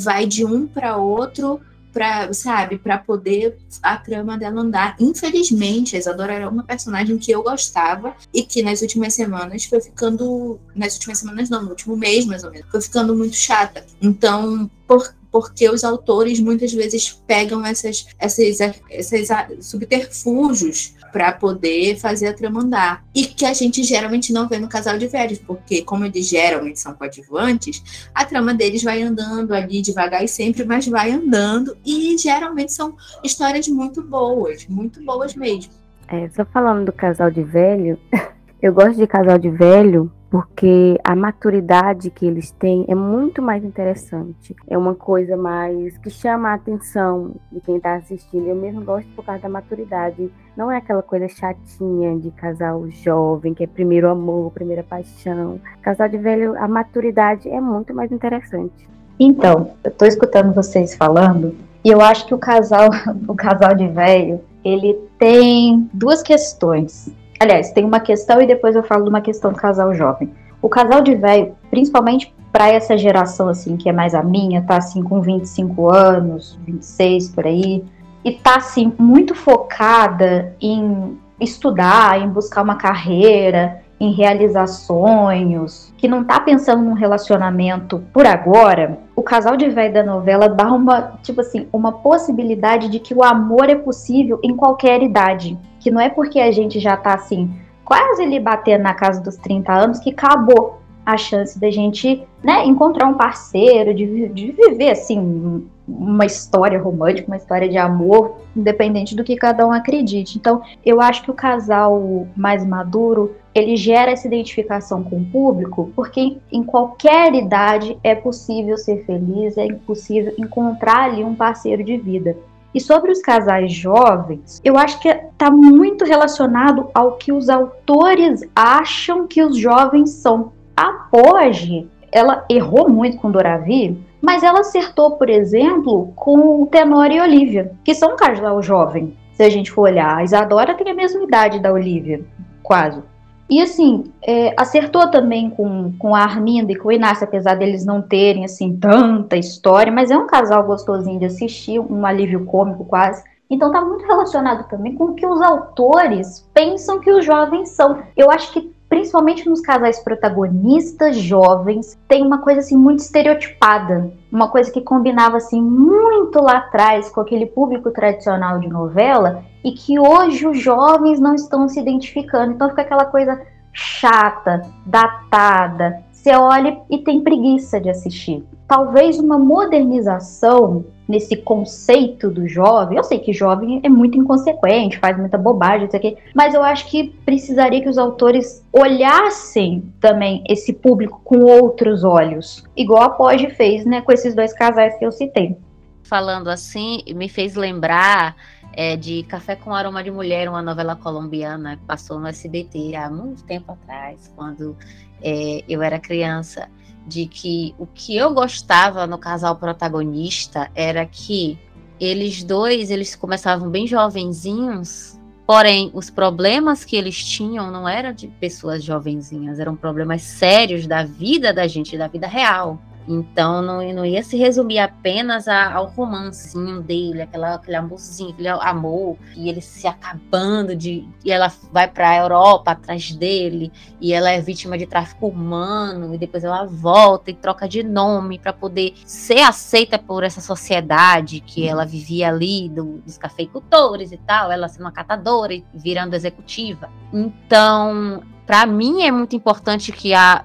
vai de um para outro para sabe, para poder a trama dela andar. Infelizmente, a Isadora era uma personagem que eu gostava e que nas últimas semanas foi ficando, nas últimas semanas não, no último mês mais ou menos, foi ficando muito chata. Então, por, porque os autores muitas vezes pegam essas, essas, esses subterfúgios para poder fazer a trama andar. E que a gente geralmente não vê no casal de velhos, porque, como eles geralmente são coadjuvantes, a trama deles vai andando ali devagar e sempre, mas vai andando. E geralmente são histórias muito boas, muito boas mesmo. É, só falando do casal de velho, *laughs* eu gosto de casal de velho porque a maturidade que eles têm é muito mais interessante. É uma coisa mais que chama a atenção de quem está assistindo. Eu mesmo gosto por causa da maturidade. Não é aquela coisa chatinha de casal jovem, que é primeiro amor, primeira paixão. Casal de velho, a maturidade é muito mais interessante. Então, eu estou escutando vocês falando e eu acho que o casal, *laughs* o casal de velho, ele tem duas questões Aliás, tem uma questão e depois eu falo de uma questão do casal jovem. O casal de velho, principalmente para essa geração assim, que é mais a minha, tá assim com 25 anos, 26 por aí, e tá assim muito focada em estudar, em buscar uma carreira, em realizar sonhos, que não tá pensando num relacionamento por agora, o casal de velho da novela dá uma, tipo assim, uma possibilidade de que o amor é possível em qualquer idade. Que não é porque a gente já tá assim, quase lhe batendo na casa dos 30 anos que acabou a chance da gente, né, encontrar um parceiro, de, de viver assim uma história romântica, uma história de amor, independente do que cada um acredite. Então, eu acho que o casal mais maduro, ele gera essa identificação com o público, porque em qualquer idade é possível ser feliz, é possível encontrar ali um parceiro de vida. E sobre os casais jovens, eu acho que está muito relacionado ao que os autores acham que os jovens são. A Poge, ela errou muito com Doravi, mas ela acertou, por exemplo, com o Tenor e Olivia, que são um casal jovem. Se a gente for olhar, a Isadora tem a mesma idade da Olivia, quase. E assim, é, acertou também com, com a Arminda e com o Inácio, apesar deles não terem assim tanta história, mas é um casal gostosinho de assistir, um alívio cômico quase. Então tá muito relacionado também com o que os autores pensam que os jovens são. Eu acho que principalmente nos casais protagonistas jovens, tem uma coisa assim muito estereotipada, uma coisa que combinava assim muito lá atrás com aquele público tradicional de novela e que hoje os jovens não estão se identificando. Então fica aquela coisa chata, datada. Você olha e tem preguiça de assistir. Talvez uma modernização nesse conceito do jovem. Eu sei que jovem é muito inconsequente, faz muita bobagem, isso aqui, mas eu acho que precisaria que os autores olhassem também esse público com outros olhos, igual a Pode fez, né, com esses dois casais que eu citei. Falando assim, me fez lembrar é, de Café com Aroma de Mulher, uma novela colombiana que passou no SBT há muito tempo atrás, quando é, eu era criança de que o que eu gostava no casal protagonista era que eles dois, eles começavam bem jovenzinhos, porém os problemas que eles tinham não eram de pessoas jovenzinhas, eram problemas sérios da vida da gente, da vida real. Então não, não ia se resumir apenas a, ao romancinho dele, aquela, aquele amorzinho, aquele amor, e ele se acabando de. E ela vai para a Europa atrás dele, e ela é vítima de tráfico humano, e depois ela volta e troca de nome para poder ser aceita por essa sociedade que ela vivia ali, do, dos cafeicultores e tal, ela sendo uma catadora e virando executiva. Então para mim é muito importante que a,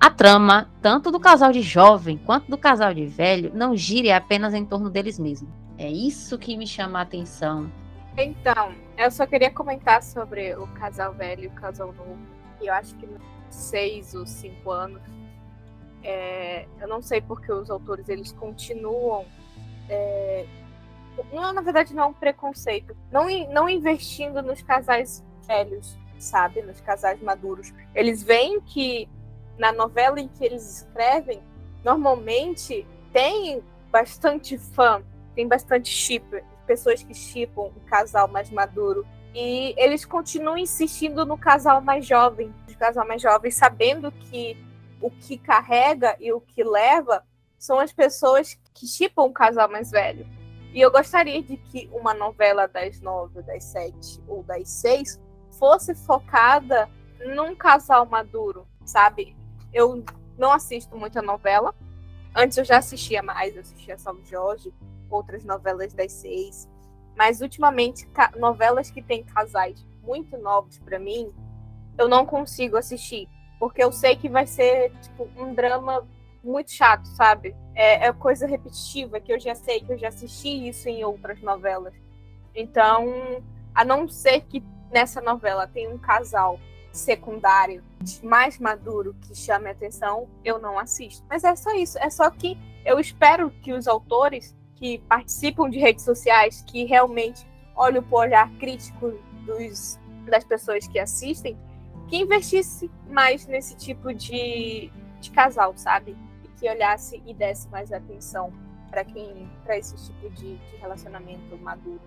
a trama, tanto do casal de jovem quanto do casal de velho, não gire apenas em torno deles mesmos. É isso que me chama a atenção. Então, eu só queria comentar sobre o casal velho e o casal novo. E eu acho que seis ou cinco anos, é, eu não sei porque os autores eles continuam. É, não, na verdade, não é um preconceito. Não, não investindo nos casais velhos sabe, nos casais maduros. Eles veem que na novela em que eles escrevem, normalmente tem bastante fã, tem bastante chip, pessoas que chipam o casal mais maduro. E eles continuam insistindo no casal mais jovem, no casal mais jovem, sabendo que o que carrega e o que leva são as pessoas que chipam o casal mais velho. E eu gostaria de que uma novela das nove, das sete ou das seis fosse focada num casal maduro, sabe? Eu não assisto muita novela, Antes eu já assistia mais, eu assistia Salve Jorge, outras novelas das seis. Mas ultimamente, novelas que têm casais muito novos para mim, eu não consigo assistir. Porque eu sei que vai ser tipo, um drama muito chato, sabe? É, é coisa repetitiva que eu já sei, que eu já assisti isso em outras novelas. Então, a não ser que nessa novela tenha um casal secundário mais maduro que chame atenção, eu não assisto. Mas é só isso. É só que eu espero que os autores que participam de redes sociais, que realmente olham o olhar crítico dos, das pessoas que assistem, que investisse mais nesse tipo de, de casal, sabe? Que olhasse e desse mais atenção para quem para esse tipo de, de relacionamento maduro.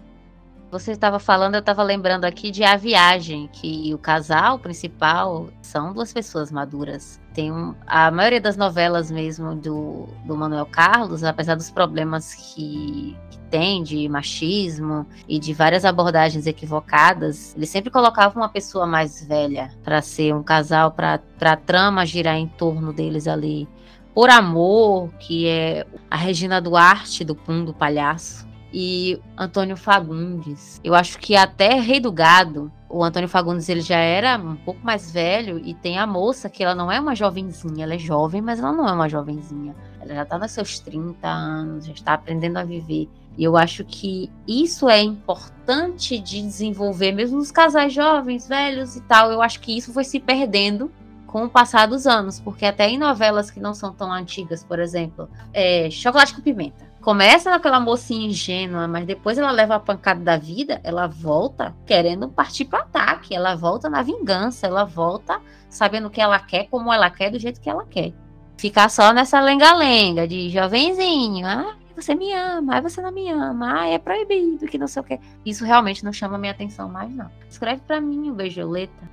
Você estava falando, eu estava lembrando aqui de A Viagem, que o casal principal são duas pessoas maduras. Tem um, a maioria das novelas mesmo do, do Manuel Carlos, apesar dos problemas que, que tem de machismo e de várias abordagens equivocadas, ele sempre colocava uma pessoa mais velha para ser um casal, para a trama girar em torno deles ali. Por Amor, que é a Regina Duarte do Pum do Palhaço e Antônio Fagundes. Eu acho que até Rei do Gado, o Antônio Fagundes ele já era um pouco mais velho e tem a moça que ela não é uma jovenzinha, ela é jovem, mas ela não é uma jovenzinha. Ela já está nos seus 30 anos, já está aprendendo a viver. E eu acho que isso é importante de desenvolver, mesmo nos casais jovens, velhos e tal. Eu acho que isso foi se perdendo com o passar dos anos, porque até em novelas que não são tão antigas, por exemplo, é Chocolate com Pimenta começa naquela mocinha ingênua, mas depois ela leva a pancada da vida, ela volta querendo partir para ataque, ela volta na vingança, ela volta sabendo o que ela quer, como ela quer, do jeito que ela quer. Ficar só nessa lenga-lenga de jovenzinho, ah, você me ama, ah, você não me ama, ah, é proibido, que não sei o que. Isso realmente não chama minha atenção mais, não. Escreve para mim o Beijoleta.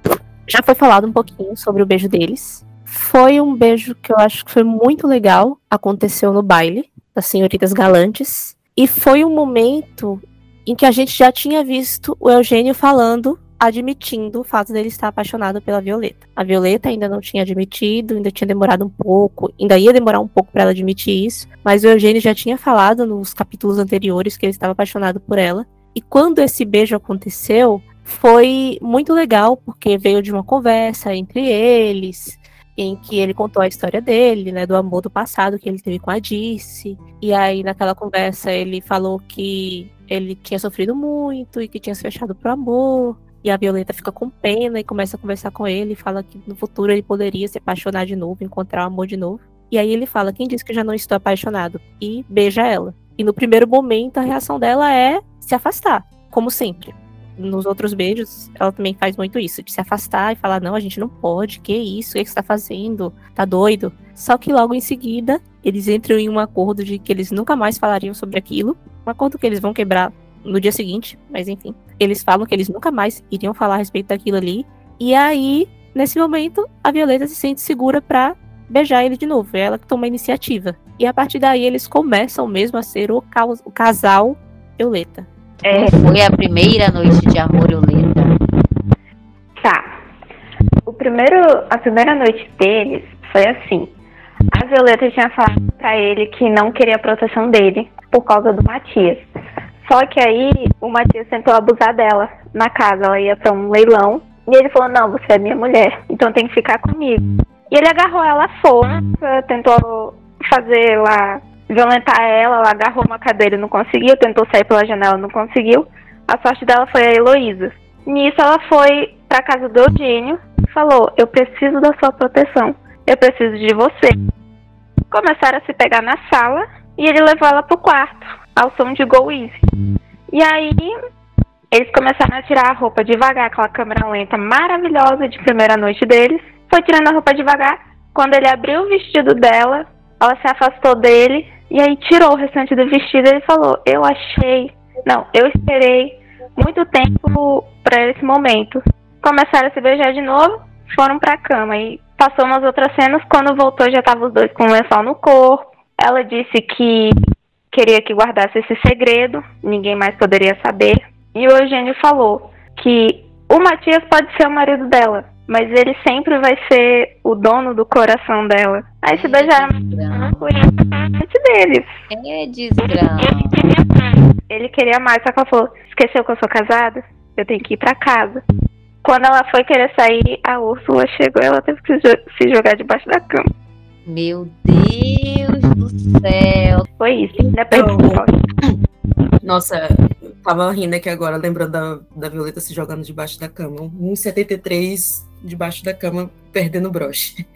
Já foi falado um pouquinho sobre o beijo deles. Foi um beijo que eu acho que foi muito legal. Aconteceu no baile das Senhoritas Galantes. E foi um momento em que a gente já tinha visto o Eugênio falando, admitindo o fato dele estar apaixonado pela Violeta. A Violeta ainda não tinha admitido, ainda tinha demorado um pouco, ainda ia demorar um pouco para ela admitir isso, mas o Eugênio já tinha falado nos capítulos anteriores que ele estava apaixonado por ela. E quando esse beijo aconteceu, foi muito legal, porque veio de uma conversa entre eles, em que ele contou a história dele, né, do amor do passado que ele teve com a Dice. E aí naquela conversa ele falou que ele tinha sofrido muito e que tinha se fechado pro amor. E a Violeta fica com pena e começa a conversar com ele, e fala que no futuro ele poderia se apaixonar de novo, encontrar o amor de novo. E aí ele fala: "Quem disse que já não estou apaixonado?" e beija ela. E no primeiro momento a reação dela é se afastar, como sempre nos outros beijos, ela também faz muito isso, de se afastar e falar, não, a gente não pode, que isso, o que você tá fazendo? Tá doido? Só que logo em seguida, eles entram em um acordo de que eles nunca mais falariam sobre aquilo, um acordo que eles vão quebrar no dia seguinte, mas enfim. Eles falam que eles nunca mais iriam falar a respeito daquilo ali, e aí, nesse momento, a Violeta se sente segura pra beijar ele de novo, é ela que toma a iniciativa. E a partir daí, eles começam mesmo a ser o, o casal Violeta. É... Foi a primeira noite de amor Violeta. Tá. O primeiro, a primeira noite deles foi assim. A Violeta tinha falado para ele que não queria a proteção dele por causa do Matias. Só que aí o Matias tentou abusar dela na casa. Ela ia para um leilão e ele falou: Não, você é minha mulher, então tem que ficar comigo. E ele agarrou ela à força, tentou fazer lá violentar ela, ela agarrou uma cadeira e não conseguiu, tentou sair pela janela não conseguiu. A sorte dela foi a Heloísa. Nisso ela foi pra casa do Eugênio e falou: Eu preciso da sua proteção, eu preciso de você. Começaram a se pegar na sala e ele levou ela pro quarto, ao som de Go Easy. E aí eles começaram a tirar a roupa devagar, aquela câmera lenta maravilhosa de primeira noite deles. Foi tirando a roupa devagar. Quando ele abriu o vestido dela, ela se afastou dele e aí tirou o restante do vestido e ele falou: Eu achei. Não, eu esperei muito tempo para esse momento. Começaram a se beijar de novo, foram pra cama. E passou umas outras cenas. Quando voltou, já estavam os dois com lençol no corpo. Ela disse que queria que guardasse esse segredo, ninguém mais poderia saber. E o Eugênio falou que o Matias pode ser o marido dela, mas ele sempre vai ser o dono do coração dela. Aí se beijar uma coisa deles. É desgrama. Ele queria mais, só que ela falou: esqueceu que eu sou casada? Eu tenho que ir pra casa. Quando ela foi querer sair, a Úrsula chegou e ela teve que se jo- se jogar debaixo da cama. Meu Deus do céu. Foi isso, ainda perdi o sol. Nossa, eu tava rindo aqui agora, lembrando da, da Violeta se jogando debaixo da cama. 1,73 debaixo da cama, perdendo broche.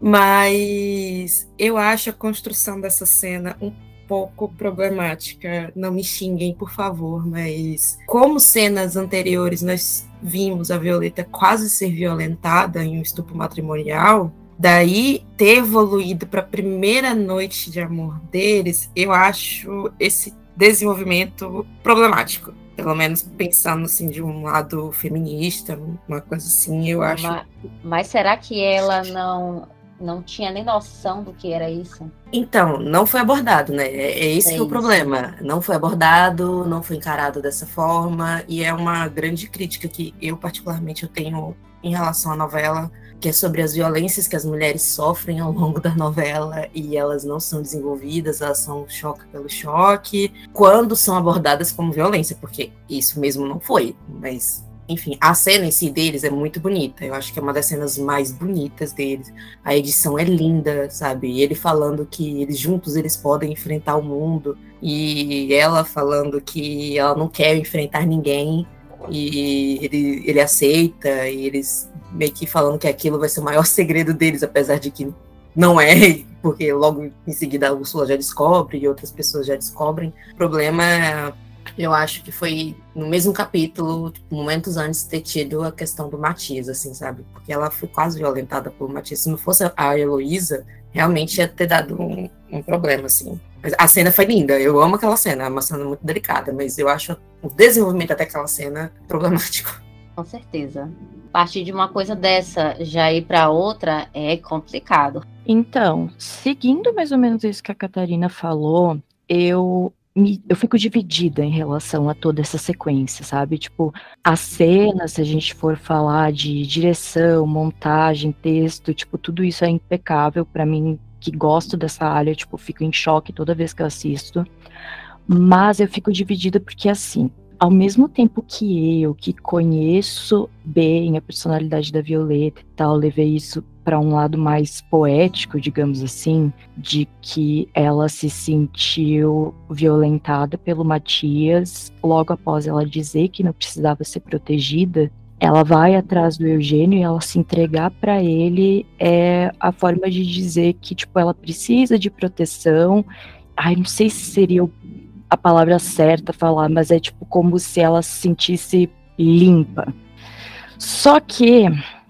Mas eu acho a construção dessa cena um pouco problemática. Não me xinguem, por favor, mas como cenas anteriores nós vimos a Violeta quase ser violentada em um estupro matrimonial, daí ter evoluído para a primeira noite de amor deles, eu acho esse desenvolvimento problemático. Pelo menos pensando assim de um lado feminista, uma coisa assim, eu acho. Ma- Mas, será que ela não, não tinha nem noção do que era isso? Então, não foi abordado, né? É, é esse É que é o isso. problema. Não foi abordado, não foi encarado dessa forma, e é uma grande crítica que eu, particularmente, eu tenho em relação à novela, que é sobre as violências que as mulheres sofrem ao longo da novela e elas não são desenvolvidas, elas são choque pelo choque, quando são abordadas como violência, porque isso mesmo não foi, mas enfim, a cena em si deles é muito bonita. Eu acho que é uma das cenas mais bonitas deles. A edição é linda, sabe? Ele falando que eles juntos eles podem enfrentar o mundo e ela falando que ela não quer enfrentar ninguém e ele, ele aceita e eles meio que falando que aquilo vai ser o maior *laughs* segredo deles, apesar de que não é, porque logo em seguida a Úrsula já descobre e outras pessoas já descobrem. O problema eu acho que foi no mesmo capítulo, tipo, momentos antes, ter tido a questão do Matias, assim, sabe? Porque ela foi quase violentada pelo Matias. Se não fosse a Heloísa, realmente ia ter dado um, um problema, assim. Mas a cena foi linda, eu amo aquela cena, é uma cena muito delicada, mas eu acho o desenvolvimento até aquela cena problemático. *laughs* Com certeza. Partir de uma coisa dessa já ir para outra é complicado. Então, seguindo mais ou menos isso que a Catarina falou, eu me, eu fico dividida em relação a toda essa sequência, sabe? Tipo, a cena, se a gente for falar de direção, montagem, texto, tipo, tudo isso é impecável para mim que gosto dessa área, tipo, fico em choque toda vez que eu assisto. Mas eu fico dividida porque assim, ao mesmo tempo que eu, que conheço bem a personalidade da Violeta e tal, levei isso para um lado mais poético, digamos assim, de que ela se sentiu violentada pelo Matias logo após ela dizer que não precisava ser protegida. Ela vai atrás do Eugênio e ela se entregar para ele é a forma de dizer que tipo ela precisa de proteção. Ai, não sei se seria a palavra certa falar, mas é tipo como se ela se sentisse limpa. Só que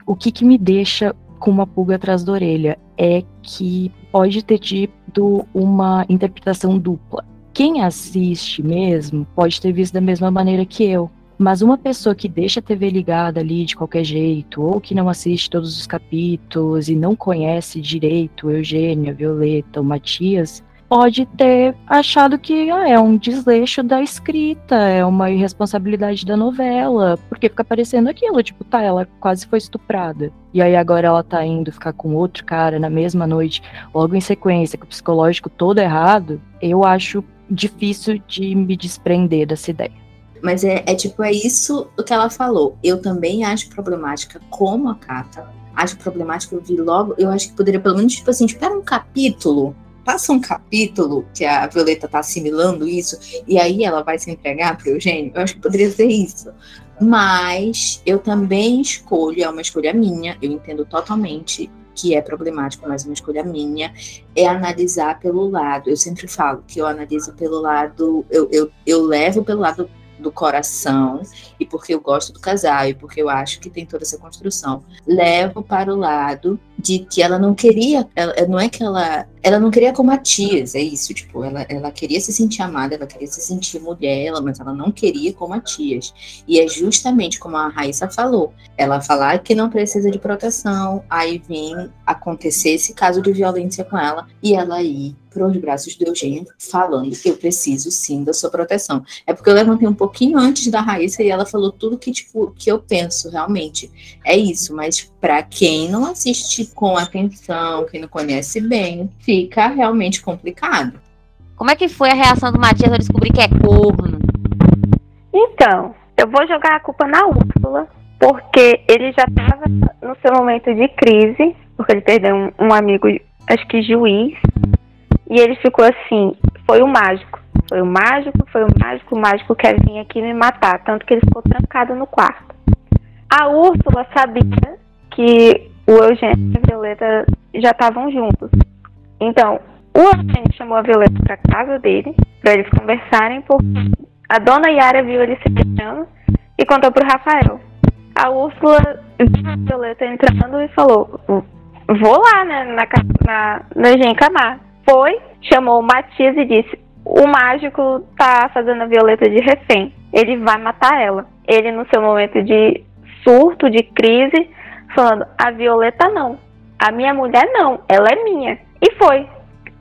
o que, que me deixa com uma pulga atrás da orelha é que pode ter tido uma interpretação dupla. Quem assiste mesmo pode ter visto da mesma maneira que eu. Mas uma pessoa que deixa a TV ligada ali de qualquer jeito, ou que não assiste todos os capítulos e não conhece direito o Eugênio, a Violeta, o Matias, pode ter achado que ah, é um desleixo da escrita, é uma irresponsabilidade da novela, porque fica parecendo aquilo, tipo, tá, ela quase foi estuprada. E aí agora ela tá indo ficar com outro cara na mesma noite, logo em sequência, com o psicológico todo errado, eu acho difícil de me desprender dessa ideia. Mas é, é tipo, é isso o que ela falou. Eu também acho problemática como a Cata. Acho problemática, eu vi logo, eu acho que poderia pelo menos, tipo assim, espera um capítulo passa um capítulo que a Violeta tá assimilando isso e aí ela vai se entregar para o Eugênio, eu acho que poderia ser isso. Mas eu também escolho, é uma escolha minha, eu entendo totalmente que é problemático, mas uma escolha minha, é analisar pelo lado. Eu sempre falo que eu analiso pelo lado, eu, eu, eu levo pelo lado do coração e porque eu gosto do casal e porque eu acho que tem toda essa construção. Levo para o lado de que ela não queria, ela, não é que ela, ela não queria como a Tias, é isso, tipo, ela, ela queria se sentir amada, ela queria se sentir mulher, ela, mas ela não queria como a Tias. E é justamente como a Raíssa falou, ela falar que não precisa de proteção, aí vem acontecer esse caso de violência com ela e ela ir para os braços do Eugênio falando que eu preciso sim da sua proteção. É porque eu levantei um pouquinho antes da Raíssa e ela falou tudo que tipo que eu penso realmente. É isso, mas para quem não assiste com atenção, quem não conhece bem, fica realmente complicado. Como é que foi a reação do Matias ao descobrir que é corno? Então, eu vou jogar a culpa na Úrsula, porque ele já estava no seu momento de crise, porque ele perdeu um, um amigo, acho que juiz, e ele ficou assim: foi o mágico, foi o mágico, foi o mágico, o mágico quer vir aqui me matar. Tanto que ele ficou trancado no quarto. A Úrsula sabia que o Eugênio e a Violeta já estavam juntos. Então, o Eugênio chamou a Violeta para casa dele, para eles conversarem, porque a dona Yara viu ele se beijando e contou para o Rafael. A Úrsula viu a Violeta entrando e falou: Vou lá, né, na, na, na Gencamar foi, chamou o Matias e disse: O mágico tá fazendo a Violeta de refém. Ele vai matar ela. Ele, no seu momento de surto, de crise, falando: A Violeta não. A minha mulher não. Ela é minha. E foi.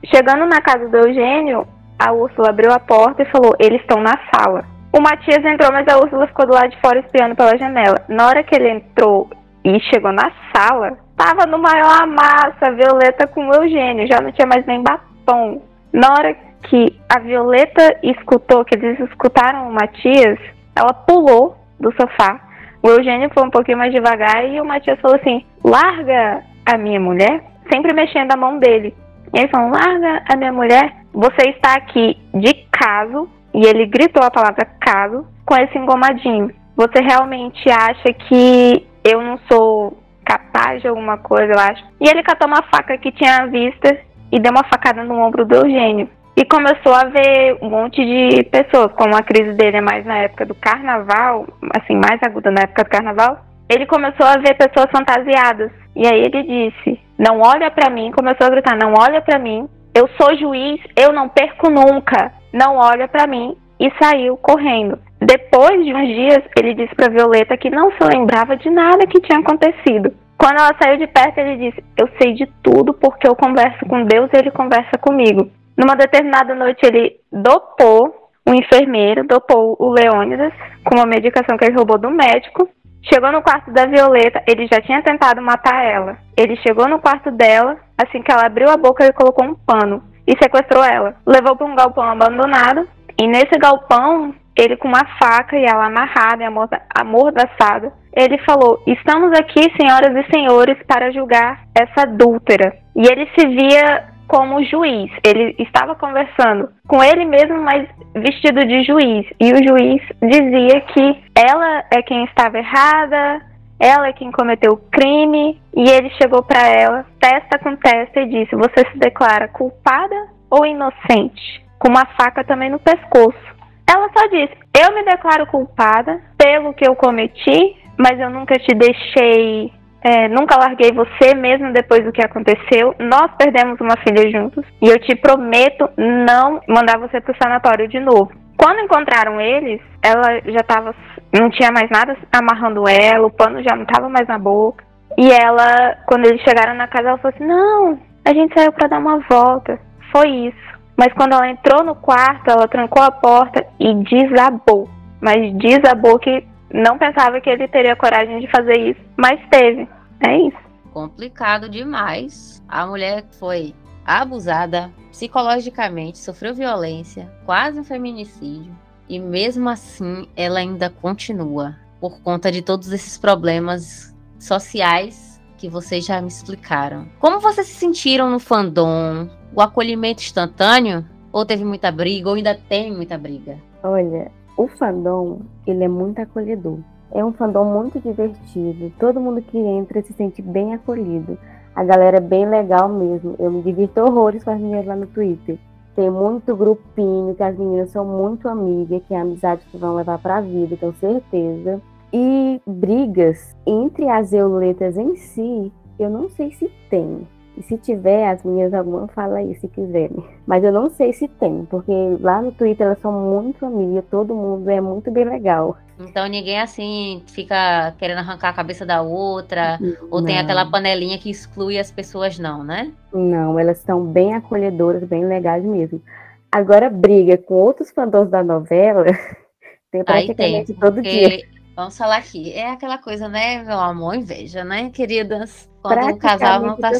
Chegando na casa do Eugênio, a Úrsula abriu a porta e falou: Eles estão na sala. O Matias entrou, mas a Úrsula ficou do lado de fora espiando pela janela. Na hora que ele entrou e chegou na sala, tava no maior massa, Violeta com o Eugênio, já não tinha mais nem batom. Na hora que a Violeta escutou, que eles escutaram o Matias, ela pulou do sofá. O Eugênio foi um pouquinho mais devagar e o Matias falou assim: larga a minha mulher, sempre mexendo a mão dele. E ele falou: larga a minha mulher, você está aqui de caso, e ele gritou a palavra caso, com esse engomadinho. Você realmente acha que eu não sou capaz de alguma coisa, eu acho. E ele catou uma faca que tinha à vista e deu uma facada no ombro do Eugênio. E começou a ver um monte de pessoas, como a crise dele é mais na época do carnaval, assim, mais aguda na época do carnaval, ele começou a ver pessoas fantasiadas. E aí ele disse: Não olha para mim, começou a gritar: Não olha para mim, eu sou juiz, eu não perco nunca, não olha para mim. E saiu correndo. Depois de uns dias, ele disse para Violeta que não se lembrava de nada que tinha acontecido. Quando ela saiu de perto, ele disse: Eu sei de tudo porque eu converso com Deus e ele conversa comigo. Numa determinada noite, ele dopou o enfermeiro, dopou o Leônidas com uma medicação que ele roubou do médico. Chegou no quarto da Violeta, ele já tinha tentado matar ela. Ele chegou no quarto dela, assim que ela abriu a boca, ele colocou um pano e sequestrou ela. Levou para um galpão abandonado. E nesse galpão, ele com uma faca e ela amarrada e amordaçada, ele falou: Estamos aqui, senhoras e senhores, para julgar essa adúltera. E ele se via como juiz. Ele estava conversando com ele mesmo, mas vestido de juiz. E o juiz dizia que ela é quem estava errada, ela é quem cometeu o crime. E ele chegou para ela, testa com testa, e disse: Você se declara culpada ou inocente? Com uma faca também no pescoço. Ela só disse: Eu me declaro culpada pelo que eu cometi, mas eu nunca te deixei, é, nunca larguei você, mesmo depois do que aconteceu. Nós perdemos uma filha juntos e eu te prometo não mandar você pro sanatório de novo. Quando encontraram eles, ela já tava, não tinha mais nada amarrando ela, o pano já não tava mais na boca. E ela, quando eles chegaram na casa, ela falou assim: Não, a gente saiu para dar uma volta. Foi isso. Mas quando ela entrou no quarto, ela trancou a porta e desabou. Mas desabou que não pensava que ele teria coragem de fazer isso, mas teve. É isso. Complicado demais. A mulher foi abusada psicologicamente, sofreu violência, quase um feminicídio. E mesmo assim, ela ainda continua por conta de todos esses problemas sociais que vocês já me explicaram. Como vocês se sentiram no fandom? o acolhimento instantâneo? Ou teve muita briga, ou ainda tem muita briga? Olha, o fandom, ele é muito acolhedor. É um fandom muito divertido. Todo mundo que entra se sente bem acolhido. A galera é bem legal mesmo. Eu me divirto horrores com as meninas lá no Twitter. Tem muito grupinho, que as meninas são muito amigas, que é amizade que vão levar pra vida, tenho certeza. E brigas entre as euletas em si Eu não sei se tem. E se tiver, as minhas alguma fala aí, se quiserem. Mas eu não sei se tem, porque lá no Twitter elas são muito família, todo mundo é muito bem legal. Então ninguém assim fica querendo arrancar a cabeça da outra, ou tem Não. aquela panelinha que exclui as pessoas, não, né? Não, elas são bem acolhedoras, bem legais mesmo. Agora, briga com outros fãs da novela, *laughs* tem Aí tem, praticamente todo dia. Vamos falar aqui, é aquela coisa, né, meu amor, inveja, né, queridas? Quando o casal não tá,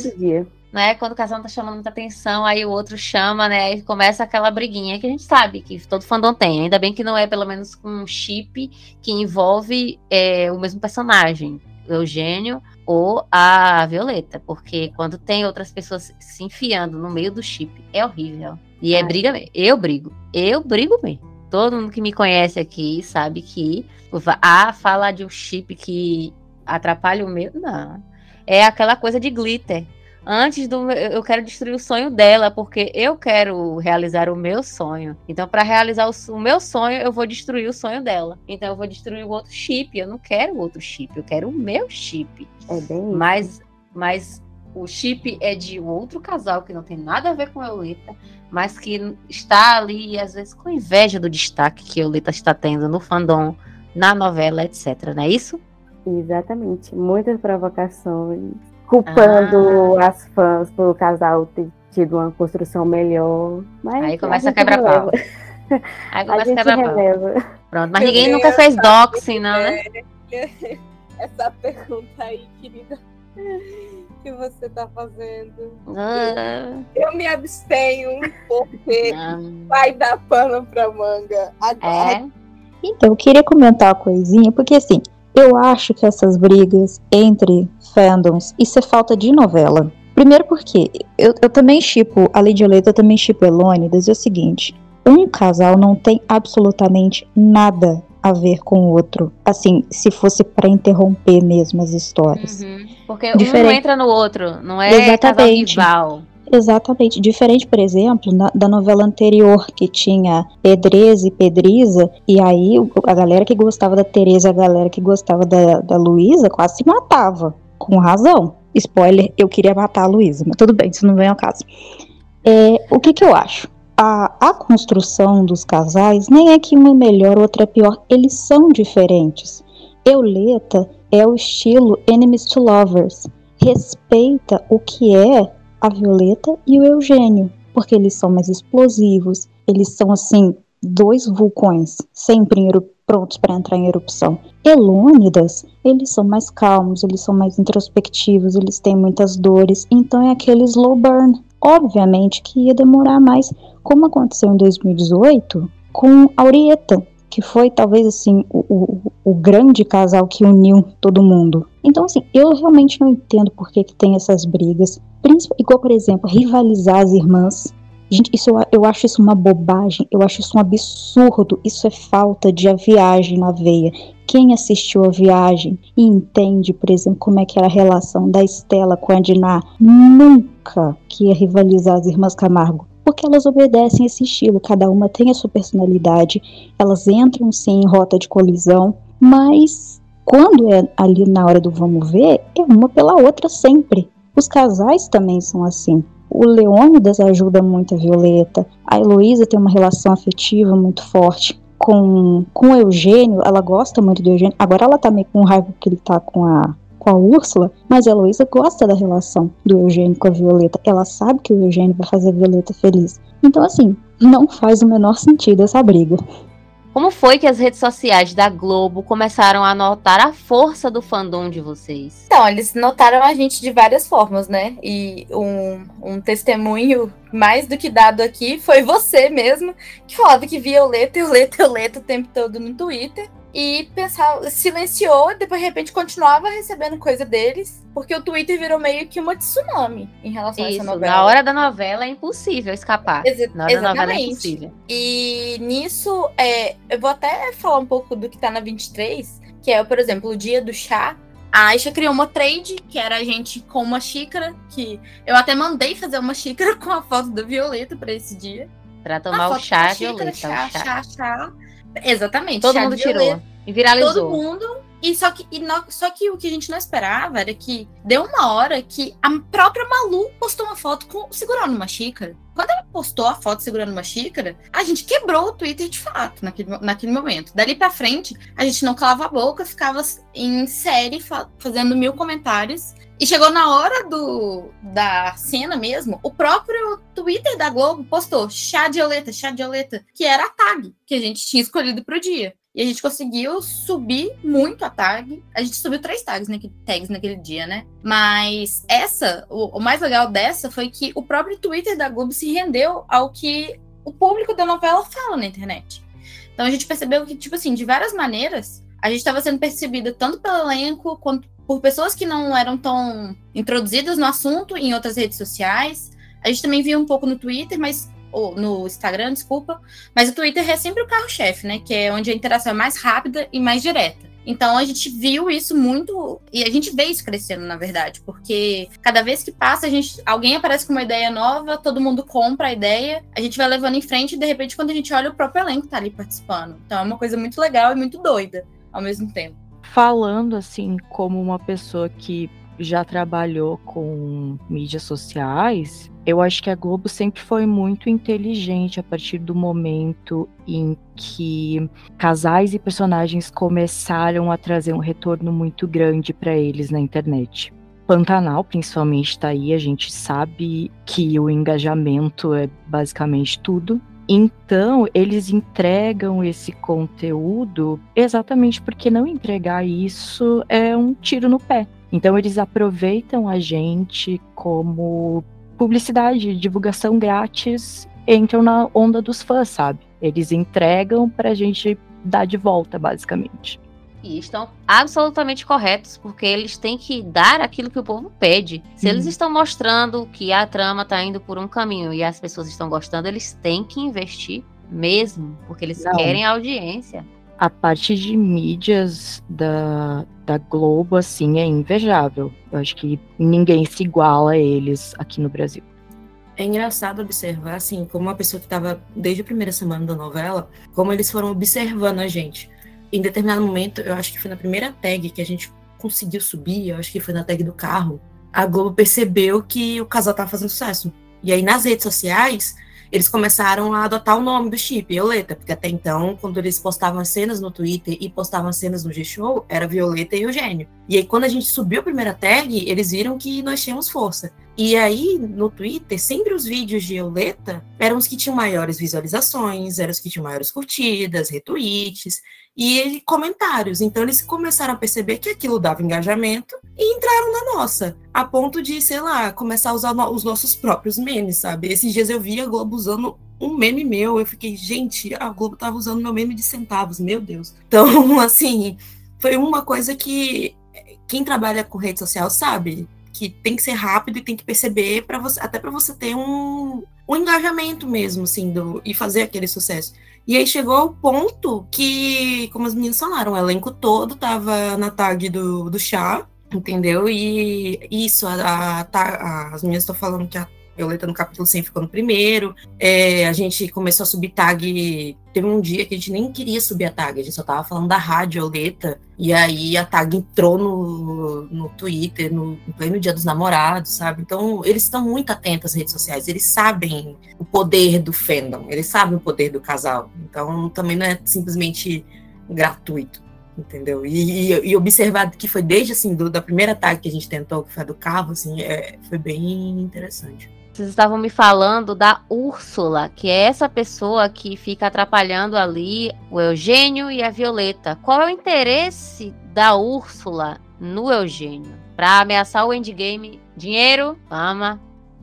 né, quando o casal não tá chamando muita atenção, aí o outro chama, né, aí começa aquela briguinha que a gente sabe que todo fandom tem, ainda bem que não é pelo menos com um chip que envolve é, o mesmo personagem, o Eugênio ou a Violeta, porque quando tem outras pessoas se enfiando no meio do chip, é horrível. E é Ai. briga mesmo. Eu brigo. Eu brigo mesmo. Todo mundo que me conhece aqui sabe que ah, falar de um chip que atrapalha o meu, não. É aquela coisa de glitter. Antes do eu quero destruir o sonho dela, porque eu quero realizar o meu sonho. Então, para realizar o, o meu sonho, eu vou destruir o sonho dela. Então, eu vou destruir o outro chip. Eu não quero outro chip, eu quero o meu chip. É bem. Mas, mas o chip é de outro casal que não tem nada a ver com a Eulita, mas que está ali, às vezes, com inveja do destaque que a Eulita está tendo no fandom, na novela, etc. Não é isso? Exatamente. Muitas provocações, culpando Ah. as fãs pelo casal ter tido uma construção melhor. Mas Aí começa a gente quebra-pau. releva. *laughs* Aí A começa a gente quebrar pau. Pronto, mas ninguém nunca fez doxing, não, né? *laughs* Essa pergunta aí, querida, que você tá fazendo. Ah, Eu me abstenho porque não. vai dar pano pra manga. Agora, É. Então, eu queria comentar uma coisinha, porque assim, eu acho que essas brigas entre fandoms, isso é falta de novela. Primeiro porque eu, eu também chipo, a Lady Oleta, eu também chipo Elônidas, é o seguinte, um casal não tem absolutamente nada a ver com o outro. Assim, se fosse pra interromper mesmo as histórias. Uhum. Porque um Diferente. não entra no outro, não é Exatamente. casal rival. Exatamente. Diferente, por exemplo, na- da novela anterior, que tinha Pedreza e Pedriza, e aí a galera que gostava da Tereza e a galera que gostava da, da Luísa quase se matava. Com razão. Spoiler, eu queria matar a Luísa, mas tudo bem, isso não vem ao caso. É, o que que eu acho? A, a construção dos casais nem é que uma é melhor, outra é pior. Eles são diferentes. Euleta é o estilo Enemies to Lovers. Respeita o que é a Violeta e o Eugênio, porque eles são mais explosivos, eles são assim dois vulcões, sempre em prontos para entrar em erupção. Elônidas, eles são mais calmos, eles são mais introspectivos, eles têm muitas dores, então é aquele slow burn. Obviamente que ia demorar mais, como aconteceu em 2018 com Aurieta, que foi talvez assim o, o, o grande casal que uniu todo mundo. Então assim, eu realmente não entendo por que, que tem essas brigas. Igual, por exemplo, rivalizar as irmãs. Gente, isso eu, acho isso uma bobagem, eu acho isso um absurdo, isso é falta de viagem na veia. Quem assistiu a viagem e entende, por exemplo, como é que era a relação da Estela com a Diná, nunca que ia rivalizar as irmãs Camargo. Porque elas obedecem esse estilo, cada uma tem a sua personalidade, elas entram sim em rota de colisão, mas quando é ali na hora do vamos ver, é uma pela outra sempre. Os casais também são assim. O Leônidas ajuda muito a Violeta. A Heloísa tem uma relação afetiva muito forte com, com o Eugênio. Ela gosta muito do Eugênio. Agora ela tá meio com raiva porque ele tá com a, com a Úrsula. Mas a Heloísa gosta da relação do Eugênio com a Violeta. Ela sabe que o Eugênio vai fazer a Violeta feliz. Então, assim, não faz o menor sentido essa briga. Como foi que as redes sociais da Globo começaram a notar a força do fandom de vocês? Então, eles notaram a gente de várias formas, né? E um, um testemunho mais do que dado aqui foi você mesmo, que falava que via Violeta, Violeta, Violeta o tempo todo no Twitter. E pensava, silenciou e depois de repente continuava recebendo coisa deles, porque o Twitter virou meio que uma tsunami em relação a Isso, essa novela. na hora da novela é impossível escapar. Exa- na hora da novela é exatamente. impossível. E nisso, é, eu vou até falar um pouco do que tá na 23, que é, por exemplo, o dia do chá. A Aisha criou uma trade, que era a gente com uma xícara, que eu até mandei fazer uma xícara *laughs* com a foto da Violeta pra esse dia. Pra A tomar o chá, xícara, Violeta. chá. chá, chá. Exatamente. Todo mundo tirou. E viralizou. Todo mundo E só que, e no- só que o que a gente não esperava era que deu uma hora que a própria Malu postou uma foto com, segurando uma xícara. Quando ela postou a foto segurando uma xícara, a gente quebrou o Twitter de fato naquele, naquele momento. Dali pra frente, a gente não calava a boca, ficava em série fa- fazendo mil comentários. E chegou na hora do, da cena mesmo, o próprio Twitter da Globo postou chá de oleta, chá de oleta, que era a tag que a gente tinha escolhido pro dia. E a gente conseguiu subir muito a tag. A gente subiu três tags naquele, tags naquele dia, né? Mas essa, o, o mais legal dessa foi que o próprio Twitter da Globo se rendeu ao que o público da novela fala na internet. Então a gente percebeu que, tipo assim, de várias maneiras, a gente estava sendo percebida tanto pelo elenco quanto por pessoas que não eram tão introduzidas no assunto em outras redes sociais. A gente também viu um pouco no Twitter, mas ou no Instagram, desculpa, mas o Twitter é sempre o carro-chefe, né? Que é onde a interação é mais rápida e mais direta. Então a gente viu isso muito e a gente vê isso crescendo, na verdade, porque cada vez que passa, a gente, alguém aparece com uma ideia nova, todo mundo compra a ideia, a gente vai levando em frente e de repente quando a gente olha o próprio elenco tá ali participando. Então é uma coisa muito legal e muito doida ao mesmo tempo. Falando assim, como uma pessoa que já trabalhou com mídias sociais, eu acho que a Globo sempre foi muito inteligente a partir do momento em que casais e personagens começaram a trazer um retorno muito grande para eles na internet. Pantanal, principalmente, está aí, a gente sabe que o engajamento é basicamente tudo. Então, eles entregam esse conteúdo exatamente porque não entregar isso é um tiro no pé. Então, eles aproveitam a gente como publicidade, divulgação grátis, entram na onda dos fãs, sabe? Eles entregam pra gente dar de volta, basicamente. E estão absolutamente corretos, porque eles têm que dar aquilo que o povo pede. Se eles Uhum. estão mostrando que a trama está indo por um caminho e as pessoas estão gostando, eles têm que investir mesmo, porque eles Não. querem audiência. A parte de mídias da, da Globo, assim, é invejável. Eu acho que ninguém se iguala a eles aqui no Brasil. É engraçado observar, assim, como uma pessoa que estava desde a primeira semana da novela, como eles foram observando a gente. Em determinado momento, eu acho que foi na primeira tag que a gente conseguiu subir, eu acho que foi na tag do carro, a Globo percebeu que o casal tava fazendo sucesso. E aí, nas redes sociais, eles começaram a adotar o nome do chip, Violeta, porque até então, quando eles postavam as cenas no Twitter e postavam as cenas no G-Show, era Violeta e Eugênio. E aí, quando a gente subiu a primeira tag, eles viram que nós tínhamos força. E aí, no Twitter, sempre os vídeos de Violeta eram os que tinham maiores visualizações, eram os que tinham maiores curtidas, retweets e comentários. Então, eles começaram a perceber que aquilo dava engajamento e entraram na nossa, a ponto de, sei lá, começar a usar os nossos próprios memes, sabe? Esses dias eu vi a Globo usando um meme meu, eu fiquei, gente, a Globo tava usando meu meme de centavos, meu Deus. Então, *laughs* assim, foi uma coisa que quem trabalha com rede social sabe que tem que ser rápido e tem que perceber para você, até para você ter um, um engajamento mesmo, assim, do, e fazer aquele sucesso. E aí chegou ao ponto que, como as meninas falaram, o elenco todo tava na tag do, do chá, entendeu? E isso, a, a- ta- as meninas estão falando que a Violeta no capítulo 100 ficou no primeiro. É, a gente começou a subir tag. Teve um dia que a gente nem queria subir a tag, a gente só tava falando da rádio Violeta. E aí a tag entrou no, no Twitter, no, no pleno dia dos namorados, sabe? Então eles estão muito atentos às redes sociais, eles sabem o poder do fandom, eles sabem o poder do casal. Então também não é simplesmente gratuito. Entendeu? E, e, e observar que foi desde assim, do, da primeira tag que a gente tentou, que foi do carro, assim, é, foi bem interessante. Vocês estavam me falando da Úrsula, que é essa pessoa que fica atrapalhando ali o Eugênio e a Violeta. Qual é o interesse da Úrsula no Eugênio? Pra ameaçar o endgame? Dinheiro, fama,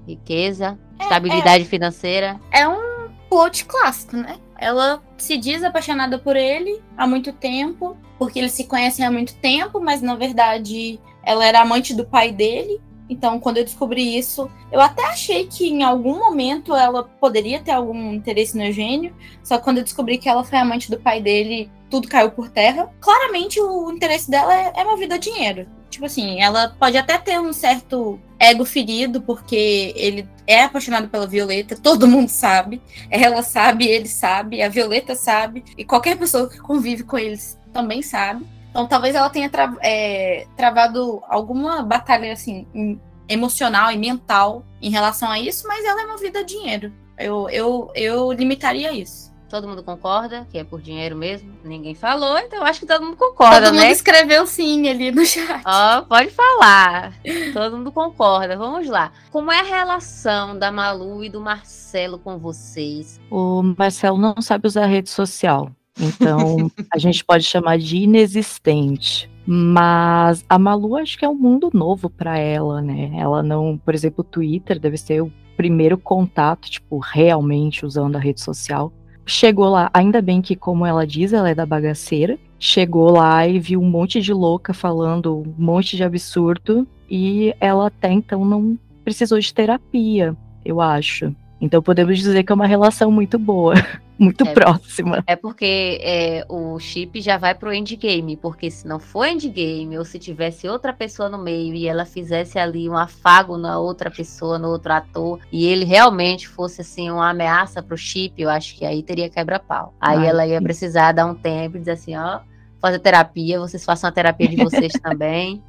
riqueza, estabilidade financeira. É um plot clássico, né? Ela se diz apaixonada por ele há muito tempo, porque eles se conhecem há muito tempo, mas na verdade ela era amante do pai dele. Então, quando eu descobri isso, eu até achei que em algum momento ela poderia ter algum interesse no Eugênio, só que quando eu descobri que ela foi amante do pai dele, tudo caiu por terra. Claramente, o interesse dela é, é movido a dinheiro. Tipo assim, ela pode até ter um certo ego ferido, porque ele é apaixonado pela Violeta, todo mundo sabe. Ela sabe, ele sabe, a Violeta sabe, e qualquer pessoa que convive com eles também sabe. Então talvez ela tenha tra é, travado alguma batalha assim em- emocional e mental em relação a isso, mas ela é movida a dinheiro. Eu, eu, eu limitaria isso. Todo mundo concorda que é por dinheiro mesmo? Ninguém falou, então eu acho que todo mundo concorda, Todo né? mundo escreveu sim ali no chat. Ó, pode falar. Todo mundo concorda. Vamos lá. Como é a relação da Malu e do Marcelo com vocês? O Marcelo não sabe usar rede social. Então, a gente pode chamar de inexistente. Mas a Malu acho que é um mundo novo para ela, né? Ela não, por exemplo, o Twitter deve ser o primeiro contato, tipo, realmente usando a rede social. Chegou lá, ainda bem que, como ela diz, ela é da bagaceira. Chegou lá e viu um monte de louca falando um monte de absurdo. E ela até então não precisou de terapia, eu acho. Então podemos dizer que é uma relação muito boa, *laughs* muito É. próxima. É porque é, o chip já vai pro endgame, porque se não for endgame, ou se tivesse outra pessoa no meio e ela fizesse ali um afago na outra pessoa, no outro ator, e ele realmente fosse assim uma ameaça pro chip, eu acho que aí teria quebra-pau. Aí Ai, ela ia precisar dar um tempo e dizer assim, ó, fazer terapia, vocês façam a terapia de vocês *laughs* também,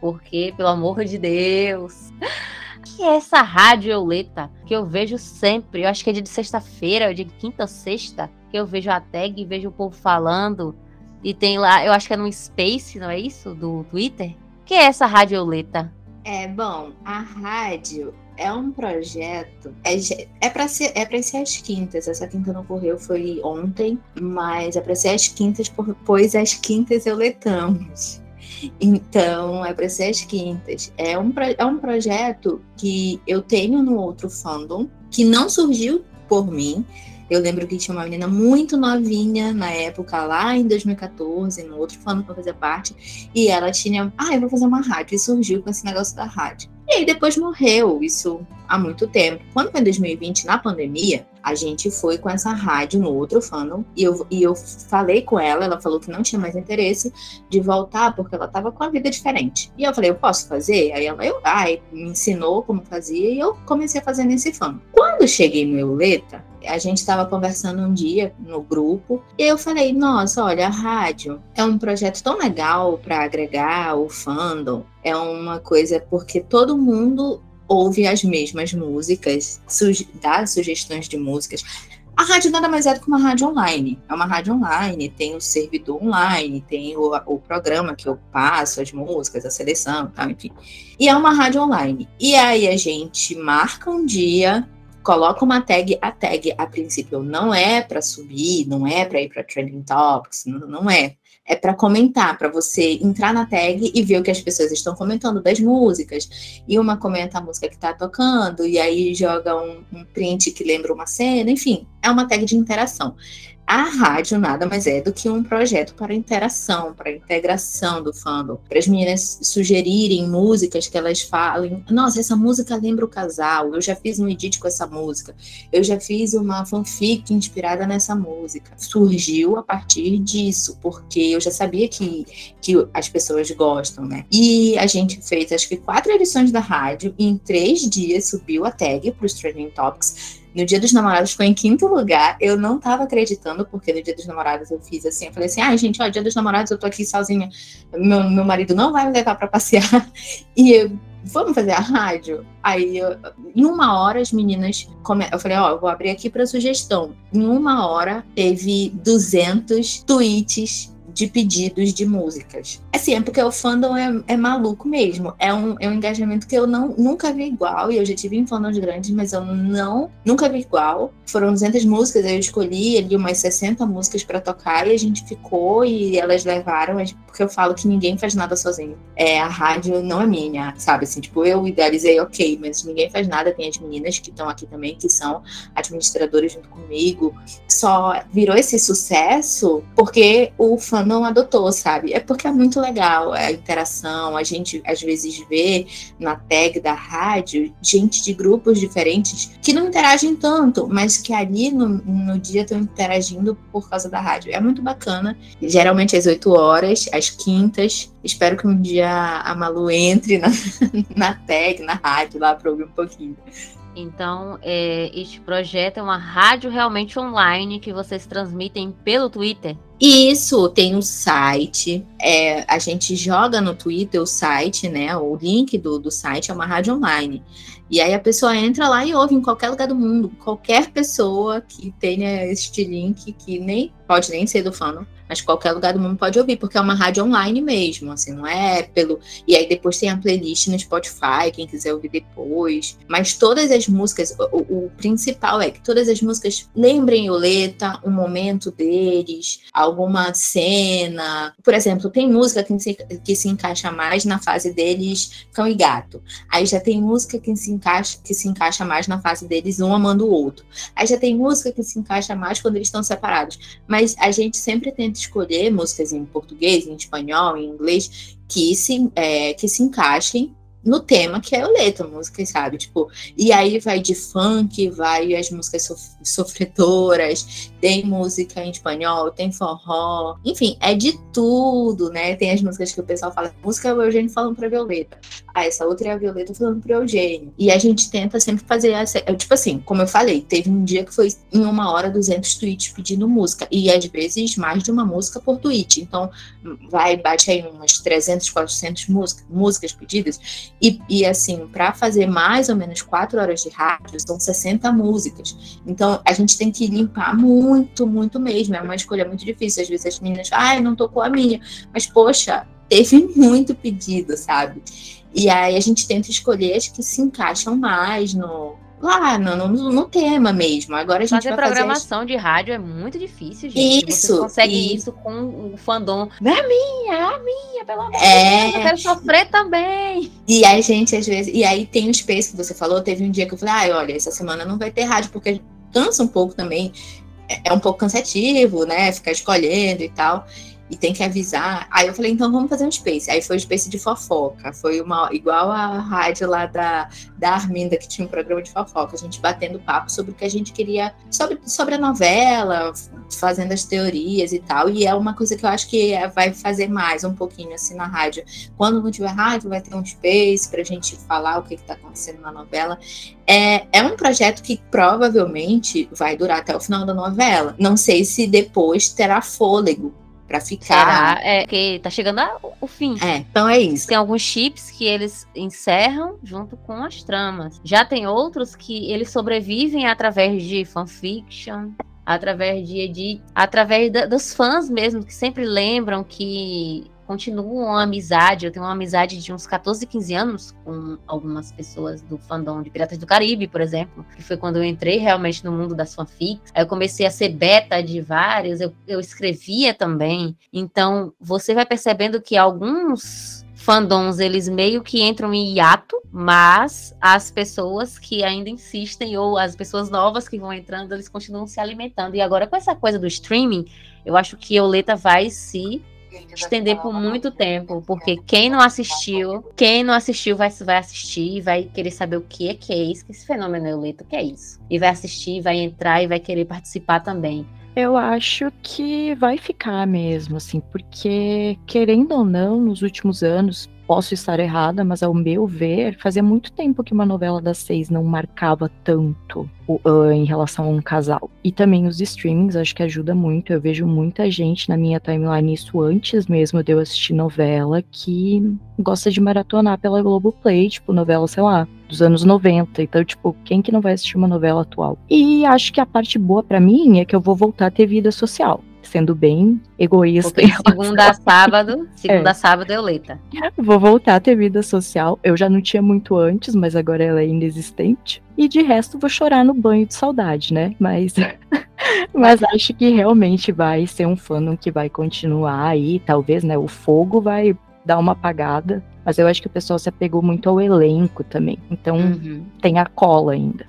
porque, pelo amor de Deus. Que é essa rádio Euleta que eu vejo sempre? Eu acho que é de sexta-feira, de quinta sexta, que eu vejo a tag e vejo o povo falando. E tem lá, eu acho que é no Space, não é isso? Do Twitter? que é essa rádio Euleta? É, bom, a rádio é um projeto. É, é para ser, é ser às quintas. Essa quinta não correu, foi ontem, mas é para ser às quintas, pois às quintas eu letamos. Então, é para ser às quintas. É um, é um projeto que eu tenho no outro fandom, que não surgiu por mim. Eu lembro que tinha uma menina muito novinha na época, lá em 2014, no outro fandom que eu fazia parte, e ela tinha, ah, eu vou fazer uma rádio, e surgiu com esse negócio da rádio. E aí depois morreu, isso há muito tempo. Quando foi em 2020, na pandemia, a gente foi com essa rádio no outro fandom, e eu, e eu falei com ela, ela falou que não tinha mais interesse de voltar, porque ela tava com a vida diferente. E eu falei, eu posso fazer? Aí ela, eu, ai, me ensinou como fazia, e eu comecei a fazer nesse fandom. Quando cheguei no Euleta, a gente estava conversando um dia no grupo e eu falei: Nossa, olha, a rádio é um projeto tão legal para agregar o fandom. É uma coisa porque todo mundo ouve as mesmas músicas, suge- dá sugestões de músicas. A rádio nada mais é do que uma rádio online. É uma rádio online, tem o servidor online, tem o, o programa que eu passo, as músicas, a seleção, tal, enfim. E é uma rádio online. E aí a gente marca um dia, coloca uma tag, a tag a princípio não é para subir, não é para ir para trending topics, não, não é. É para comentar, para você entrar na tag e ver o que as pessoas estão comentando das músicas. E uma comenta a música que tá tocando, e aí joga um, um print que lembra uma cena, enfim, é uma tag de interação. A rádio nada mais é do que um projeto para interação, para integração do fandom, para as meninas sugerirem músicas que elas falem. Nossa, essa música lembra o casal. Eu já fiz um edit com essa música. Eu já fiz uma fanfic inspirada nessa música. Surgiu a partir disso, porque eu já sabia que, que as pessoas gostam, né? E a gente fez acho que quatro edições da rádio e em três dias subiu a tag para os Trending Topics. No Dia dos Namorados foi em quinto lugar. Eu não tava acreditando, porque no Dia dos Namorados eu fiz assim. Eu falei assim: ai, gente, ó, Dia dos Namorados eu tô aqui sozinha. Meu, meu marido não vai me levar pra passear. *laughs* E eu, vamos fazer a rádio? Aí, eu- em uma hora, as meninas. Come... Eu falei: ó, eu vou abrir aqui pra sugestão. Em uma hora, teve 200 tweets de pedidos de músicas. Assim, é porque o fandom é, é maluco mesmo. É um, é um engajamento que eu não, nunca vi igual. E eu já tive em fandoms grandes, mas eu não nunca vi igual. Foram 200 músicas, eu escolhi ali umas 60 músicas pra tocar e a gente ficou e elas levaram, porque eu falo que ninguém faz nada sozinho. É, a rádio não é minha, sabe? Assim, tipo, eu idealizei, ok, mas ninguém faz nada. Tem as meninas que estão aqui também, que são administradoras junto comigo. Só virou esse sucesso porque o fandom adotou, sabe? É porque é muito legal a interação. A gente às vezes vê na tag da rádio gente de grupos diferentes que não interagem tanto, mas que ali no, no dia estão interagindo por causa da rádio. É muito bacana. Geralmente às 8 horas, às quintas. Espero que um dia a Malu entre na, *laughs* na tag, na rádio, lá para ouvir um pouquinho. Então, é, este projeto é uma rádio realmente online que vocês transmitem pelo Twitter. Isso, tem um site. É, a gente joga no Twitter o site, né? O link do, do site é uma rádio online. E aí a pessoa entra lá e ouve em qualquer lugar do mundo. Qualquer pessoa que tenha este link, que nem pode nem ser do fandom, mas qualquer lugar do mundo pode ouvir, porque é uma rádio online mesmo, assim, não é pelo. E aí depois tem a playlist no Spotify, quem quiser ouvir depois. Mas todas as músicas, o, o principal é que todas as músicas lembrem o Leta, o momento deles, alguma cena. Por exemplo, tem música que se, que se encaixa mais na fase deles cão e gato. Aí já tem música que se encaixa, que se encaixa mais na fase deles um amando o outro. Aí já tem música que se encaixa mais quando eles estão separados. Mas a gente sempre tenta escolher músicas em português, em espanhol, em inglês, que se, é, que se encaixem no tema que é o letra, música, sabe? Tipo, e aí vai de funk, vai as músicas sof sofredoras, tem música em espanhol, tem forró, enfim, é de tudo, né? Tem as músicas que o pessoal fala, música é o Eugênio falando pra Violeta. Ah, essa outra é a Violeta falando pro Eugênio. E a gente tenta sempre fazer essa. Tipo assim, como eu falei, teve um dia que foi em uma hora 200 tweets pedindo música. E às vezes mais de uma música por tweet. Então, vai, bate aí umas 300, 400 música, músicas pedidas. E, e assim, para fazer mais ou menos quatro horas de rádio, são 60 músicas. Então, a gente tem que limpar muito, muito mesmo. É uma escolha muito difícil. Às vezes as meninas, ai, ah, não tocou a minha. Mas, poxa, teve *laughs* muito pedido, sabe? E aí a gente tenta escolher as que se encaixam mais no, lá no, no, no, tema mesmo. Agora a gente fazer programação fazer... de rádio é muito difícil, gente. Isso. Você consegue e... isso com o fandom. É a minha, é a minha, pelo amor é... de Deus, eu quero sofrer também. E aí, gente, às vezes. E aí tem o space que você falou. Teve um dia que eu falei, ah, olha, essa semana não vai ter rádio, porque cansa um pouco também. É, um pouco cansativo, né? Ficar escolhendo e tal e tem que avisar. Aí eu falei, então vamos fazer um space. Aí foi um space de fofoca. Foi uma igual a rádio lá da, da Arminda, que tinha um programa de fofoca. A gente batendo papo sobre o que a gente queria, sobre, sobre a novela, fazendo as teorias e tal. E é uma coisa que eu acho que vai fazer mais um pouquinho assim na rádio. Quando não tiver rádio, vai ter um space pra gente falar o que, está acontecendo na novela. É, é um projeto que provavelmente vai durar até o final da novela. Não sei se depois terá fôlego para ficar. Será? É, porque tá chegando o fim. É, então é isso. Tem alguns chips que eles encerram junto com as tramas. Já tem outros que eles sobrevivem através de fanfiction, através de edit, através da, dos fãs mesmo, que sempre lembram que continuo uma amizade. Eu tenho uma amizade de uns 14, 15 anos com algumas pessoas do fandom de Piratas do Caribe, por exemplo, que foi quando eu entrei realmente no mundo das fanfics. Aí eu comecei a ser beta de vários, eu, eu escrevia também. Então, você vai percebendo que alguns fandoms, eles meio que entram em hiato, mas as pessoas que ainda insistem, ou as pessoas novas que vão entrando, eles continuam se alimentando. E agora, com essa coisa do streaming, eu acho que Oleta vai se estender por muito tempo, porque quem não assistiu, quem não assistiu vai, vai assistir, vai querer saber o que é que é isso, que esse fenômeno Euleta, o que é isso. E vai assistir, vai entrar e vai querer participar também. Eu acho que vai ficar mesmo, assim, porque, querendo ou não, nos últimos anos, posso estar errada, mas ao meu ver, fazia muito tempo que uma novela das seis não marcava tanto uh, em relação a um casal. E também os streamings, acho que ajuda muito. Eu vejo muita gente na minha timeline, isso antes mesmo de eu assistir novela, que gosta de maratonar pela Globoplay, tipo, novela, sei lá, dos anos 90. Então, tipo, quem que não vai assistir uma novela atual? E acho que a parte boa para mim é que eu vou voltar a ter vida social sendo bem egoísta. Segunda a sábado, *laughs* segunda é. a sábado é Euleta. Vou voltar a ter vida social. Eu já não tinha muito antes, mas agora ela é inexistente. E de resto vou chorar no banho de saudade, né? Mas *laughs* mas acho que realmente vai ser um fandom que vai continuar aí, talvez, né? O fogo vai dar uma apagada, mas eu acho que o pessoal se apegou muito ao elenco também. Então uhum. tem a cola ainda.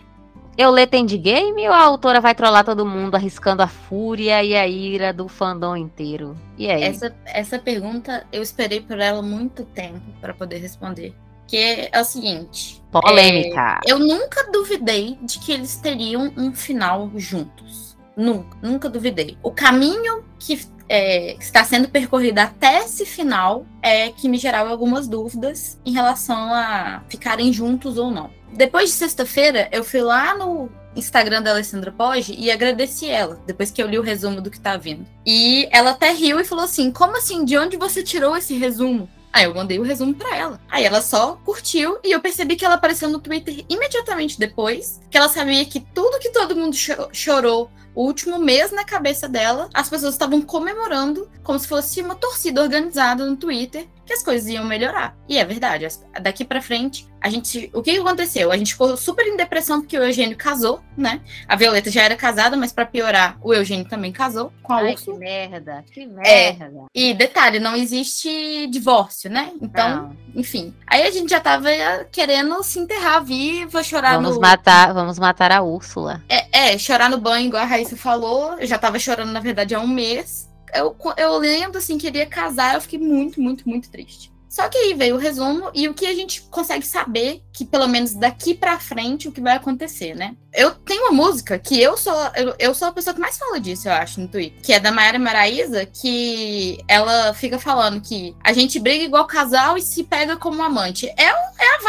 Eu ler endgame ou a autora vai trollar todo mundo arriscando a fúria e a ira do fandom inteiro? E aí? Essa, essa pergunta eu esperei por ela muito tempo para poder responder. Que é o seguinte: polêmica. É, eu nunca duvidei de que eles teriam um final juntos. Nunca, nunca duvidei. O caminho que é, está sendo percorrida até esse final é que me gerava algumas dúvidas em relação a ficarem juntos ou não. Depois de sexta-feira, eu fui lá no Instagram da Alessandra Poggi e agradeci ela, depois que eu li o resumo do que tá vindo. E ela até riu e falou assim: Como assim? De onde você tirou esse resumo? Aí eu mandei o resumo pra ela. Aí ela só curtiu e eu percebi que ela apareceu no Twitter imediatamente depois, que ela sabia que tudo que todo mundo cho chorou o último mês na cabeça dela, as pessoas estavam comemorando como se fosse uma torcida organizada no Twitter que as coisas iam melhorar. E é verdade, daqui para frente, a gente, o que aconteceu? A gente ficou super em depressão porque o Eugênio casou, né? A Violeta já era casada, mas para piorar, o Eugênio também casou com a Ai, Úrsula. que merda, que É. merda. E detalhe, não existe divórcio, né? Então, Não. enfim. Aí a gente já tava querendo se enterrar viva, chorar Vamos no matar, vamos matar a Úrsula. é, é, chorar no banho, igual a Raíssa falou. Eu já tava chorando, na verdade, há um mês. Eu, eu lendo, assim, queria casar, eu fiquei muito, muito, muito triste. Só que aí veio o resumo e o que a gente consegue saber que, pelo menos daqui pra frente, o que vai acontecer, né? Eu tenho uma música que eu sou, eu, eu sou a pessoa que mais fala disso, eu acho, no Twitter, que é da Mayara Maraíza, que ela fica falando que a gente briga igual casal e se pega como amante. É, é a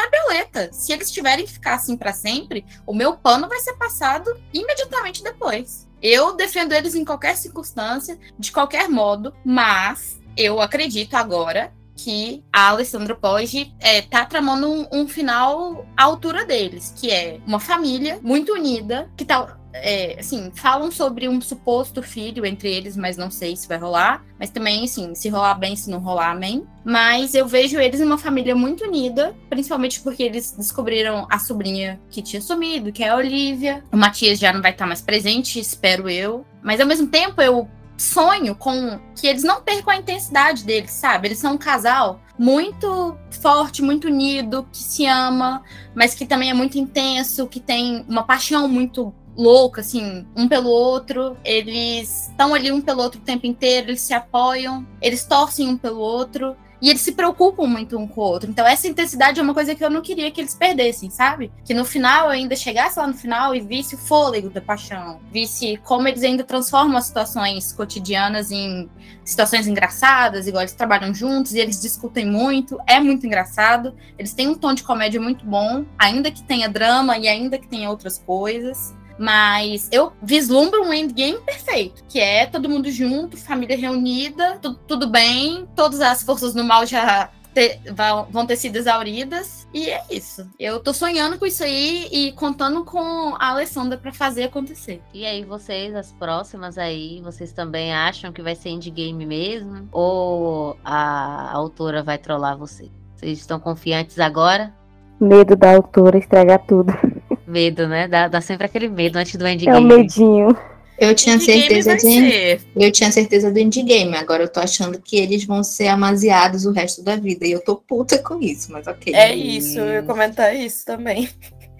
Se eles tiverem que ficar assim pra sempre, o meu pano vai ser passado imediatamente depois. Eu defendo eles em qualquer circunstância, de qualquer modo, mas eu acredito agora que a Alessandra Poggi é, tá tramando um, um final à altura deles, que é uma família muito unida, que tá. É, assim, falam sobre um suposto filho entre eles, mas não sei se vai rolar. Mas também, assim, se rolar bem, se não rolar, amém. Mas eu vejo eles uma família muito unida, principalmente porque eles descobriram a sobrinha que tinha sumido, que é a Olivia. O Matias já não vai estar mais presente, espero eu. Mas ao mesmo tempo, eu sonho com que eles não percam a intensidade deles, sabe? Eles são um casal muito forte, muito unido, que se ama, mas que também é muito intenso, que tem uma paixão muito louca, assim, um pelo outro. Eles estão ali um pelo outro o tempo inteiro, eles se apoiam, eles torcem um pelo outro. E eles se preocupam muito um com o outro. Então, essa intensidade é uma coisa que eu não queria que eles perdessem, sabe? Que no final eu ainda chegasse lá no final e visse o fôlego da paixão. Visse como eles ainda transformam as situações cotidianas em situações engraçadas, igual eles trabalham juntos e eles discutem muito. É muito engraçado. Eles têm um tom de comédia muito bom, ainda que tenha drama e ainda que tenha outras coisas. Mas eu vislumbro um endgame perfeito, que é todo mundo junto, família reunida, tu- tudo bem, todas as forças do mal já te- vão, vão ter sido exauridas. E é isso. Eu tô sonhando com isso aí e contando com a Alessandra pra fazer acontecer. E aí, vocês, as próximas aí, vocês também acham que vai ser endgame mesmo? Ou a autora vai trollar vocês? Vocês estão confiantes agora? Medo da autora estragar tudo. *laughs* Medo, né? Dá, dá sempre aquele medo antes do É o endgame. medinho. Eu tinha Endgame certeza de. ser. Eu tinha certeza do endgame. Agora eu tô achando que eles vão ser amaziados o resto da vida. E eu tô puta com isso, mas ok. É isso, eu ia comentar isso também. *laughs*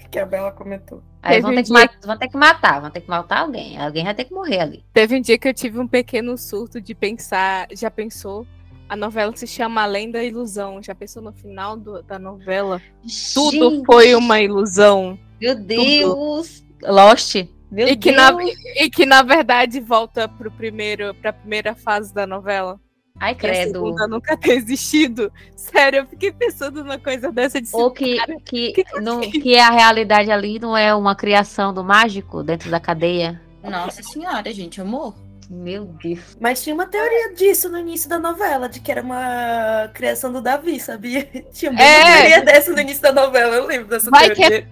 Que a Bela comentou. Aí vão Teve ter, um que dia- vão ter que matar, vão ter que matar alguém. Alguém vai ter que morrer ali. Teve um dia que eu tive um pequeno surto de pensar. Já pensou? A novela se chama Além da Ilusão. Já pensou no final do- da novela? Tudo Gente, foi uma ilusão. Meu Deus! Lost. Meu E que, Deus. na, e que na verdade volta pro primeiro, pra primeira fase da novela. Ai, a credo. segunda nunca *laughs* ter existido. Sério, eu fiquei pensando numa coisa dessa de Ou que, cara, que, que que eu não, fiz? que a realidade ali não é uma criação do mágico dentro da cadeia. Nossa senhora, gente, morro. Meu Deus. Mas tinha uma teoria disso no início da novela, de que era uma criação do Davi, sabia? *laughs* Tinha uma É. teoria dessa no início da novela, eu lembro dessa Vai que teoria.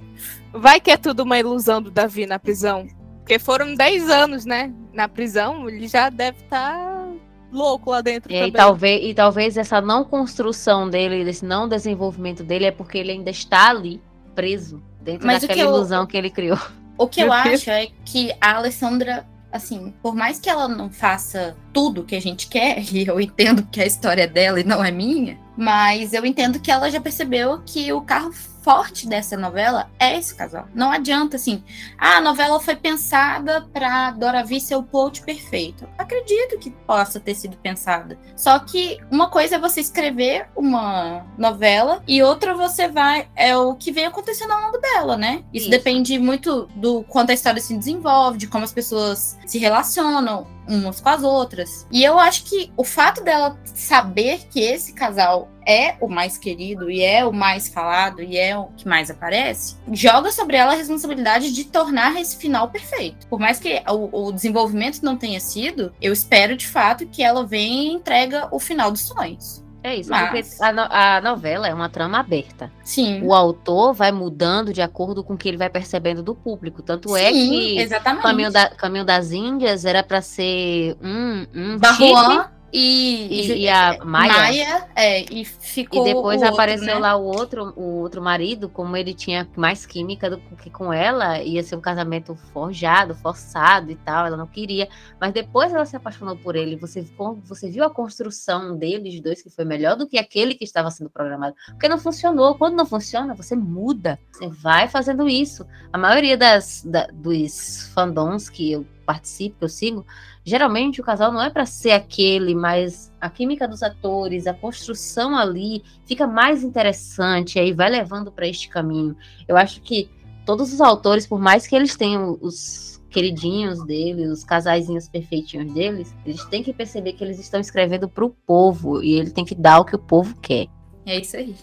Vai que é tudo uma ilusão do Davi na prisão. Porque foram 10 anos, né? Na prisão, ele já deve estar louco lá dentro E, aí, também. talvez, e talvez essa não construção dele, esse não desenvolvimento dele, é porque ele ainda está ali, preso, dentro Mas daquela que eu- ilusão que ele criou. O que eu acho é que a Alessandra, assim, por mais que ela não faça tudo que a gente quer, e eu entendo que a história é dela e não é minha, mas eu entendo que ela já percebeu que o carro forte dessa novela é esse casal. Não adianta, assim, ah, a novela foi pensada pra Doravi ser o plot perfeito. Acredito que possa ter sido pensada. Só que uma coisa é você escrever uma novela e outra você vai. É o que vem acontecendo ao longo dela, né? Isso, Isso. depende muito do quanto a história se desenvolve, de como as pessoas se relacionam. Umas com as outras. E eu acho que o fato dela saber que esse casal é o mais querido e é o mais falado e é o que mais aparece, joga sobre ela a responsabilidade de tornar esse final perfeito. Por mais que o, o desenvolvimento não tenha sido, eu espero de fato que ela venha e entrega o final dos sonhos. É isso, Mas- porque a, no- a novela é uma trama aberta. Sim. O autor vai mudando de acordo com o que ele vai percebendo do público. Tanto é Sim, que exatamente. Caminho, da- Caminho das Índias era pra ser um, um Barruan e, e, e a Maia. é, e ficou E depois o outro, apareceu né? lá o outro, o outro marido, como ele tinha mais química do que com ela, ia ser um casamento forjado, forçado e tal, ela não queria. Mas depois ela se apaixonou por ele. Você, você viu a construção deles dois, que foi melhor do que aquele que estava sendo programado. Porque não funcionou. Quando não funciona, você muda. Você vai fazendo isso. A maioria das, da- dos fandoms que eu participo, que eu sigo, geralmente o casal não é para ser aquele, mas a química dos atores, a construção ali fica mais interessante, aí vai levando para este caminho. Eu acho que todos os autores, por mais que eles tenham os queridinhos deles, os casaizinhos perfeitinhos deles, eles têm que perceber que eles estão escrevendo para o povo e ele tem que dar o que o povo quer. É isso aí.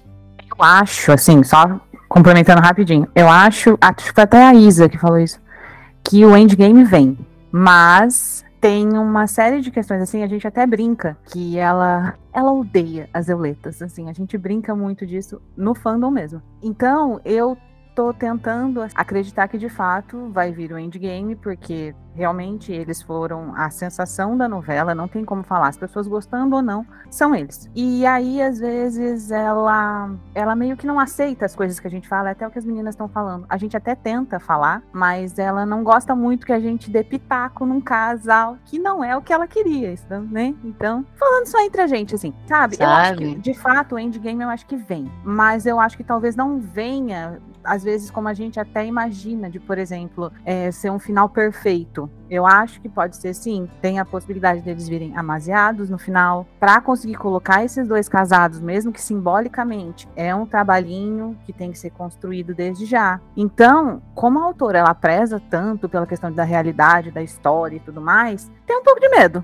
Eu acho, assim, só complementando rapidinho, eu acho, acho que foi até a Isa que falou isso, que o endgame vem, mas tem uma série de questões, assim, a gente até brinca que ela, ela odeia as euletas, assim, a gente brinca muito disso no fandom mesmo. Então, eu tô tentando acreditar que de fato vai vir o endgame, porque realmente eles foram a sensação da novela, não tem como falar, as pessoas gostando ou não, são eles. E aí, às vezes, ela ela meio que não aceita as coisas que a gente fala, é até o que as meninas estão falando. A gente até tenta falar, mas ela não gosta muito que a gente dê pitaco num casal que não é o que ela queria, né? Então, falando só entre a gente, assim, sabe? Eu acho que, Sabe? de fato, o endgame eu acho que vem, mas eu acho que talvez não venha às vezes, como a gente até imagina, de, por exemplo, é, ser um final perfeito. Eu acho que pode ser sim. Tem a possibilidade deles virem amaziados no final, para conseguir colocar esses dois casados, mesmo que simbolicamente, é um trabalhinho que tem que ser construído desde já. Então, como a autora ela preza tanto pela questão da realidade, da história e tudo mais, tem um pouco de medo.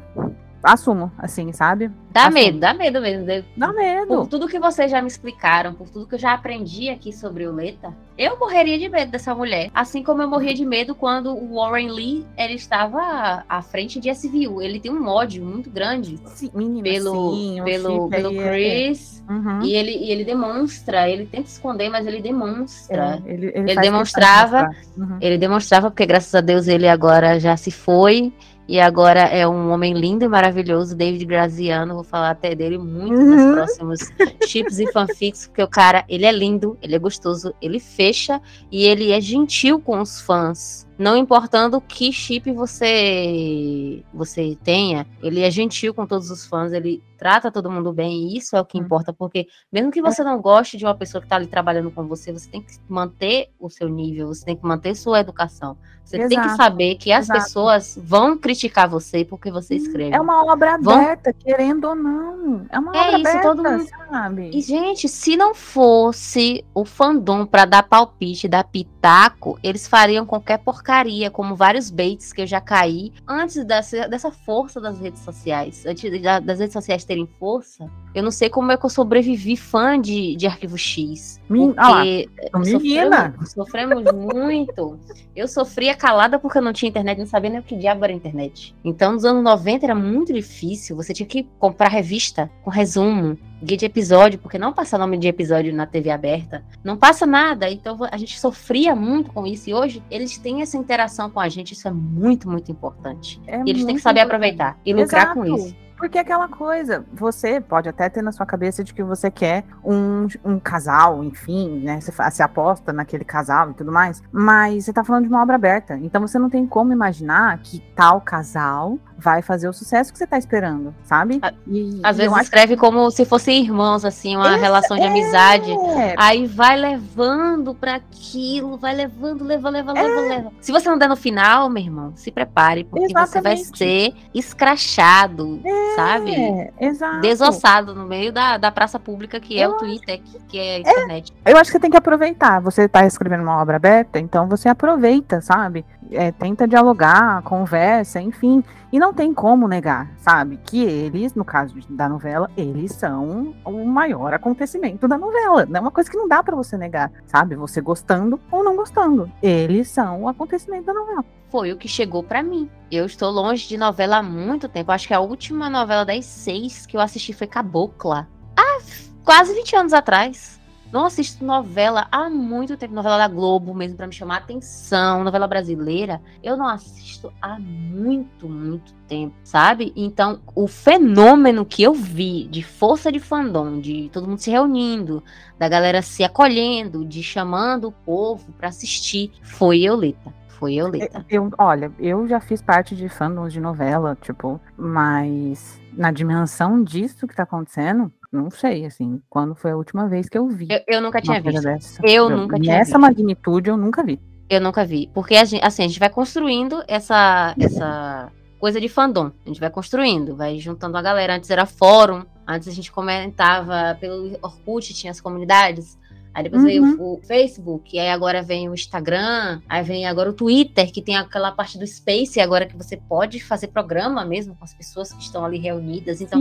Assumo, assim, sabe? Dá Assumo. medo, dá medo mesmo. Dá medo. Por tudo que vocês já me explicaram, por tudo que eu já aprendi aqui sobre o Leta, eu morreria de medo dessa mulher. Assim como eu morria de medo quando o Warren Lee ele estava à frente de SVU. Ele tem um ódio muito grande Sim, menina, pelo, sim, pelo, pelo aí é- Chris. Uhum. E ele, e ele demonstra, ele tenta esconder, mas ele demonstra. É, ele, ele Ele demonstrava. Uhum. ele demonstrava, porque graças a Deus ele agora já se foi. E agora é um homem lindo e maravilhoso, David Graziano. Vou falar até dele muito Uhum. nos próximos chips e fanfics, porque o cara, ele é lindo, ele é gostoso, ele fecha e ele é gentil com os fãs. Não importando que chip você você tenha, ele é gentil com todos os fãs, ele trata todo mundo bem, e isso é o Hum. que importa, porque mesmo que você não goste de uma pessoa que tá ali trabalhando com você, você tem que manter o seu nível, você tem que manter sua educação. Você tem que Exato, saber que as exato. pessoas vão criticar você porque você escreve. É uma obra Vão- aberta, querendo ou não. É uma É obra isso, aberta, todo mundo- sabe? E, gente, se não fosse o fandom pra dar palpite, dar pitaco, eles fariam qualquer porcaria, como vários baits que eu já caí antes dessa, dessa força das redes sociais. Antes da- das redes sociais terem força, eu não sei como é que eu sobrevivi fã de, de Arquivo X. Porque menina. sofremos, sofremos muito. Eu sofria calada porque eu não tinha internet, não sabia nem o que diabo era internet. Então, nos anos 90 era muito difícil. Você tinha que comprar revista com resumo, guia de episódio, porque não passa nome de episódio na TV aberta. Não passa nada. Então, a gente sofria muito com isso. E hoje, eles têm essa interação com a gente. Isso é muito, muito importante. É e eles têm que saber importante. aproveitar e lucrar com Exato. isso. Porque é aquela coisa, você pode até ter na sua cabeça de que você quer um, um casal, enfim, né? Você, você aposta naquele casal e tudo mais, mas você tá falando de uma obra aberta. Então você não tem como imaginar que tal casal vai fazer o sucesso que você tá esperando, sabe? E, Às e vezes escreve como se fossem irmãos, assim, uma Essa- relação de é. amizade. É. Aí vai levando pra aquilo, vai levando, leva, leva, leva, leva. Se você não der no final, meu irmão, se prepare, porque você vai Exatamente. ser escrachado, sabe? É, exato. Desossado no meio da, da praça pública, que é Eu o Twitter, que, que é a internet. Eu acho que você tem que aproveitar. Você tá escrevendo uma obra aberta, então você aproveita, sabe? É, tenta dialogar, conversa, enfim. E não tem como negar, sabe? Que eles, no caso da novela, eles são o maior acontecimento da novela. É uma coisa que não dá para você negar, sabe? Você gostando ou não gostando. Eles são o acontecimento da novela. Foi o que chegou para mim. Eu estou longe de novela há muito tempo. Acho que a última novela das seis que eu assisti foi Cabocla. Ah, quase 20 anos atrás. Não assisto novela há muito tempo, novela da Globo mesmo, para me chamar a atenção, novela brasileira. Eu não assisto há muito, muito tempo, sabe? Então, o fenômeno que eu vi de força de fandom, de todo mundo se reunindo, da galera se acolhendo, de chamando o povo para assistir, foi Euleta. Foi Euleta. Eu, olha, eu já fiz parte de fandoms de novela, tipo, mas na dimensão disso que tá acontecendo, não sei, assim, quando foi a última vez que eu vi. Eu, eu nunca tinha visto. Dessa. Eu, eu nunca tinha Nessa magnitude eu nunca vi. Eu nunca vi. Porque, a gente, assim, a gente vai construindo essa, essa coisa de fandom. A gente vai construindo, vai juntando a galera. Antes era fórum, antes a gente comentava pelo Orkut, tinha as comunidades. Aí depois Uhum. veio o Facebook, aí agora vem o Instagram, aí vem agora o Twitter, que tem aquela parte do Space, agora que você pode fazer programa mesmo com as pessoas que estão ali reunidas. Então,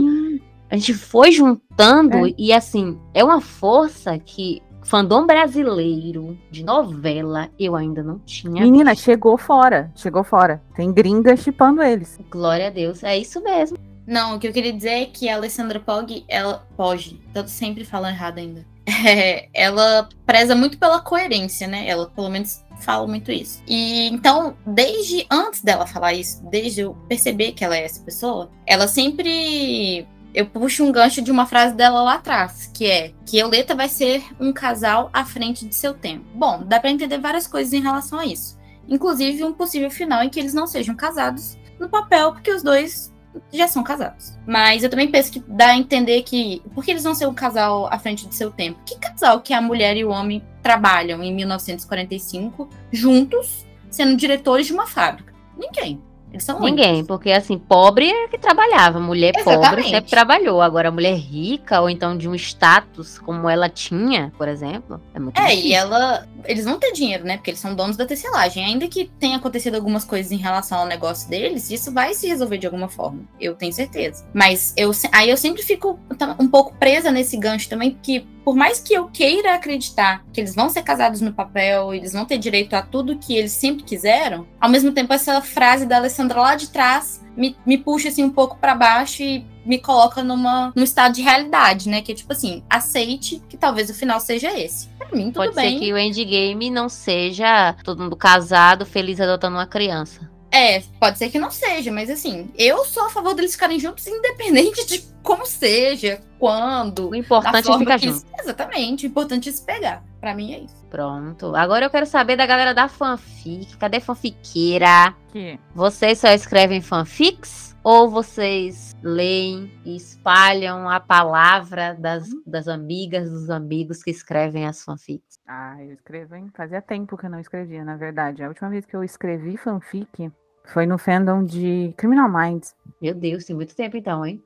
a gente foi juntando É. e assim, é uma força que fandom brasileiro de novela eu ainda não tinha. Menina, chegou fora, chegou fora. Tem gringa chipando eles. Glória a Deus, é isso mesmo. Não, o que eu queria dizer é que a Alessandra Pog, ela pode, eu sempre falo errado ainda. É, *laughs* ela preza muito pela coerência, né? Ela pelo menos fala muito isso. E então, desde antes dela falar isso, desde eu perceber que ela é essa pessoa, ela sempre eu puxo um gancho de uma frase dela lá atrás, que é que Euleta vai ser um casal à frente de seu tempo. Bom, dá pra entender várias coisas em relação a isso. Inclusive um possível final em que eles não sejam casados no papel, porque os dois já são casados. Mas eu também penso que dá a entender que. Por que eles vão ser um casal à frente de seu tempo? Que casal que a mulher e o homem trabalham em 1945 juntos, sendo diretores de uma fábrica? Ninguém. Eles são Ninguém, únicos. porque assim, pobre é que trabalhava, mulher pobre Exatamente. sempre trabalhou. Agora, mulher rica ou então de um status como ela tinha, por exemplo, é muito É, difícil. e ela. Eles vão ter dinheiro, né? Porque eles são donos da tecelagem. Ainda que tenha acontecido algumas coisas em relação ao negócio deles, isso vai se resolver de alguma forma. Eu tenho certeza. Mas eu aí eu sempre fico um pouco presa nesse gancho também, porque por mais que eu queira acreditar que eles vão ser casados no papel, eles vão ter direito a tudo que eles sempre quiseram, ao mesmo tempo essa frase da Alessandra lá de trás me, me puxa assim um pouco pra baixo e me coloca numa, num estado de realidade, né? Que é tipo assim, aceite que talvez o final seja esse. Pra mim, tudo Pode bem. ser que o endgame não seja todo mundo casado, feliz adotando uma criança. É, pode ser que não seja, mas assim, eu sou a favor deles ficarem juntos, independente de como seja, quando. O importante é ficar junto. Exatamente, o importante é se pegar. Pra mim é isso. Pronto. Agora eu quero saber da galera da fanfic. Cadê fanfiqueira? Que Vocês só escrevem fanfics? Ou vocês leem e espalham a palavra das, das amigas, dos amigos que escrevem as fanfics? Ah, eu escrevo, hein? Fazia tempo que eu não escrevia, na verdade. A última vez que eu escrevi fanfic foi no fandom de Criminal Minds. Meu Deus, tem muito tempo então, hein?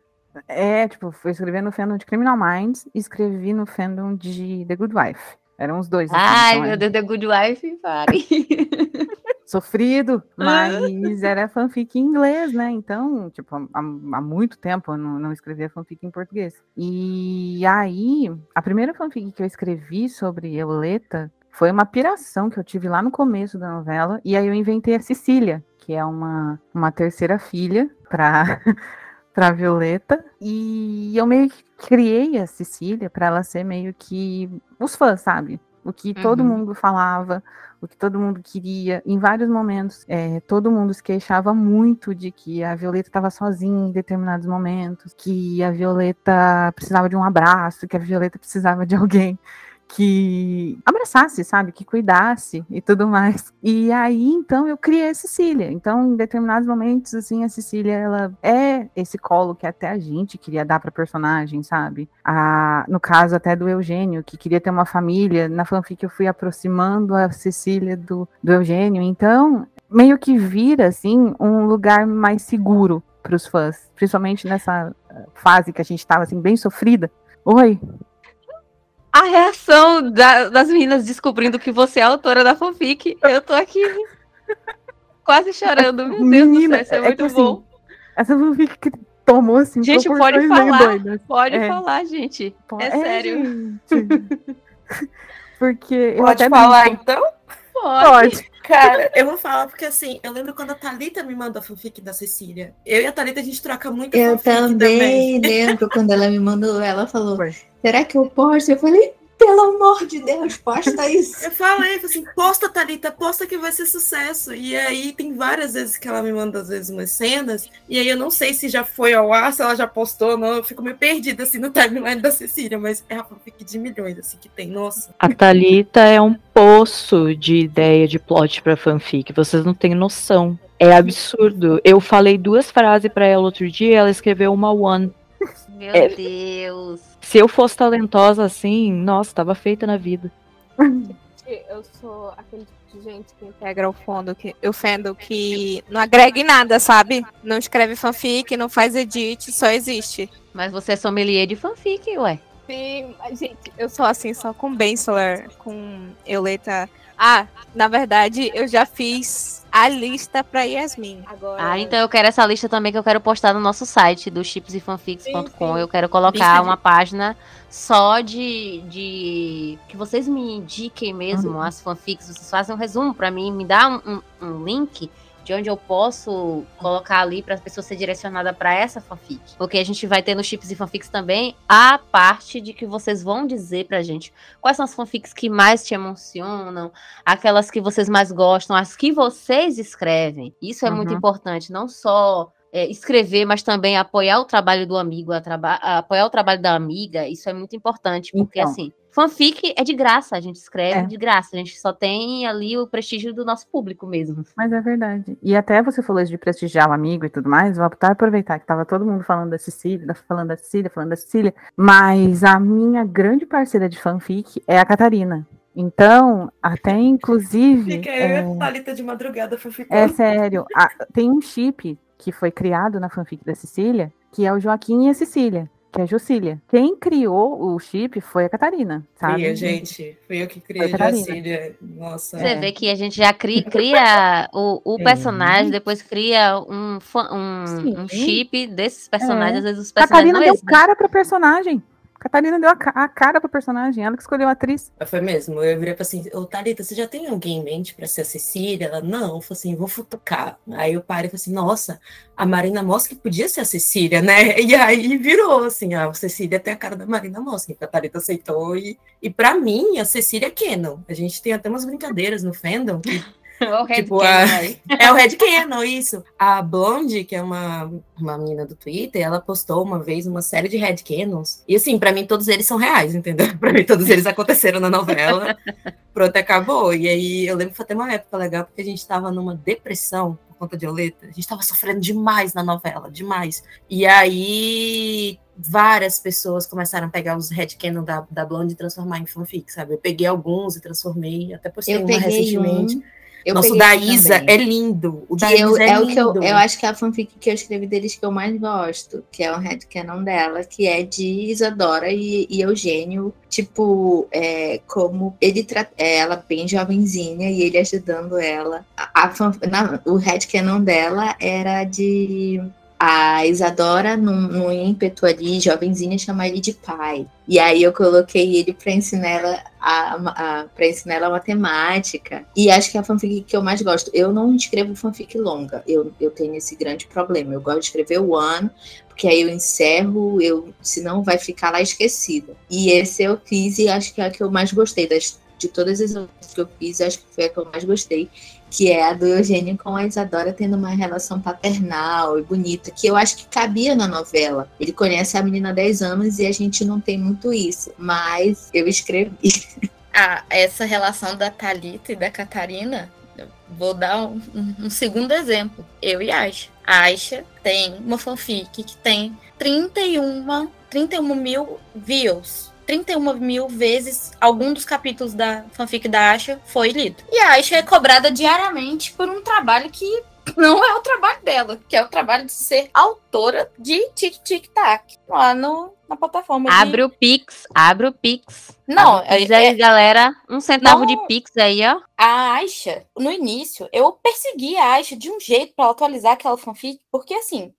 É, tipo, fui escrever no fandom de Criminal Minds e escrevi no fandom de The Good Wife. Eram os dois. assim, Ai, então é meu Deus, The Good Wife, pare. *laughs* Sofrido, mas era fanfic em inglês, né? Então, tipo, há, há muito tempo eu não, não escrevia fanfic em português. E aí, a primeira fanfic que eu escrevi sobre Euleta foi uma piração que eu tive lá no começo da novela. E aí eu inventei a Cecília, que é uma, uma terceira filha pra, *laughs* pra Violeta. E eu meio que criei a Cecília pra ela ser meio que os fãs, sabe? O que todo Uhum. mundo falava, o que todo mundo queria. Em vários momentos, é, todo mundo se queixava muito de que a Violeta estava sozinha em determinados momentos, que a Violeta precisava de um abraço, que a Violeta precisava de alguém que abraçasse, sabe, que cuidasse e tudo mais. E aí, então, eu criei a Cecília. Então, em determinados momentos, assim, a Cecília, ela é esse colo que até a gente queria dar pra personagem, sabe? A, no caso até do Eugênio, que queria ter uma família. Na fanfic eu fui aproximando a Cecília do, do Eugênio. Então, meio que vira, assim, um lugar mais seguro pros fãs. Principalmente nessa eh, fase que a gente tava, assim, bem sofrida. Oi, A reação da- das meninas descobrindo que você é a autora da fanfic. Eu tô aqui. quase chorando. Meu Deus Menina, do céu, isso é, é muito que, assim, bom. Essa fanfic que tomou assim. Gente, pode falar. Pode É. falar, gente. É, É, sério. gente. *laughs* Porque eu Pode até falar brinco- então? Pode. Cara, eu vou falar porque assim, eu lembro quando a Thalita me mandou a fanfic da Cecília. Eu e a Thalita a gente troca muito Eu fanfic também lembro quando ela me mandou, ela falou: será que eu posto? Eu falei, pelo amor de Deus, posta isso. Eu falei, falei assim, posta, Thalita, posta que vai ser sucesso. E aí tem várias vezes que ela me manda, às vezes, umas cenas, e aí eu não sei se já foi ao ar, se ela já postou ou não. Eu fico meio perdida, assim, no timeline da Cecília, mas é a fanfic de milhões, assim, que tem. Nossa. A Thalita é um poço de ideia de plot pra fanfic. Vocês não têm noção. É absurdo. Eu falei duas frases pra ela outro dia, ela escreveu uma one. Meu É. Deus. Se eu fosse talentosa assim, nossa, tava feita na vida. Eu sou aquele tipo de gente que integra o fundo, que, o fandom que não agrega em nada, sabe? Não escreve fanfic, não faz edit, só existe. Mas você é sommelier de fanfic, ué. Sim, mas, gente, eu sou assim só com Bensler, com Euleta. Ah, na verdade, eu já fiz a lista pra Yasmin. Agora. Ah, então eu quero essa lista também que eu quero postar no nosso site do chipsandfanfics.com. Eu quero colocar de- uma página só de, de que vocês me indiquem mesmo as fanfics, vocês fazem um resumo pra mim, me dá um, um- um link de onde eu posso colocar ali para as pessoas ser direcionada para essa fanfic. Porque a gente vai ter no Chips e Fanfics também a parte de que vocês vão dizer pra gente quais são as fanfics que mais te emocionam, aquelas que vocês mais gostam, as que vocês escrevem. Isso é muito Uhum. importante, não só é, escrever, mas também apoiar o trabalho do amigo, apoiar o trabalho da amiga. Isso é muito importante, porque Então. assim, fanfic é de graça, a gente escreve É. de graça, a gente só tem ali o prestígio do nosso público mesmo. Mas é verdade. E até você falou isso de prestigiar o amigo e tudo mais, vou até aproveitar que tava todo mundo falando da Cecília, falando da Cecília, falando da Cecília, mas a minha grande parceira de fanfic é a Catarina. Então, até *laughs* inclusive. Fica é, eu e a Thalita de madrugada fanficando. é sério, a- tem um chip que foi criado na fanfic da Cecília, que é o Joaquim e a Cecília, que é a. Quem criou o chip foi a Catarina, sabe? Eu, gente. Fui eu que criei Foi a Catarina. Jacília. Nossa. Você vê que a gente já cria, cria o, o Sim. personagem, depois cria um, um, um chip desses personagens, É. às vezes os personagens Catarina não deu existem. cara pro personagem. Catarina deu a, a cara pro personagem, ela que escolheu a atriz. Foi mesmo. Eu virei pra assim, ô Thalita, você já tem alguém em mente pra ser a Cecília? Ela, não. Eu falei assim, vou futucar. Aí eu parei e falei assim, nossa, a Marina Mosca podia ser a Cecília, né? *laughs* E aí virou assim, a Cecília tem a cara da Marina Mosca, que a Thalita aceitou. E, e pra mim, a Cecília é Canon. A gente tem até umas brincadeiras no fandom que *laughs* O Red Tipo, Canon a- aí. *laughs* É o Red Canon, isso. A Blonde, que é uma, uma menina do Twitter, ela postou uma vez uma série de Red Canons. E assim, pra mim todos eles são reais, entendeu? *laughs* Pra mim todos eles aconteceram na novela. Pronto, acabou. E aí eu lembro que foi até uma época legal, porque a gente tava numa depressão por conta de Oleta. A gente tava sofrendo demais na novela, demais. E aí várias pessoas começaram a pegar os Red Canon da, da Blonde e transformar em fanfic, sabe? Eu peguei alguns e transformei, até postei Eu uma recentemente. um. Eu Nossa, o peguei da Isa também. é lindo. O da eu, Isa é, é o que eu, lindo. eu acho que é a fanfic que eu escrevi deles que eu mais gosto, que é o headcanon dela, que é de Isadora e, e Eugênio, tipo, é, como ele tra- é, ela bem jovenzinha e ele ajudando ela. A, a fan- na- o headcanon dela era de a Isadora, num, num ímpeto ali, jovenzinha, chamar ele de pai. E aí eu coloquei ele pra ensinar ela a, a, pra ensinar ela matemática. E acho que é a fanfic que eu mais gosto. Eu não escrevo fanfic longa. Eu, eu tenho esse grande problema. Eu gosto de escrever o ano, porque aí eu encerro, eu, senão vai ficar lá esquecida. E esse eu fiz e acho que é a que eu mais gostei. Das, de todas as que eu fiz, acho que foi a que eu mais gostei. Que é a do Eugênio com a Isadora tendo uma relação paternal e bonita, que eu acho que cabia na novela. Ele conhece a menina há 10 anos e a gente não tem muito isso. Mas eu escrevi. *laughs* Ah, essa relação da Thalita e da Catarina, vou dar um, um- um segundo exemplo. Eu e Aisha. A Aisha tem uma fanfic que tem 31, 31 mil views. 31 mil vezes algum dos capítulos da fanfic da Aisha foi lido. E a Aisha é cobrada diariamente por um trabalho que não é o trabalho dela, que é o trabalho de ser autora de Tic Tic Tac lá no, na plataforma. de- Abre o Pix, abre o Pix. Não, Abre o Pix é- aí, é- galera. Um centavo Não. de Pix aí, ó. A Aisha, no início, eu persegui a Aisha de um jeito pra ela atualizar aquela fanfic, porque assim,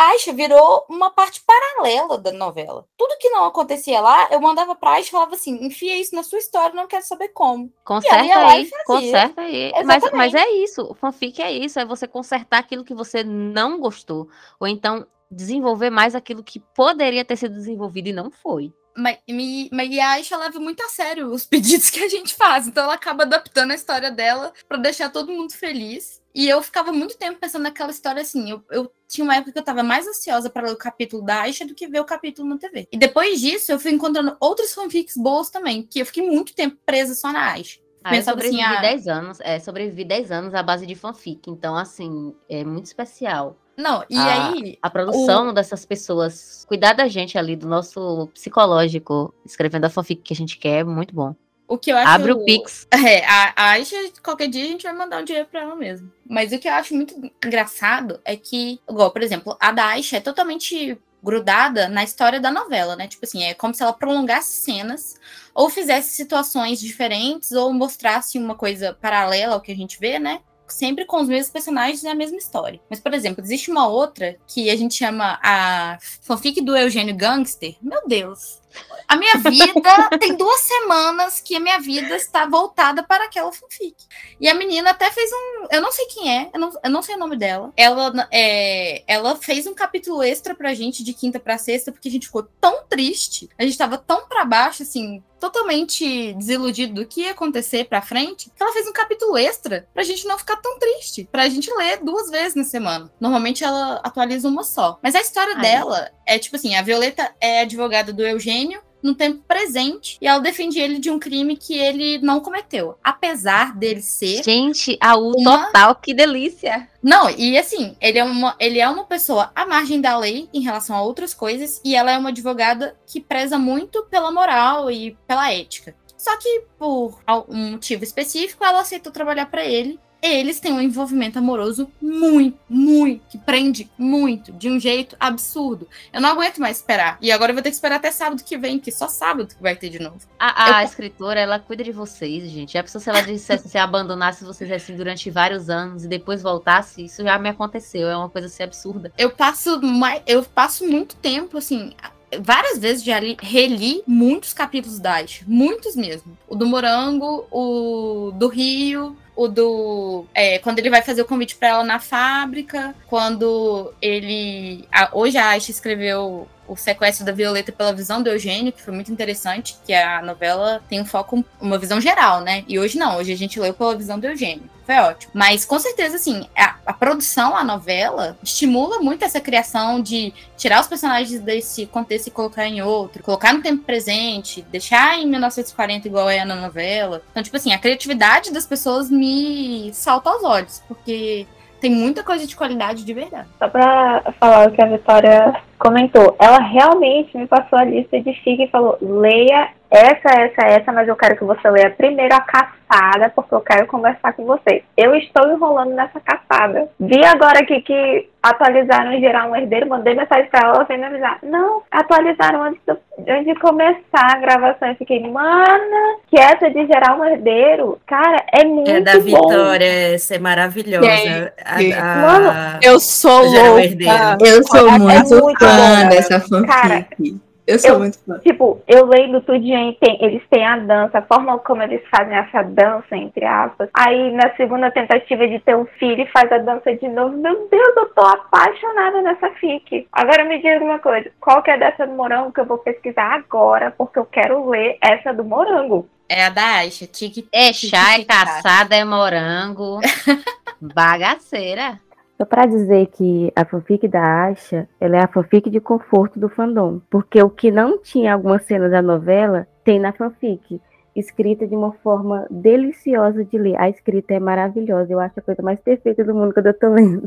Aisha virou uma parte paralela da novela. Tudo que não acontecia lá, eu mandava pra Aisha e falava assim: enfia isso na sua história, não quero saber como. Conserta e aí, conserta aí. Mas, mas é isso, o fanfic é isso, é você consertar aquilo que você não gostou. Ou então desenvolver mais aquilo que poderia ter sido desenvolvido e não foi. Mas, me, mas a Aisha leva muito a sério os *laughs* pedidos que a gente faz. Então ela acaba adaptando a história dela pra deixar todo mundo feliz. E eu ficava muito tempo pensando naquela história assim. Eu, eu tinha uma época que eu tava mais ansiosa para ler o capítulo da Aisha do que ver o capítulo na TV. E depois disso, eu fui encontrando outras fanfics boas também, que eu fiquei muito tempo presa só na Aisha. Ah, eu assim, sobrevivi ah, 10 anos, é, sobrevivi 10 anos à base de fanfic. Então, assim, é muito especial. Não, e a, aí. A produção dessas pessoas, cuidar da gente ali, do nosso psicológico, escrevendo a fanfic que a gente quer, é muito bom. O que eu acho. Abre o Pix. É, a a Aisha, qualquer dia a gente vai mandar um dinheiro pra ela mesmo. Mas o que eu acho muito engraçado é que, igual, por exemplo, a da Aisha é totalmente grudada na história da novela, né? Tipo assim, é como se ela prolongasse cenas, ou fizesse situações diferentes, ou mostrasse uma coisa paralela ao que a gente vê, né? Sempre com os mesmos personagens e a mesma história. Mas, por exemplo, existe uma outra que a gente chama a fanfic do Eugênio Gangster. Meu Deus! A minha vida tem duas semanas que a minha vida está voltada para aquela fanfic. E a menina até fez um. Eu não sei quem é, eu não, eu não sei o nome dela. Ela, é, ela fez um capítulo extra pra gente de quinta pra sexta, porque a gente ficou tão triste, a gente tava tão pra baixo, assim, totalmente desiludido do que ia acontecer pra frente, que ela fez um capítulo extra pra gente não ficar tão triste, pra gente ler duas vezes na semana. Normalmente ela atualiza uma só. Mas a história Ai. dela é tipo assim: a Violeta é advogada do Eugênio no tempo presente e ela defende ele de um crime que ele não cometeu, apesar dele ser Gente, a U Uma- total, que delícia! não, e assim, ele é, uma, ele é uma pessoa à margem da lei em relação a outras coisas, e ela é uma advogada que preza muito pela moral e pela ética. Só que, por um motivo específico, ela aceitou trabalhar pra ele. Eles têm um envolvimento amoroso muito, muito, que prende muito, de um jeito absurdo. Eu não aguento mais esperar. E agora eu vou ter que esperar até sábado que vem, que só sábado que vai ter de novo. A, a Eu- escritora, ela cuida de vocês, gente. Já pensou se ela dissesse, se abandonasse vocês assim durante vários anos e depois voltasse? Isso já me aconteceu. É uma coisa assim absurda. eu passo mais, eu passo muito tempo assim várias vezes já li- reli muitos capítulos da Aisha, muitos mesmo o do morango o do Rio o do é, quando ele vai fazer o convite para ela na fábrica quando ele a- hoje a Aisha escreveu o sequestro da Violeta pela visão do Eugênio, que foi muito interessante, que a novela tem um foco, uma visão geral, né? E hoje não, hoje a gente leu pela visão do Eugênio. Foi ótimo. Mas com certeza, assim, a, a produção, a novela, estimula muito essa criação de tirar os personagens desse contexto e colocar em outro, colocar no tempo presente, deixar em 1940 igual é na novela. Então, tipo assim, a criatividade das pessoas me salta aos olhos, porque tem muita coisa de qualidade de verdade. Só pra falar o que a Vitória comentou, ela realmente me passou a lista de fic e falou: leia essa, essa, essa, mas eu quero que você leia primeiro a caçada, porque eu quero conversar com você. Eu estou enrolando nessa caçada. Vi agora aqui que atualizaram em geral um herdeiro, mandei mensagem pra ela, veio me avisar. Não, atualizaram antes, do- antes de começar a gravação. Eu fiquei, mana, que essa de gerar um herdeiro, cara, é muito É da bom. Vitória, essa é maravilhosa. A- a- Mano, eu sou louca. Herdeiro. Eu sou É muito, muito fã bom. dessa fanfic. Cara, eu sou eu- muito fã. Tipo, eu lendo tudinho, tem- eles têm a dança, a forma como eles fazem essa dança, entre aspas. Aí na segunda tentativa de ter um filho, faz a dança de novo. Meu Deus, eu tô apaixonada nessa fic. Agora me diga uma coisa, qual que é dessa do morango que eu vou pesquisar agora, porque eu quero ler essa do morango. É a da Aisha, tique É chá, é caçada, é morango. *laughs* Bagaceira. Só pra dizer que a fanfic da Asha, ela é a fanfic de conforto do fandom. Porque o que não tinha algumas cenas da novela, tem na fanfic. Escrita de uma forma deliciosa de ler. A escrita é maravilhosa. Eu acho a coisa mais perfeita do mundo quando eu tô lendo.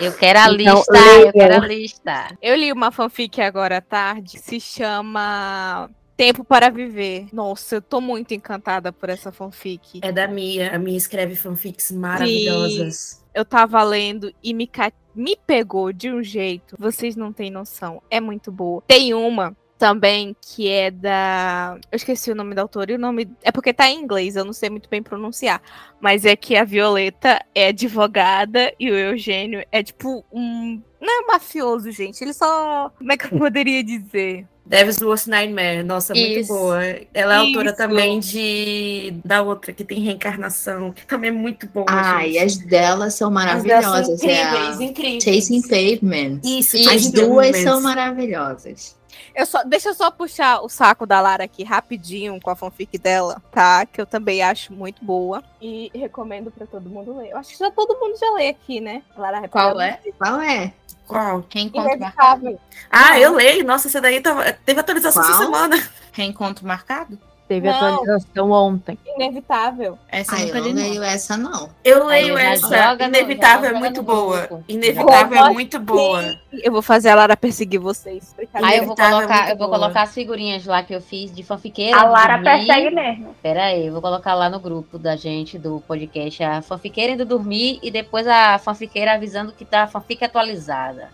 Eu quero a Então, lista, eu quero a lista. Eu li uma fanfic agora à tarde, se chama Tempo para Viver. Nossa, eu tô muito encantada por essa fanfic. É da Mia. A Mia escreve fanfics maravilhosas. Eu tava lendo e me, me pegou de um jeito. Vocês não têm noção. É muito boa. Tem uma também que é da. Eu esqueci o nome da autora e o nome. É porque tá em inglês, eu não sei muito bem pronunciar. Mas é que a Violeta é advogada e o Eugênio é tipo um. Não é mafioso, gente. Ele só. Como é que eu *laughs* poderia dizer? Devil's Worst Nightmare, nossa, muito Isso. boa. Ela é autora Isso. também de da outra que tem reencarnação, que também é muito boa. Ai, gente. as delas são As delas são maravilhosas. é a incríveis, incríveis. Chasing Pavement. Isso, As Chasing duas são maravilhosas. Eu só, deixa eu só puxar o saco da Lara aqui rapidinho com a fanfic dela, tá? Que eu também acho muito boa. E recomendo pra todo mundo ler. Eu acho que já todo mundo já lê aqui, né? Lara Qual é? Qual é? Qual? Reencontro marcado. Ah, eu leio. Nossa, essa daí tava- teve atualização essa Qual? semana. Reencontro marcado? Teve Não. atualização ontem. Inevitável. Essa Ah, eu não não. leio essa, não. Eu leio essa. joga Inevitável já é muito boa. grupo. Inevitável é muito boa. Eu vou fazer a Lara perseguir vocês. Aí eu vou é colocar, muito eu vou boa. colocar as figurinhas lá que eu fiz de fanfiqueira. A Lara dormir. persegue mesmo. Pera aí, eu vou colocar lá no grupo da gente, do podcast, a fanfiqueira indo dormir e depois a fanfiqueira avisando que tá a fanfic atualizada.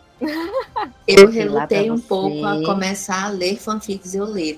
Eu relutei um você. pouco a começar a ler fanfics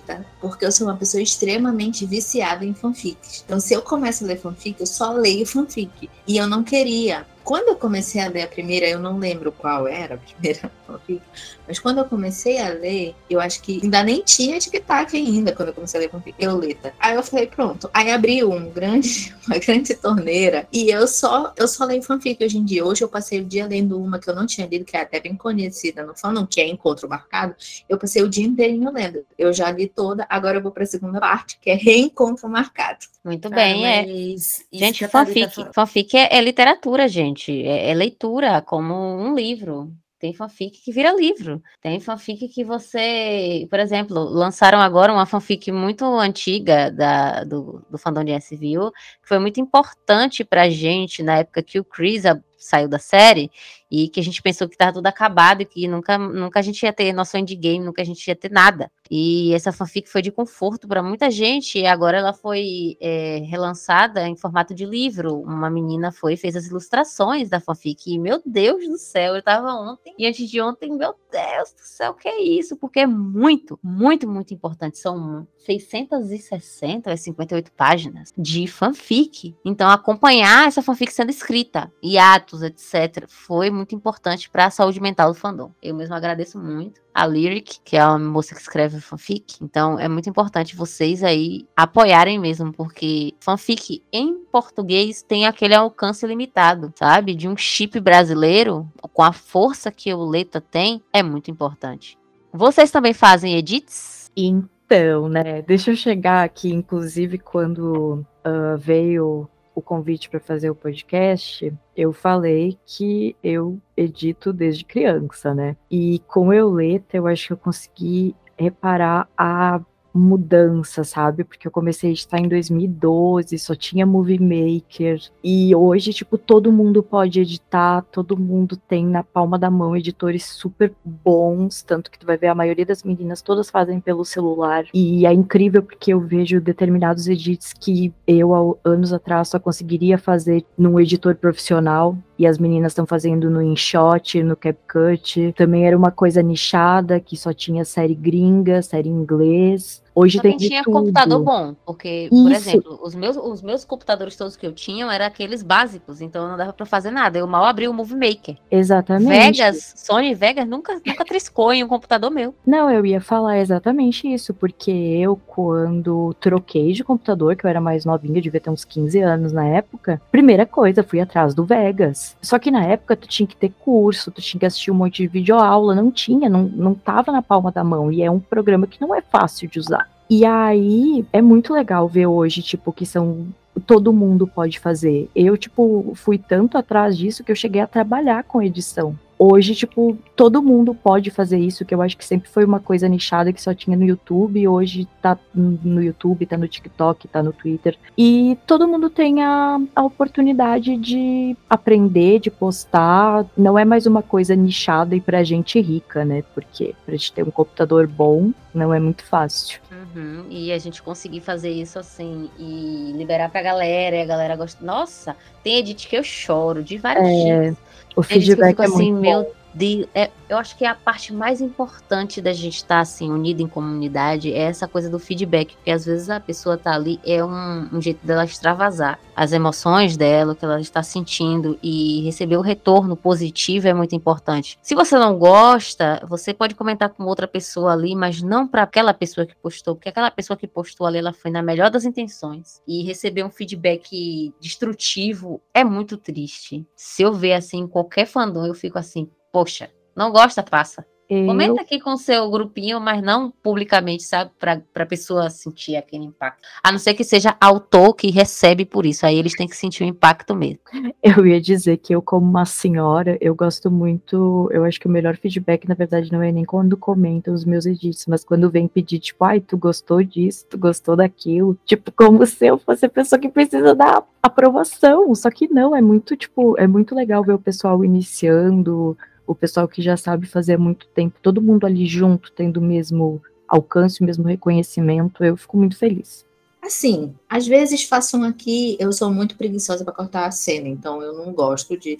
tá? Porque eu sou uma pessoa extremamente viciada em fanfics. Então, se eu começo a ler fanfic, eu só leio fanfic. E eu não queria. Quando eu comecei a ler a primeira, eu não lembro qual era a primeira fanfic, mas quando eu comecei a ler, eu acho que ainda nem tinha TikTok ainda quando eu comecei a ler fanfic, eu leta. Aí eu falei, pronto. Aí abriu um grande, *laughs* uma grande torneira e eu só, eu só leio fanfic hoje em dia. Hoje eu passei o dia lendo uma que eu não tinha lido, que é até bem conhecida no fandom, que é Encontro Marcado. Eu passei o dia inteirinho lendo. Eu já li toda, agora eu vou pra segunda parte, que é Reencontro Marcado. Muito Cara, bem, é. mas Gente, fanfic, fanfic é, é literatura, gente. É, é leitura, como um livro. Tem fanfic que vira livro. Tem fanfic que você, por exemplo, lançaram agora uma fanfic muito antiga da, do, do fandom de SVU, que foi muito importante pra gente na época que o Chris saiu da série e que a gente pensou que estava tudo acabado e que nunca, nunca a gente ia ter noção de game, nunca a gente ia ter nada. E essa fanfic foi de conforto para muita gente e agora ela foi é, relançada em formato de livro. Uma menina foi fez as ilustrações da fanfic e, meu Deus do céu, eu tava ontem e antes de ontem, meu Deus do céu, que é isso? Porque é muito, muito, muito importante. São 660 ou 58 páginas de fanfic. Então, acompanhar essa fanfic sendo escrita, e atos, etc., foi muito importante para a saúde mental do fandom. Eu mesmo agradeço muito a Lyric, que é uma moça que escreve fanfic. Então, é muito importante vocês aí apoiarem mesmo, porque fanfic em português tem aquele alcance limitado, sabe? De um chip brasileiro, com a força que o Leta tem, é muito importante. Vocês também fazem edits? Então, né? Deixa eu chegar aqui, inclusive, quando ah, veio o convite para fazer o podcast, eu falei que eu edito desde criança, né? E com eu Euleta, eu acho que eu consegui reparar a mudança, sabe? Porque eu comecei a editar em 2012, só tinha Movie Maker. E hoje, tipo, todo mundo pode editar, todo mundo tem na palma da mão editores super bons, tanto que tu vai ver a maioria das meninas todas fazem pelo celular. E é incrível porque eu vejo determinados edits que eu, há anos atrás, só conseguiria fazer num editor profissional. E as meninas estão fazendo no InShot, no CapCut. Também era uma coisa nichada, que só tinha série gringa, série inglês. Hoje Também tem tinha tudo. computador bom, porque, por Isso. exemplo, os meus, os meus computadores todos que eu tinha eram aqueles básicos, então não dava pra fazer nada. Eu mal abri o Movie Maker. Exatamente. Vegas, Sony Vegas nunca, nunca triscou em um computador meu. Não, eu ia falar exatamente isso, porque eu, quando troquei de computador, que eu era mais novinha, eu devia ter uns 15 anos na época, primeira coisa, fui atrás do Vegas. Só que na época tu tinha que ter curso, tu tinha que assistir um monte de videoaula, não tinha, não, não tava na palma da mão, e é um programa que não é fácil de usar. E aí, é muito legal ver hoje, tipo, que são todo mundo pode fazer. Eu, tipo, fui tanto atrás disso que eu cheguei a trabalhar com edição. Hoje, tipo, todo mundo pode fazer isso, que eu acho que sempre foi uma coisa nichada que só tinha no YouTube, e hoje tá no YouTube, tá no TikTok, tá no Twitter. E todo mundo tem a, a oportunidade de aprender, de postar. Não é mais uma coisa nichada e pra gente rica, né? Porque pra gente ter um computador bom não é muito fácil. Uhum. E a gente conseguir fazer isso assim e liberar pra galera, e a galera gosta. Nossa, tem edit que eu choro de vários É. o eu feedback é assim, muito meu Deus. É, eu acho que é a parte mais importante da gente estar assim, unido em comunidade, é essa coisa do feedback. Porque às vezes a pessoa tá ali, é um, um jeito dela extravasar as emoções dela, o que ela está sentindo, e receber o retorno positivo é muito importante. Se você não gosta, você pode comentar com outra pessoa ali, mas não para aquela pessoa que postou, porque aquela pessoa que postou ali, ela foi na melhor das intenções. E receber um feedback destrutivo é muito triste. Se eu ver assim, qualquer fandom, eu fico assim, poxa, não gosta, passa. Eu- Comenta aqui com o seu grupinho, mas não publicamente, sabe? Pra, pra pessoa sentir aquele impacto. A não ser que seja autor que recebe por isso. Aí eles têm que sentir o impacto mesmo. Eu ia dizer que eu, como uma senhora, eu gosto muito. Eu acho que o melhor feedback, na verdade, não é nem quando comentam os meus edits, mas quando vem pedir, tipo, ai, tu gostou disso, tu gostou daquilo. Tipo, como *laughs* se eu fosse a pessoa que precisa dar aprovação. Só que não, é muito, tipo, é muito legal ver o pessoal iniciando, o pessoal que já sabe fazer há muito tempo, todo mundo ali junto, tendo o mesmo alcance, o mesmo reconhecimento. Eu fico muito feliz. Assim, às vezes faço um aqui, eu sou muito preguiçosa para cortar a cena, então eu não gosto de.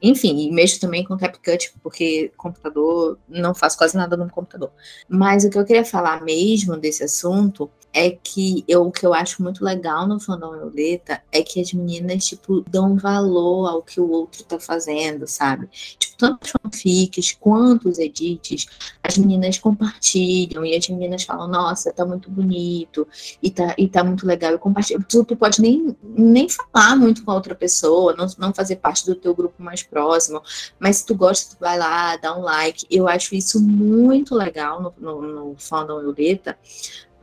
Enfim, e mexo também com CapCut, porque computador, não faço quase nada no computador. Mas o que eu queria falar mesmo desse assunto é que eu, o que eu acho muito legal no fandom Violeta é que as meninas, tipo, dão valor ao que o outro tá fazendo, sabe? Tipo, tanto as fanfics quanto os edits, as meninas compartilham e as meninas falam, nossa, tá muito bonito e tá, e tá muito legal. Eu compartilho. Tu, tu pode nem, nem falar muito com a outra pessoa, não, não fazer parte do teu grupo mais próximo, mas se tu gosta, tu vai lá, dá um like. Eu acho isso muito legal no, no, no fandom Violeta,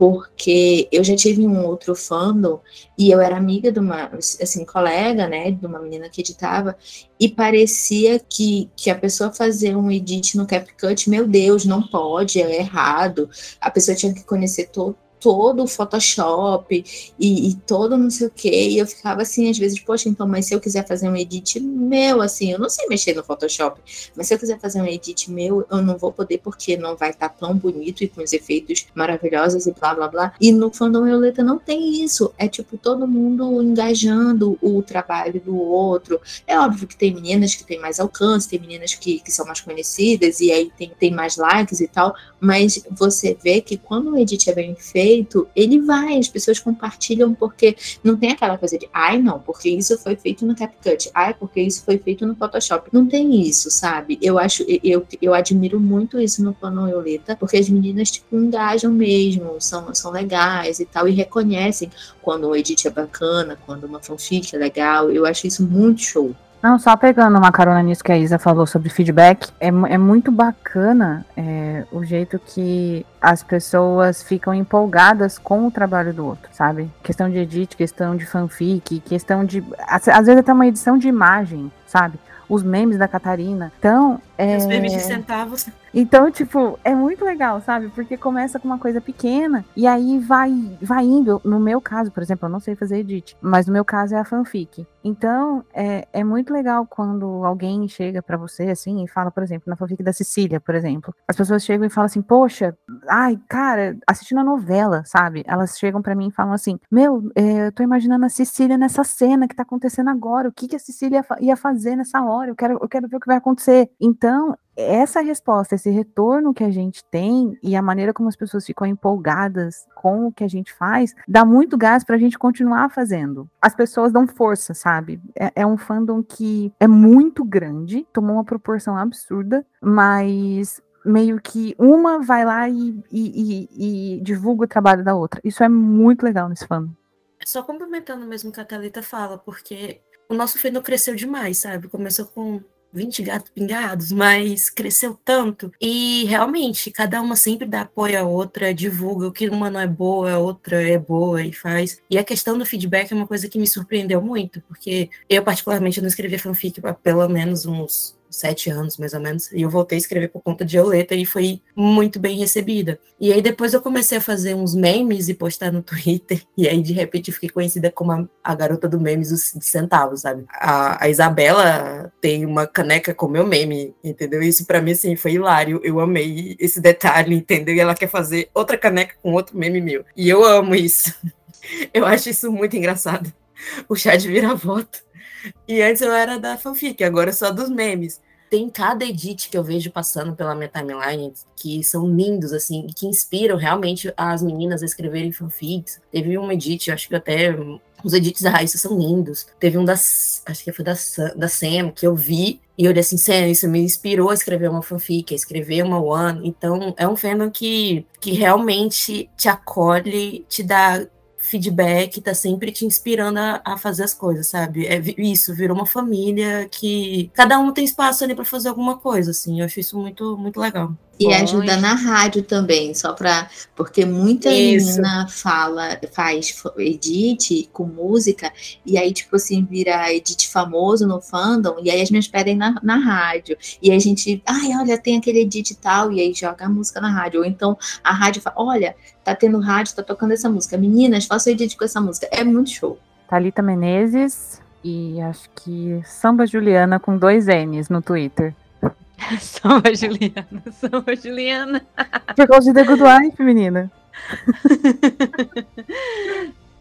porque eu já tive um outro fandom e eu era amiga de uma, assim, colega, né, de uma menina que editava, e parecia que, que a pessoa fazer um edit no CapCut, meu Deus, não pode, é errado. A pessoa tinha que conhecer to, todo o Photoshop e, e todo não sei o que, e eu ficava assim, às vezes, poxa, então, mas se eu quiser fazer um edit meu, assim, eu não sei mexer no Photoshop, mas se eu quiser fazer um edit meu, eu não vou poder porque não vai estar tão bonito e com os efeitos maravilhosos e blá blá blá. E no Fandom Violeta não tem isso. É tipo todo mundo engajando o trabalho do outro. É óbvio que tem meninas que têm mais alcance, tem meninas que, que são mais conhecidas e aí tem, tem mais likes e tal, mas você vê que quando o edit é bem feito, ele vai, as pessoas compartilham porque não tem aquela coisa de ai não, porque isso foi feito no CapCut, ai porque isso foi feito no Photoshop. Não tem isso, sabe? Eu acho, eu, eu admiro muito isso no Plano Violeta, porque as meninas tipo engajam mesmo, são, são legais e tal, e reconhecem quando o edit é bacana, quando uma fanfic é legal. Eu acho isso muito show. Não, só pegando uma carona nisso que a Isa falou sobre feedback, é, é muito bacana é, o jeito que as pessoas ficam empolgadas com o trabalho do outro, sabe? Questão de edit, questão de fanfic, questão de. Às, às vezes até uma edição de imagem, sabe? Os memes da Catarina. Então. É... Os memes de centavos. Então, tipo, é muito legal, sabe? Porque começa com uma coisa pequena e aí vai, vai indo. No meu caso, por exemplo, eu não sei fazer edit, mas no meu caso é a fanfic. Então, é, é muito legal quando alguém chega pra você, assim, e fala, por exemplo, na fanfic da Cecília, por exemplo. As pessoas chegam e falam assim, poxa, ai, cara, assistindo a novela, sabe? Elas chegam pra mim e falam assim, meu, é, eu tô imaginando a Cecília nessa cena que tá acontecendo agora, o que, que a Cecília ia fazer nessa hora, eu quero, eu quero ver o que vai acontecer. Então, essa resposta, esse retorno que a gente tem e a maneira como as pessoas ficam empolgadas com o que a gente faz, dá muito gás pra gente continuar fazendo. As pessoas dão força, sabe? É, é um fandom que é muito grande, tomou uma proporção absurda, mas meio que uma vai lá e, e- e- e divulga o trabalho da outra. Isso é muito legal nesse fandom. Só complementando mesmo o que a Thalita fala, porque o nosso fandom cresceu demais, sabe? Começou com 20 gatos pingados, mas cresceu tanto. E realmente, cada uma sempre dá apoio à outra, divulga o que uma não é boa, a outra é boa e faz. E a questão do feedback é uma coisa que me surpreendeu muito, porque eu, particularmente, não escrevi fanfic há pelo menos uns sete anos, mais ou menos. E eu voltei a escrever por conta de Violeta e foi muito bem recebida. E aí depois eu comecei a fazer uns memes e postar no *laughs* Twitter. E aí, de repente, eu fiquei conhecida como a, a garota do memes dos centavos, sabe? A, a, Isabela tem uma caneca com meu meme, entendeu? Isso para mim, assim, foi hilário. Eu amei esse detalhe, entendeu? E ela quer fazer outra caneca com outro meme meu. E eu amo isso. *laughs* Eu acho isso muito engraçado. O chá de vira-voto. E antes eu era da fanfic, agora só dos memes. Tem cada edit que eu vejo passando pela minha timeline que são lindos, assim, que inspiram realmente as meninas a escreverem fanfics. Teve um edit, acho que até os edits da Raíssa são lindos. Teve um das, acho que foi da, da Sam, que eu vi e eu olhei assim, Sam, isso me inspirou a escrever uma fanfic, a escrever uma one. Então, é um fandom que, que realmente te acolhe, te dá feedback, tá sempre te inspirando a, a, fazer as coisas, sabe? É isso, virou uma família que cada um tem espaço ali para fazer alguma coisa, assim. Eu acho isso muito, muito legal. E ajuda na rádio também, só para porque muita Isso. menina fala, faz edit com música, e aí, tipo assim, vira edit famoso no fandom, e aí as minhas pedem na, na rádio. E aí a gente, ai, olha, tem aquele edit e tal, e aí joga a música na rádio. Ou então a rádio fala, olha, tá tendo rádio, tá tocando essa música. Meninas, faça o edit com essa música. É muito show. Thalita Menezes e acho que Samba Juliana com dois N's no Twitter. *laughs* Samba Juliana, *laughs* Samba Juliana. Por causa de The Good Wife, menina.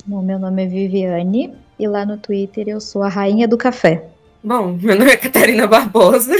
Bom, meu nome é Viviane e lá no Twitter eu sou a rainha do café. Bom, meu nome é Catarina Barbosa.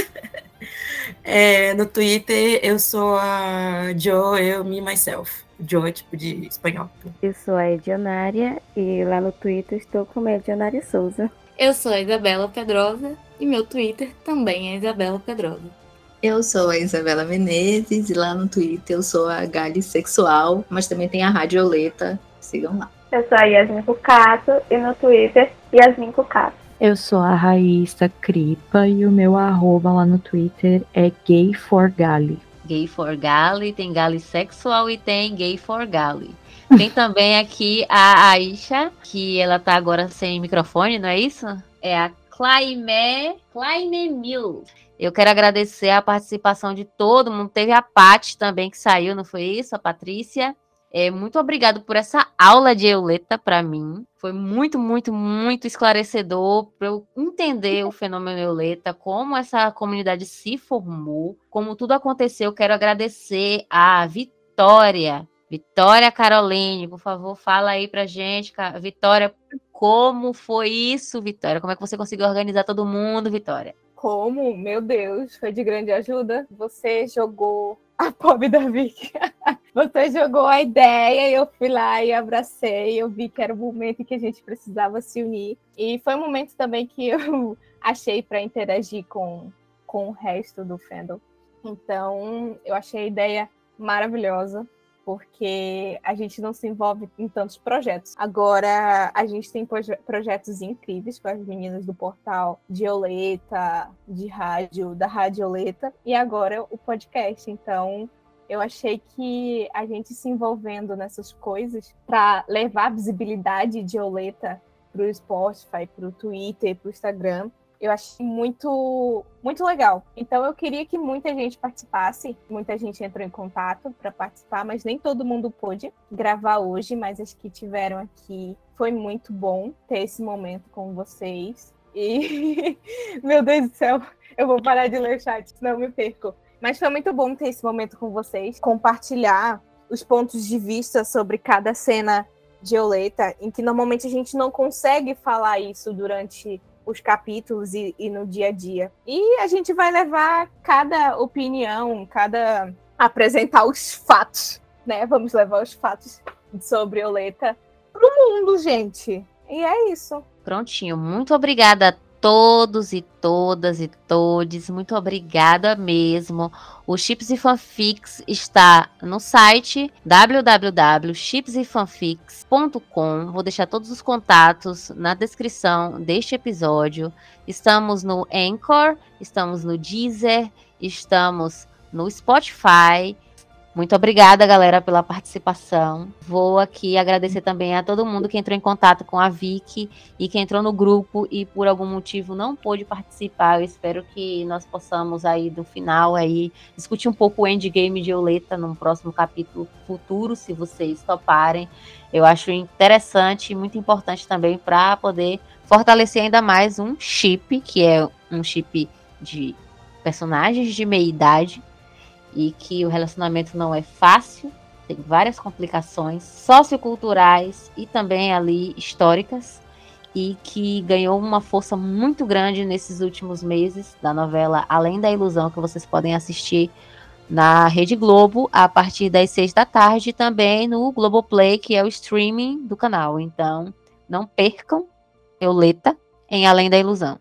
É, no Twitter eu sou a Joe, eu, me, myself. Joe é tipo de espanhol. Eu sou a Edionária e lá no Twitter estou com a Edionária Souza. Eu sou a Isabela Pedrosa e meu Twitter também é Isabela Pedrosa. Eu sou a Isabela Menezes e lá no Twitter eu sou a Gali Sexual, mas também tem a Radioleta. Sigam lá. Eu sou a Yasmin Cucato e no Twitter Yasmin Cucato. Eu sou a Raíssa Cripa e o meu arroba lá no Twitter é Gay for Gali. Gay for Gali, tem Gali Sexual e tem Gay for Gali. *laughs* Tem também aqui a Aisha, que ela tá agora sem microfone, não é isso? É a Claime, Claime Mil. Eu quero agradecer a participação de todo mundo. Teve a Paty também que saiu, não foi isso? A Patrícia. É, muito obrigado por essa aula de Euleta para mim. Foi muito, muito, muito esclarecedor para eu entender o fenômeno Euleta, como essa comunidade se formou, como tudo aconteceu. Quero agradecer a Vitória, Vitória Caroline, por favor, fala aí pra gente, Vitória, como foi isso, Vitória? Como é que você conseguiu organizar todo mundo, Vitória? Como, meu Deus, foi de grande ajuda. Você jogou a *laughs* pobre da Vicky. *laughs* Você jogou a ideia e eu fui lá e abracei. Eu vi que era o momento que a gente precisava se unir. E foi um momento também que eu *laughs* achei para interagir com, com o resto do fandom. Então, eu achei a ideia maravilhosa porque a gente não se envolve em tantos projetos. Agora, a gente tem proje projetos incríveis com as meninas do portal Dioleta, de rádio, da Radioleta, e agora o podcast. Então, eu achei que a gente se envolvendo nessas coisas para levar a visibilidade de Oleta para o Spotify, para o Twitter, para o Instagram, eu achei muito, muito legal. Então eu queria que muita gente participasse, muita gente entrou em contato para participar, mas nem todo mundo pôde gravar hoje, mas as que tiveram aqui foi muito bom ter esse momento com vocês. E *laughs* meu Deus do céu, eu vou parar de ler o chat, senão me perco. Mas foi muito bom ter esse momento com vocês, compartilhar os pontos de vista sobre cada cena de Oleta, em que normalmente a gente não consegue falar isso durante os capítulos e, e, no dia a dia. E a gente vai levar cada opinião, cada apresentar os fatos, né? Vamos levar os fatos sobre Oleta pro mundo, gente. E é isso. Prontinho. Muito obrigada a todos e todas e todes. Muito obrigada mesmo. O Chips e Fanfics está no site www.chipsefanfics.com. Vou deixar todos os contatos na descrição deste episódio. Estamos no Anchor, estamos no Deezer, estamos no Spotify. Muito obrigada, galera, pela participação. Vou aqui agradecer também a todo mundo que entrou em contato com a Vicky e que entrou no grupo e por algum motivo não pôde participar. Eu espero que nós possamos aí do final aí discutir um pouco o endgame de Oleta num próximo capítulo futuro, se vocês toparem. Eu acho interessante e muito importante também para poder fortalecer ainda mais um chip, que é um chip de personagens de meia idade e que o relacionamento não é fácil, tem várias complicações socioculturais e também ali históricas e que ganhou uma força muito grande nesses últimos meses da novela Além da Ilusão, que vocês podem assistir na Rede Globo a partir das seis da tarde também no Globoplay, que é o streaming do canal. Então, não percam Euleta em Além da Ilusão.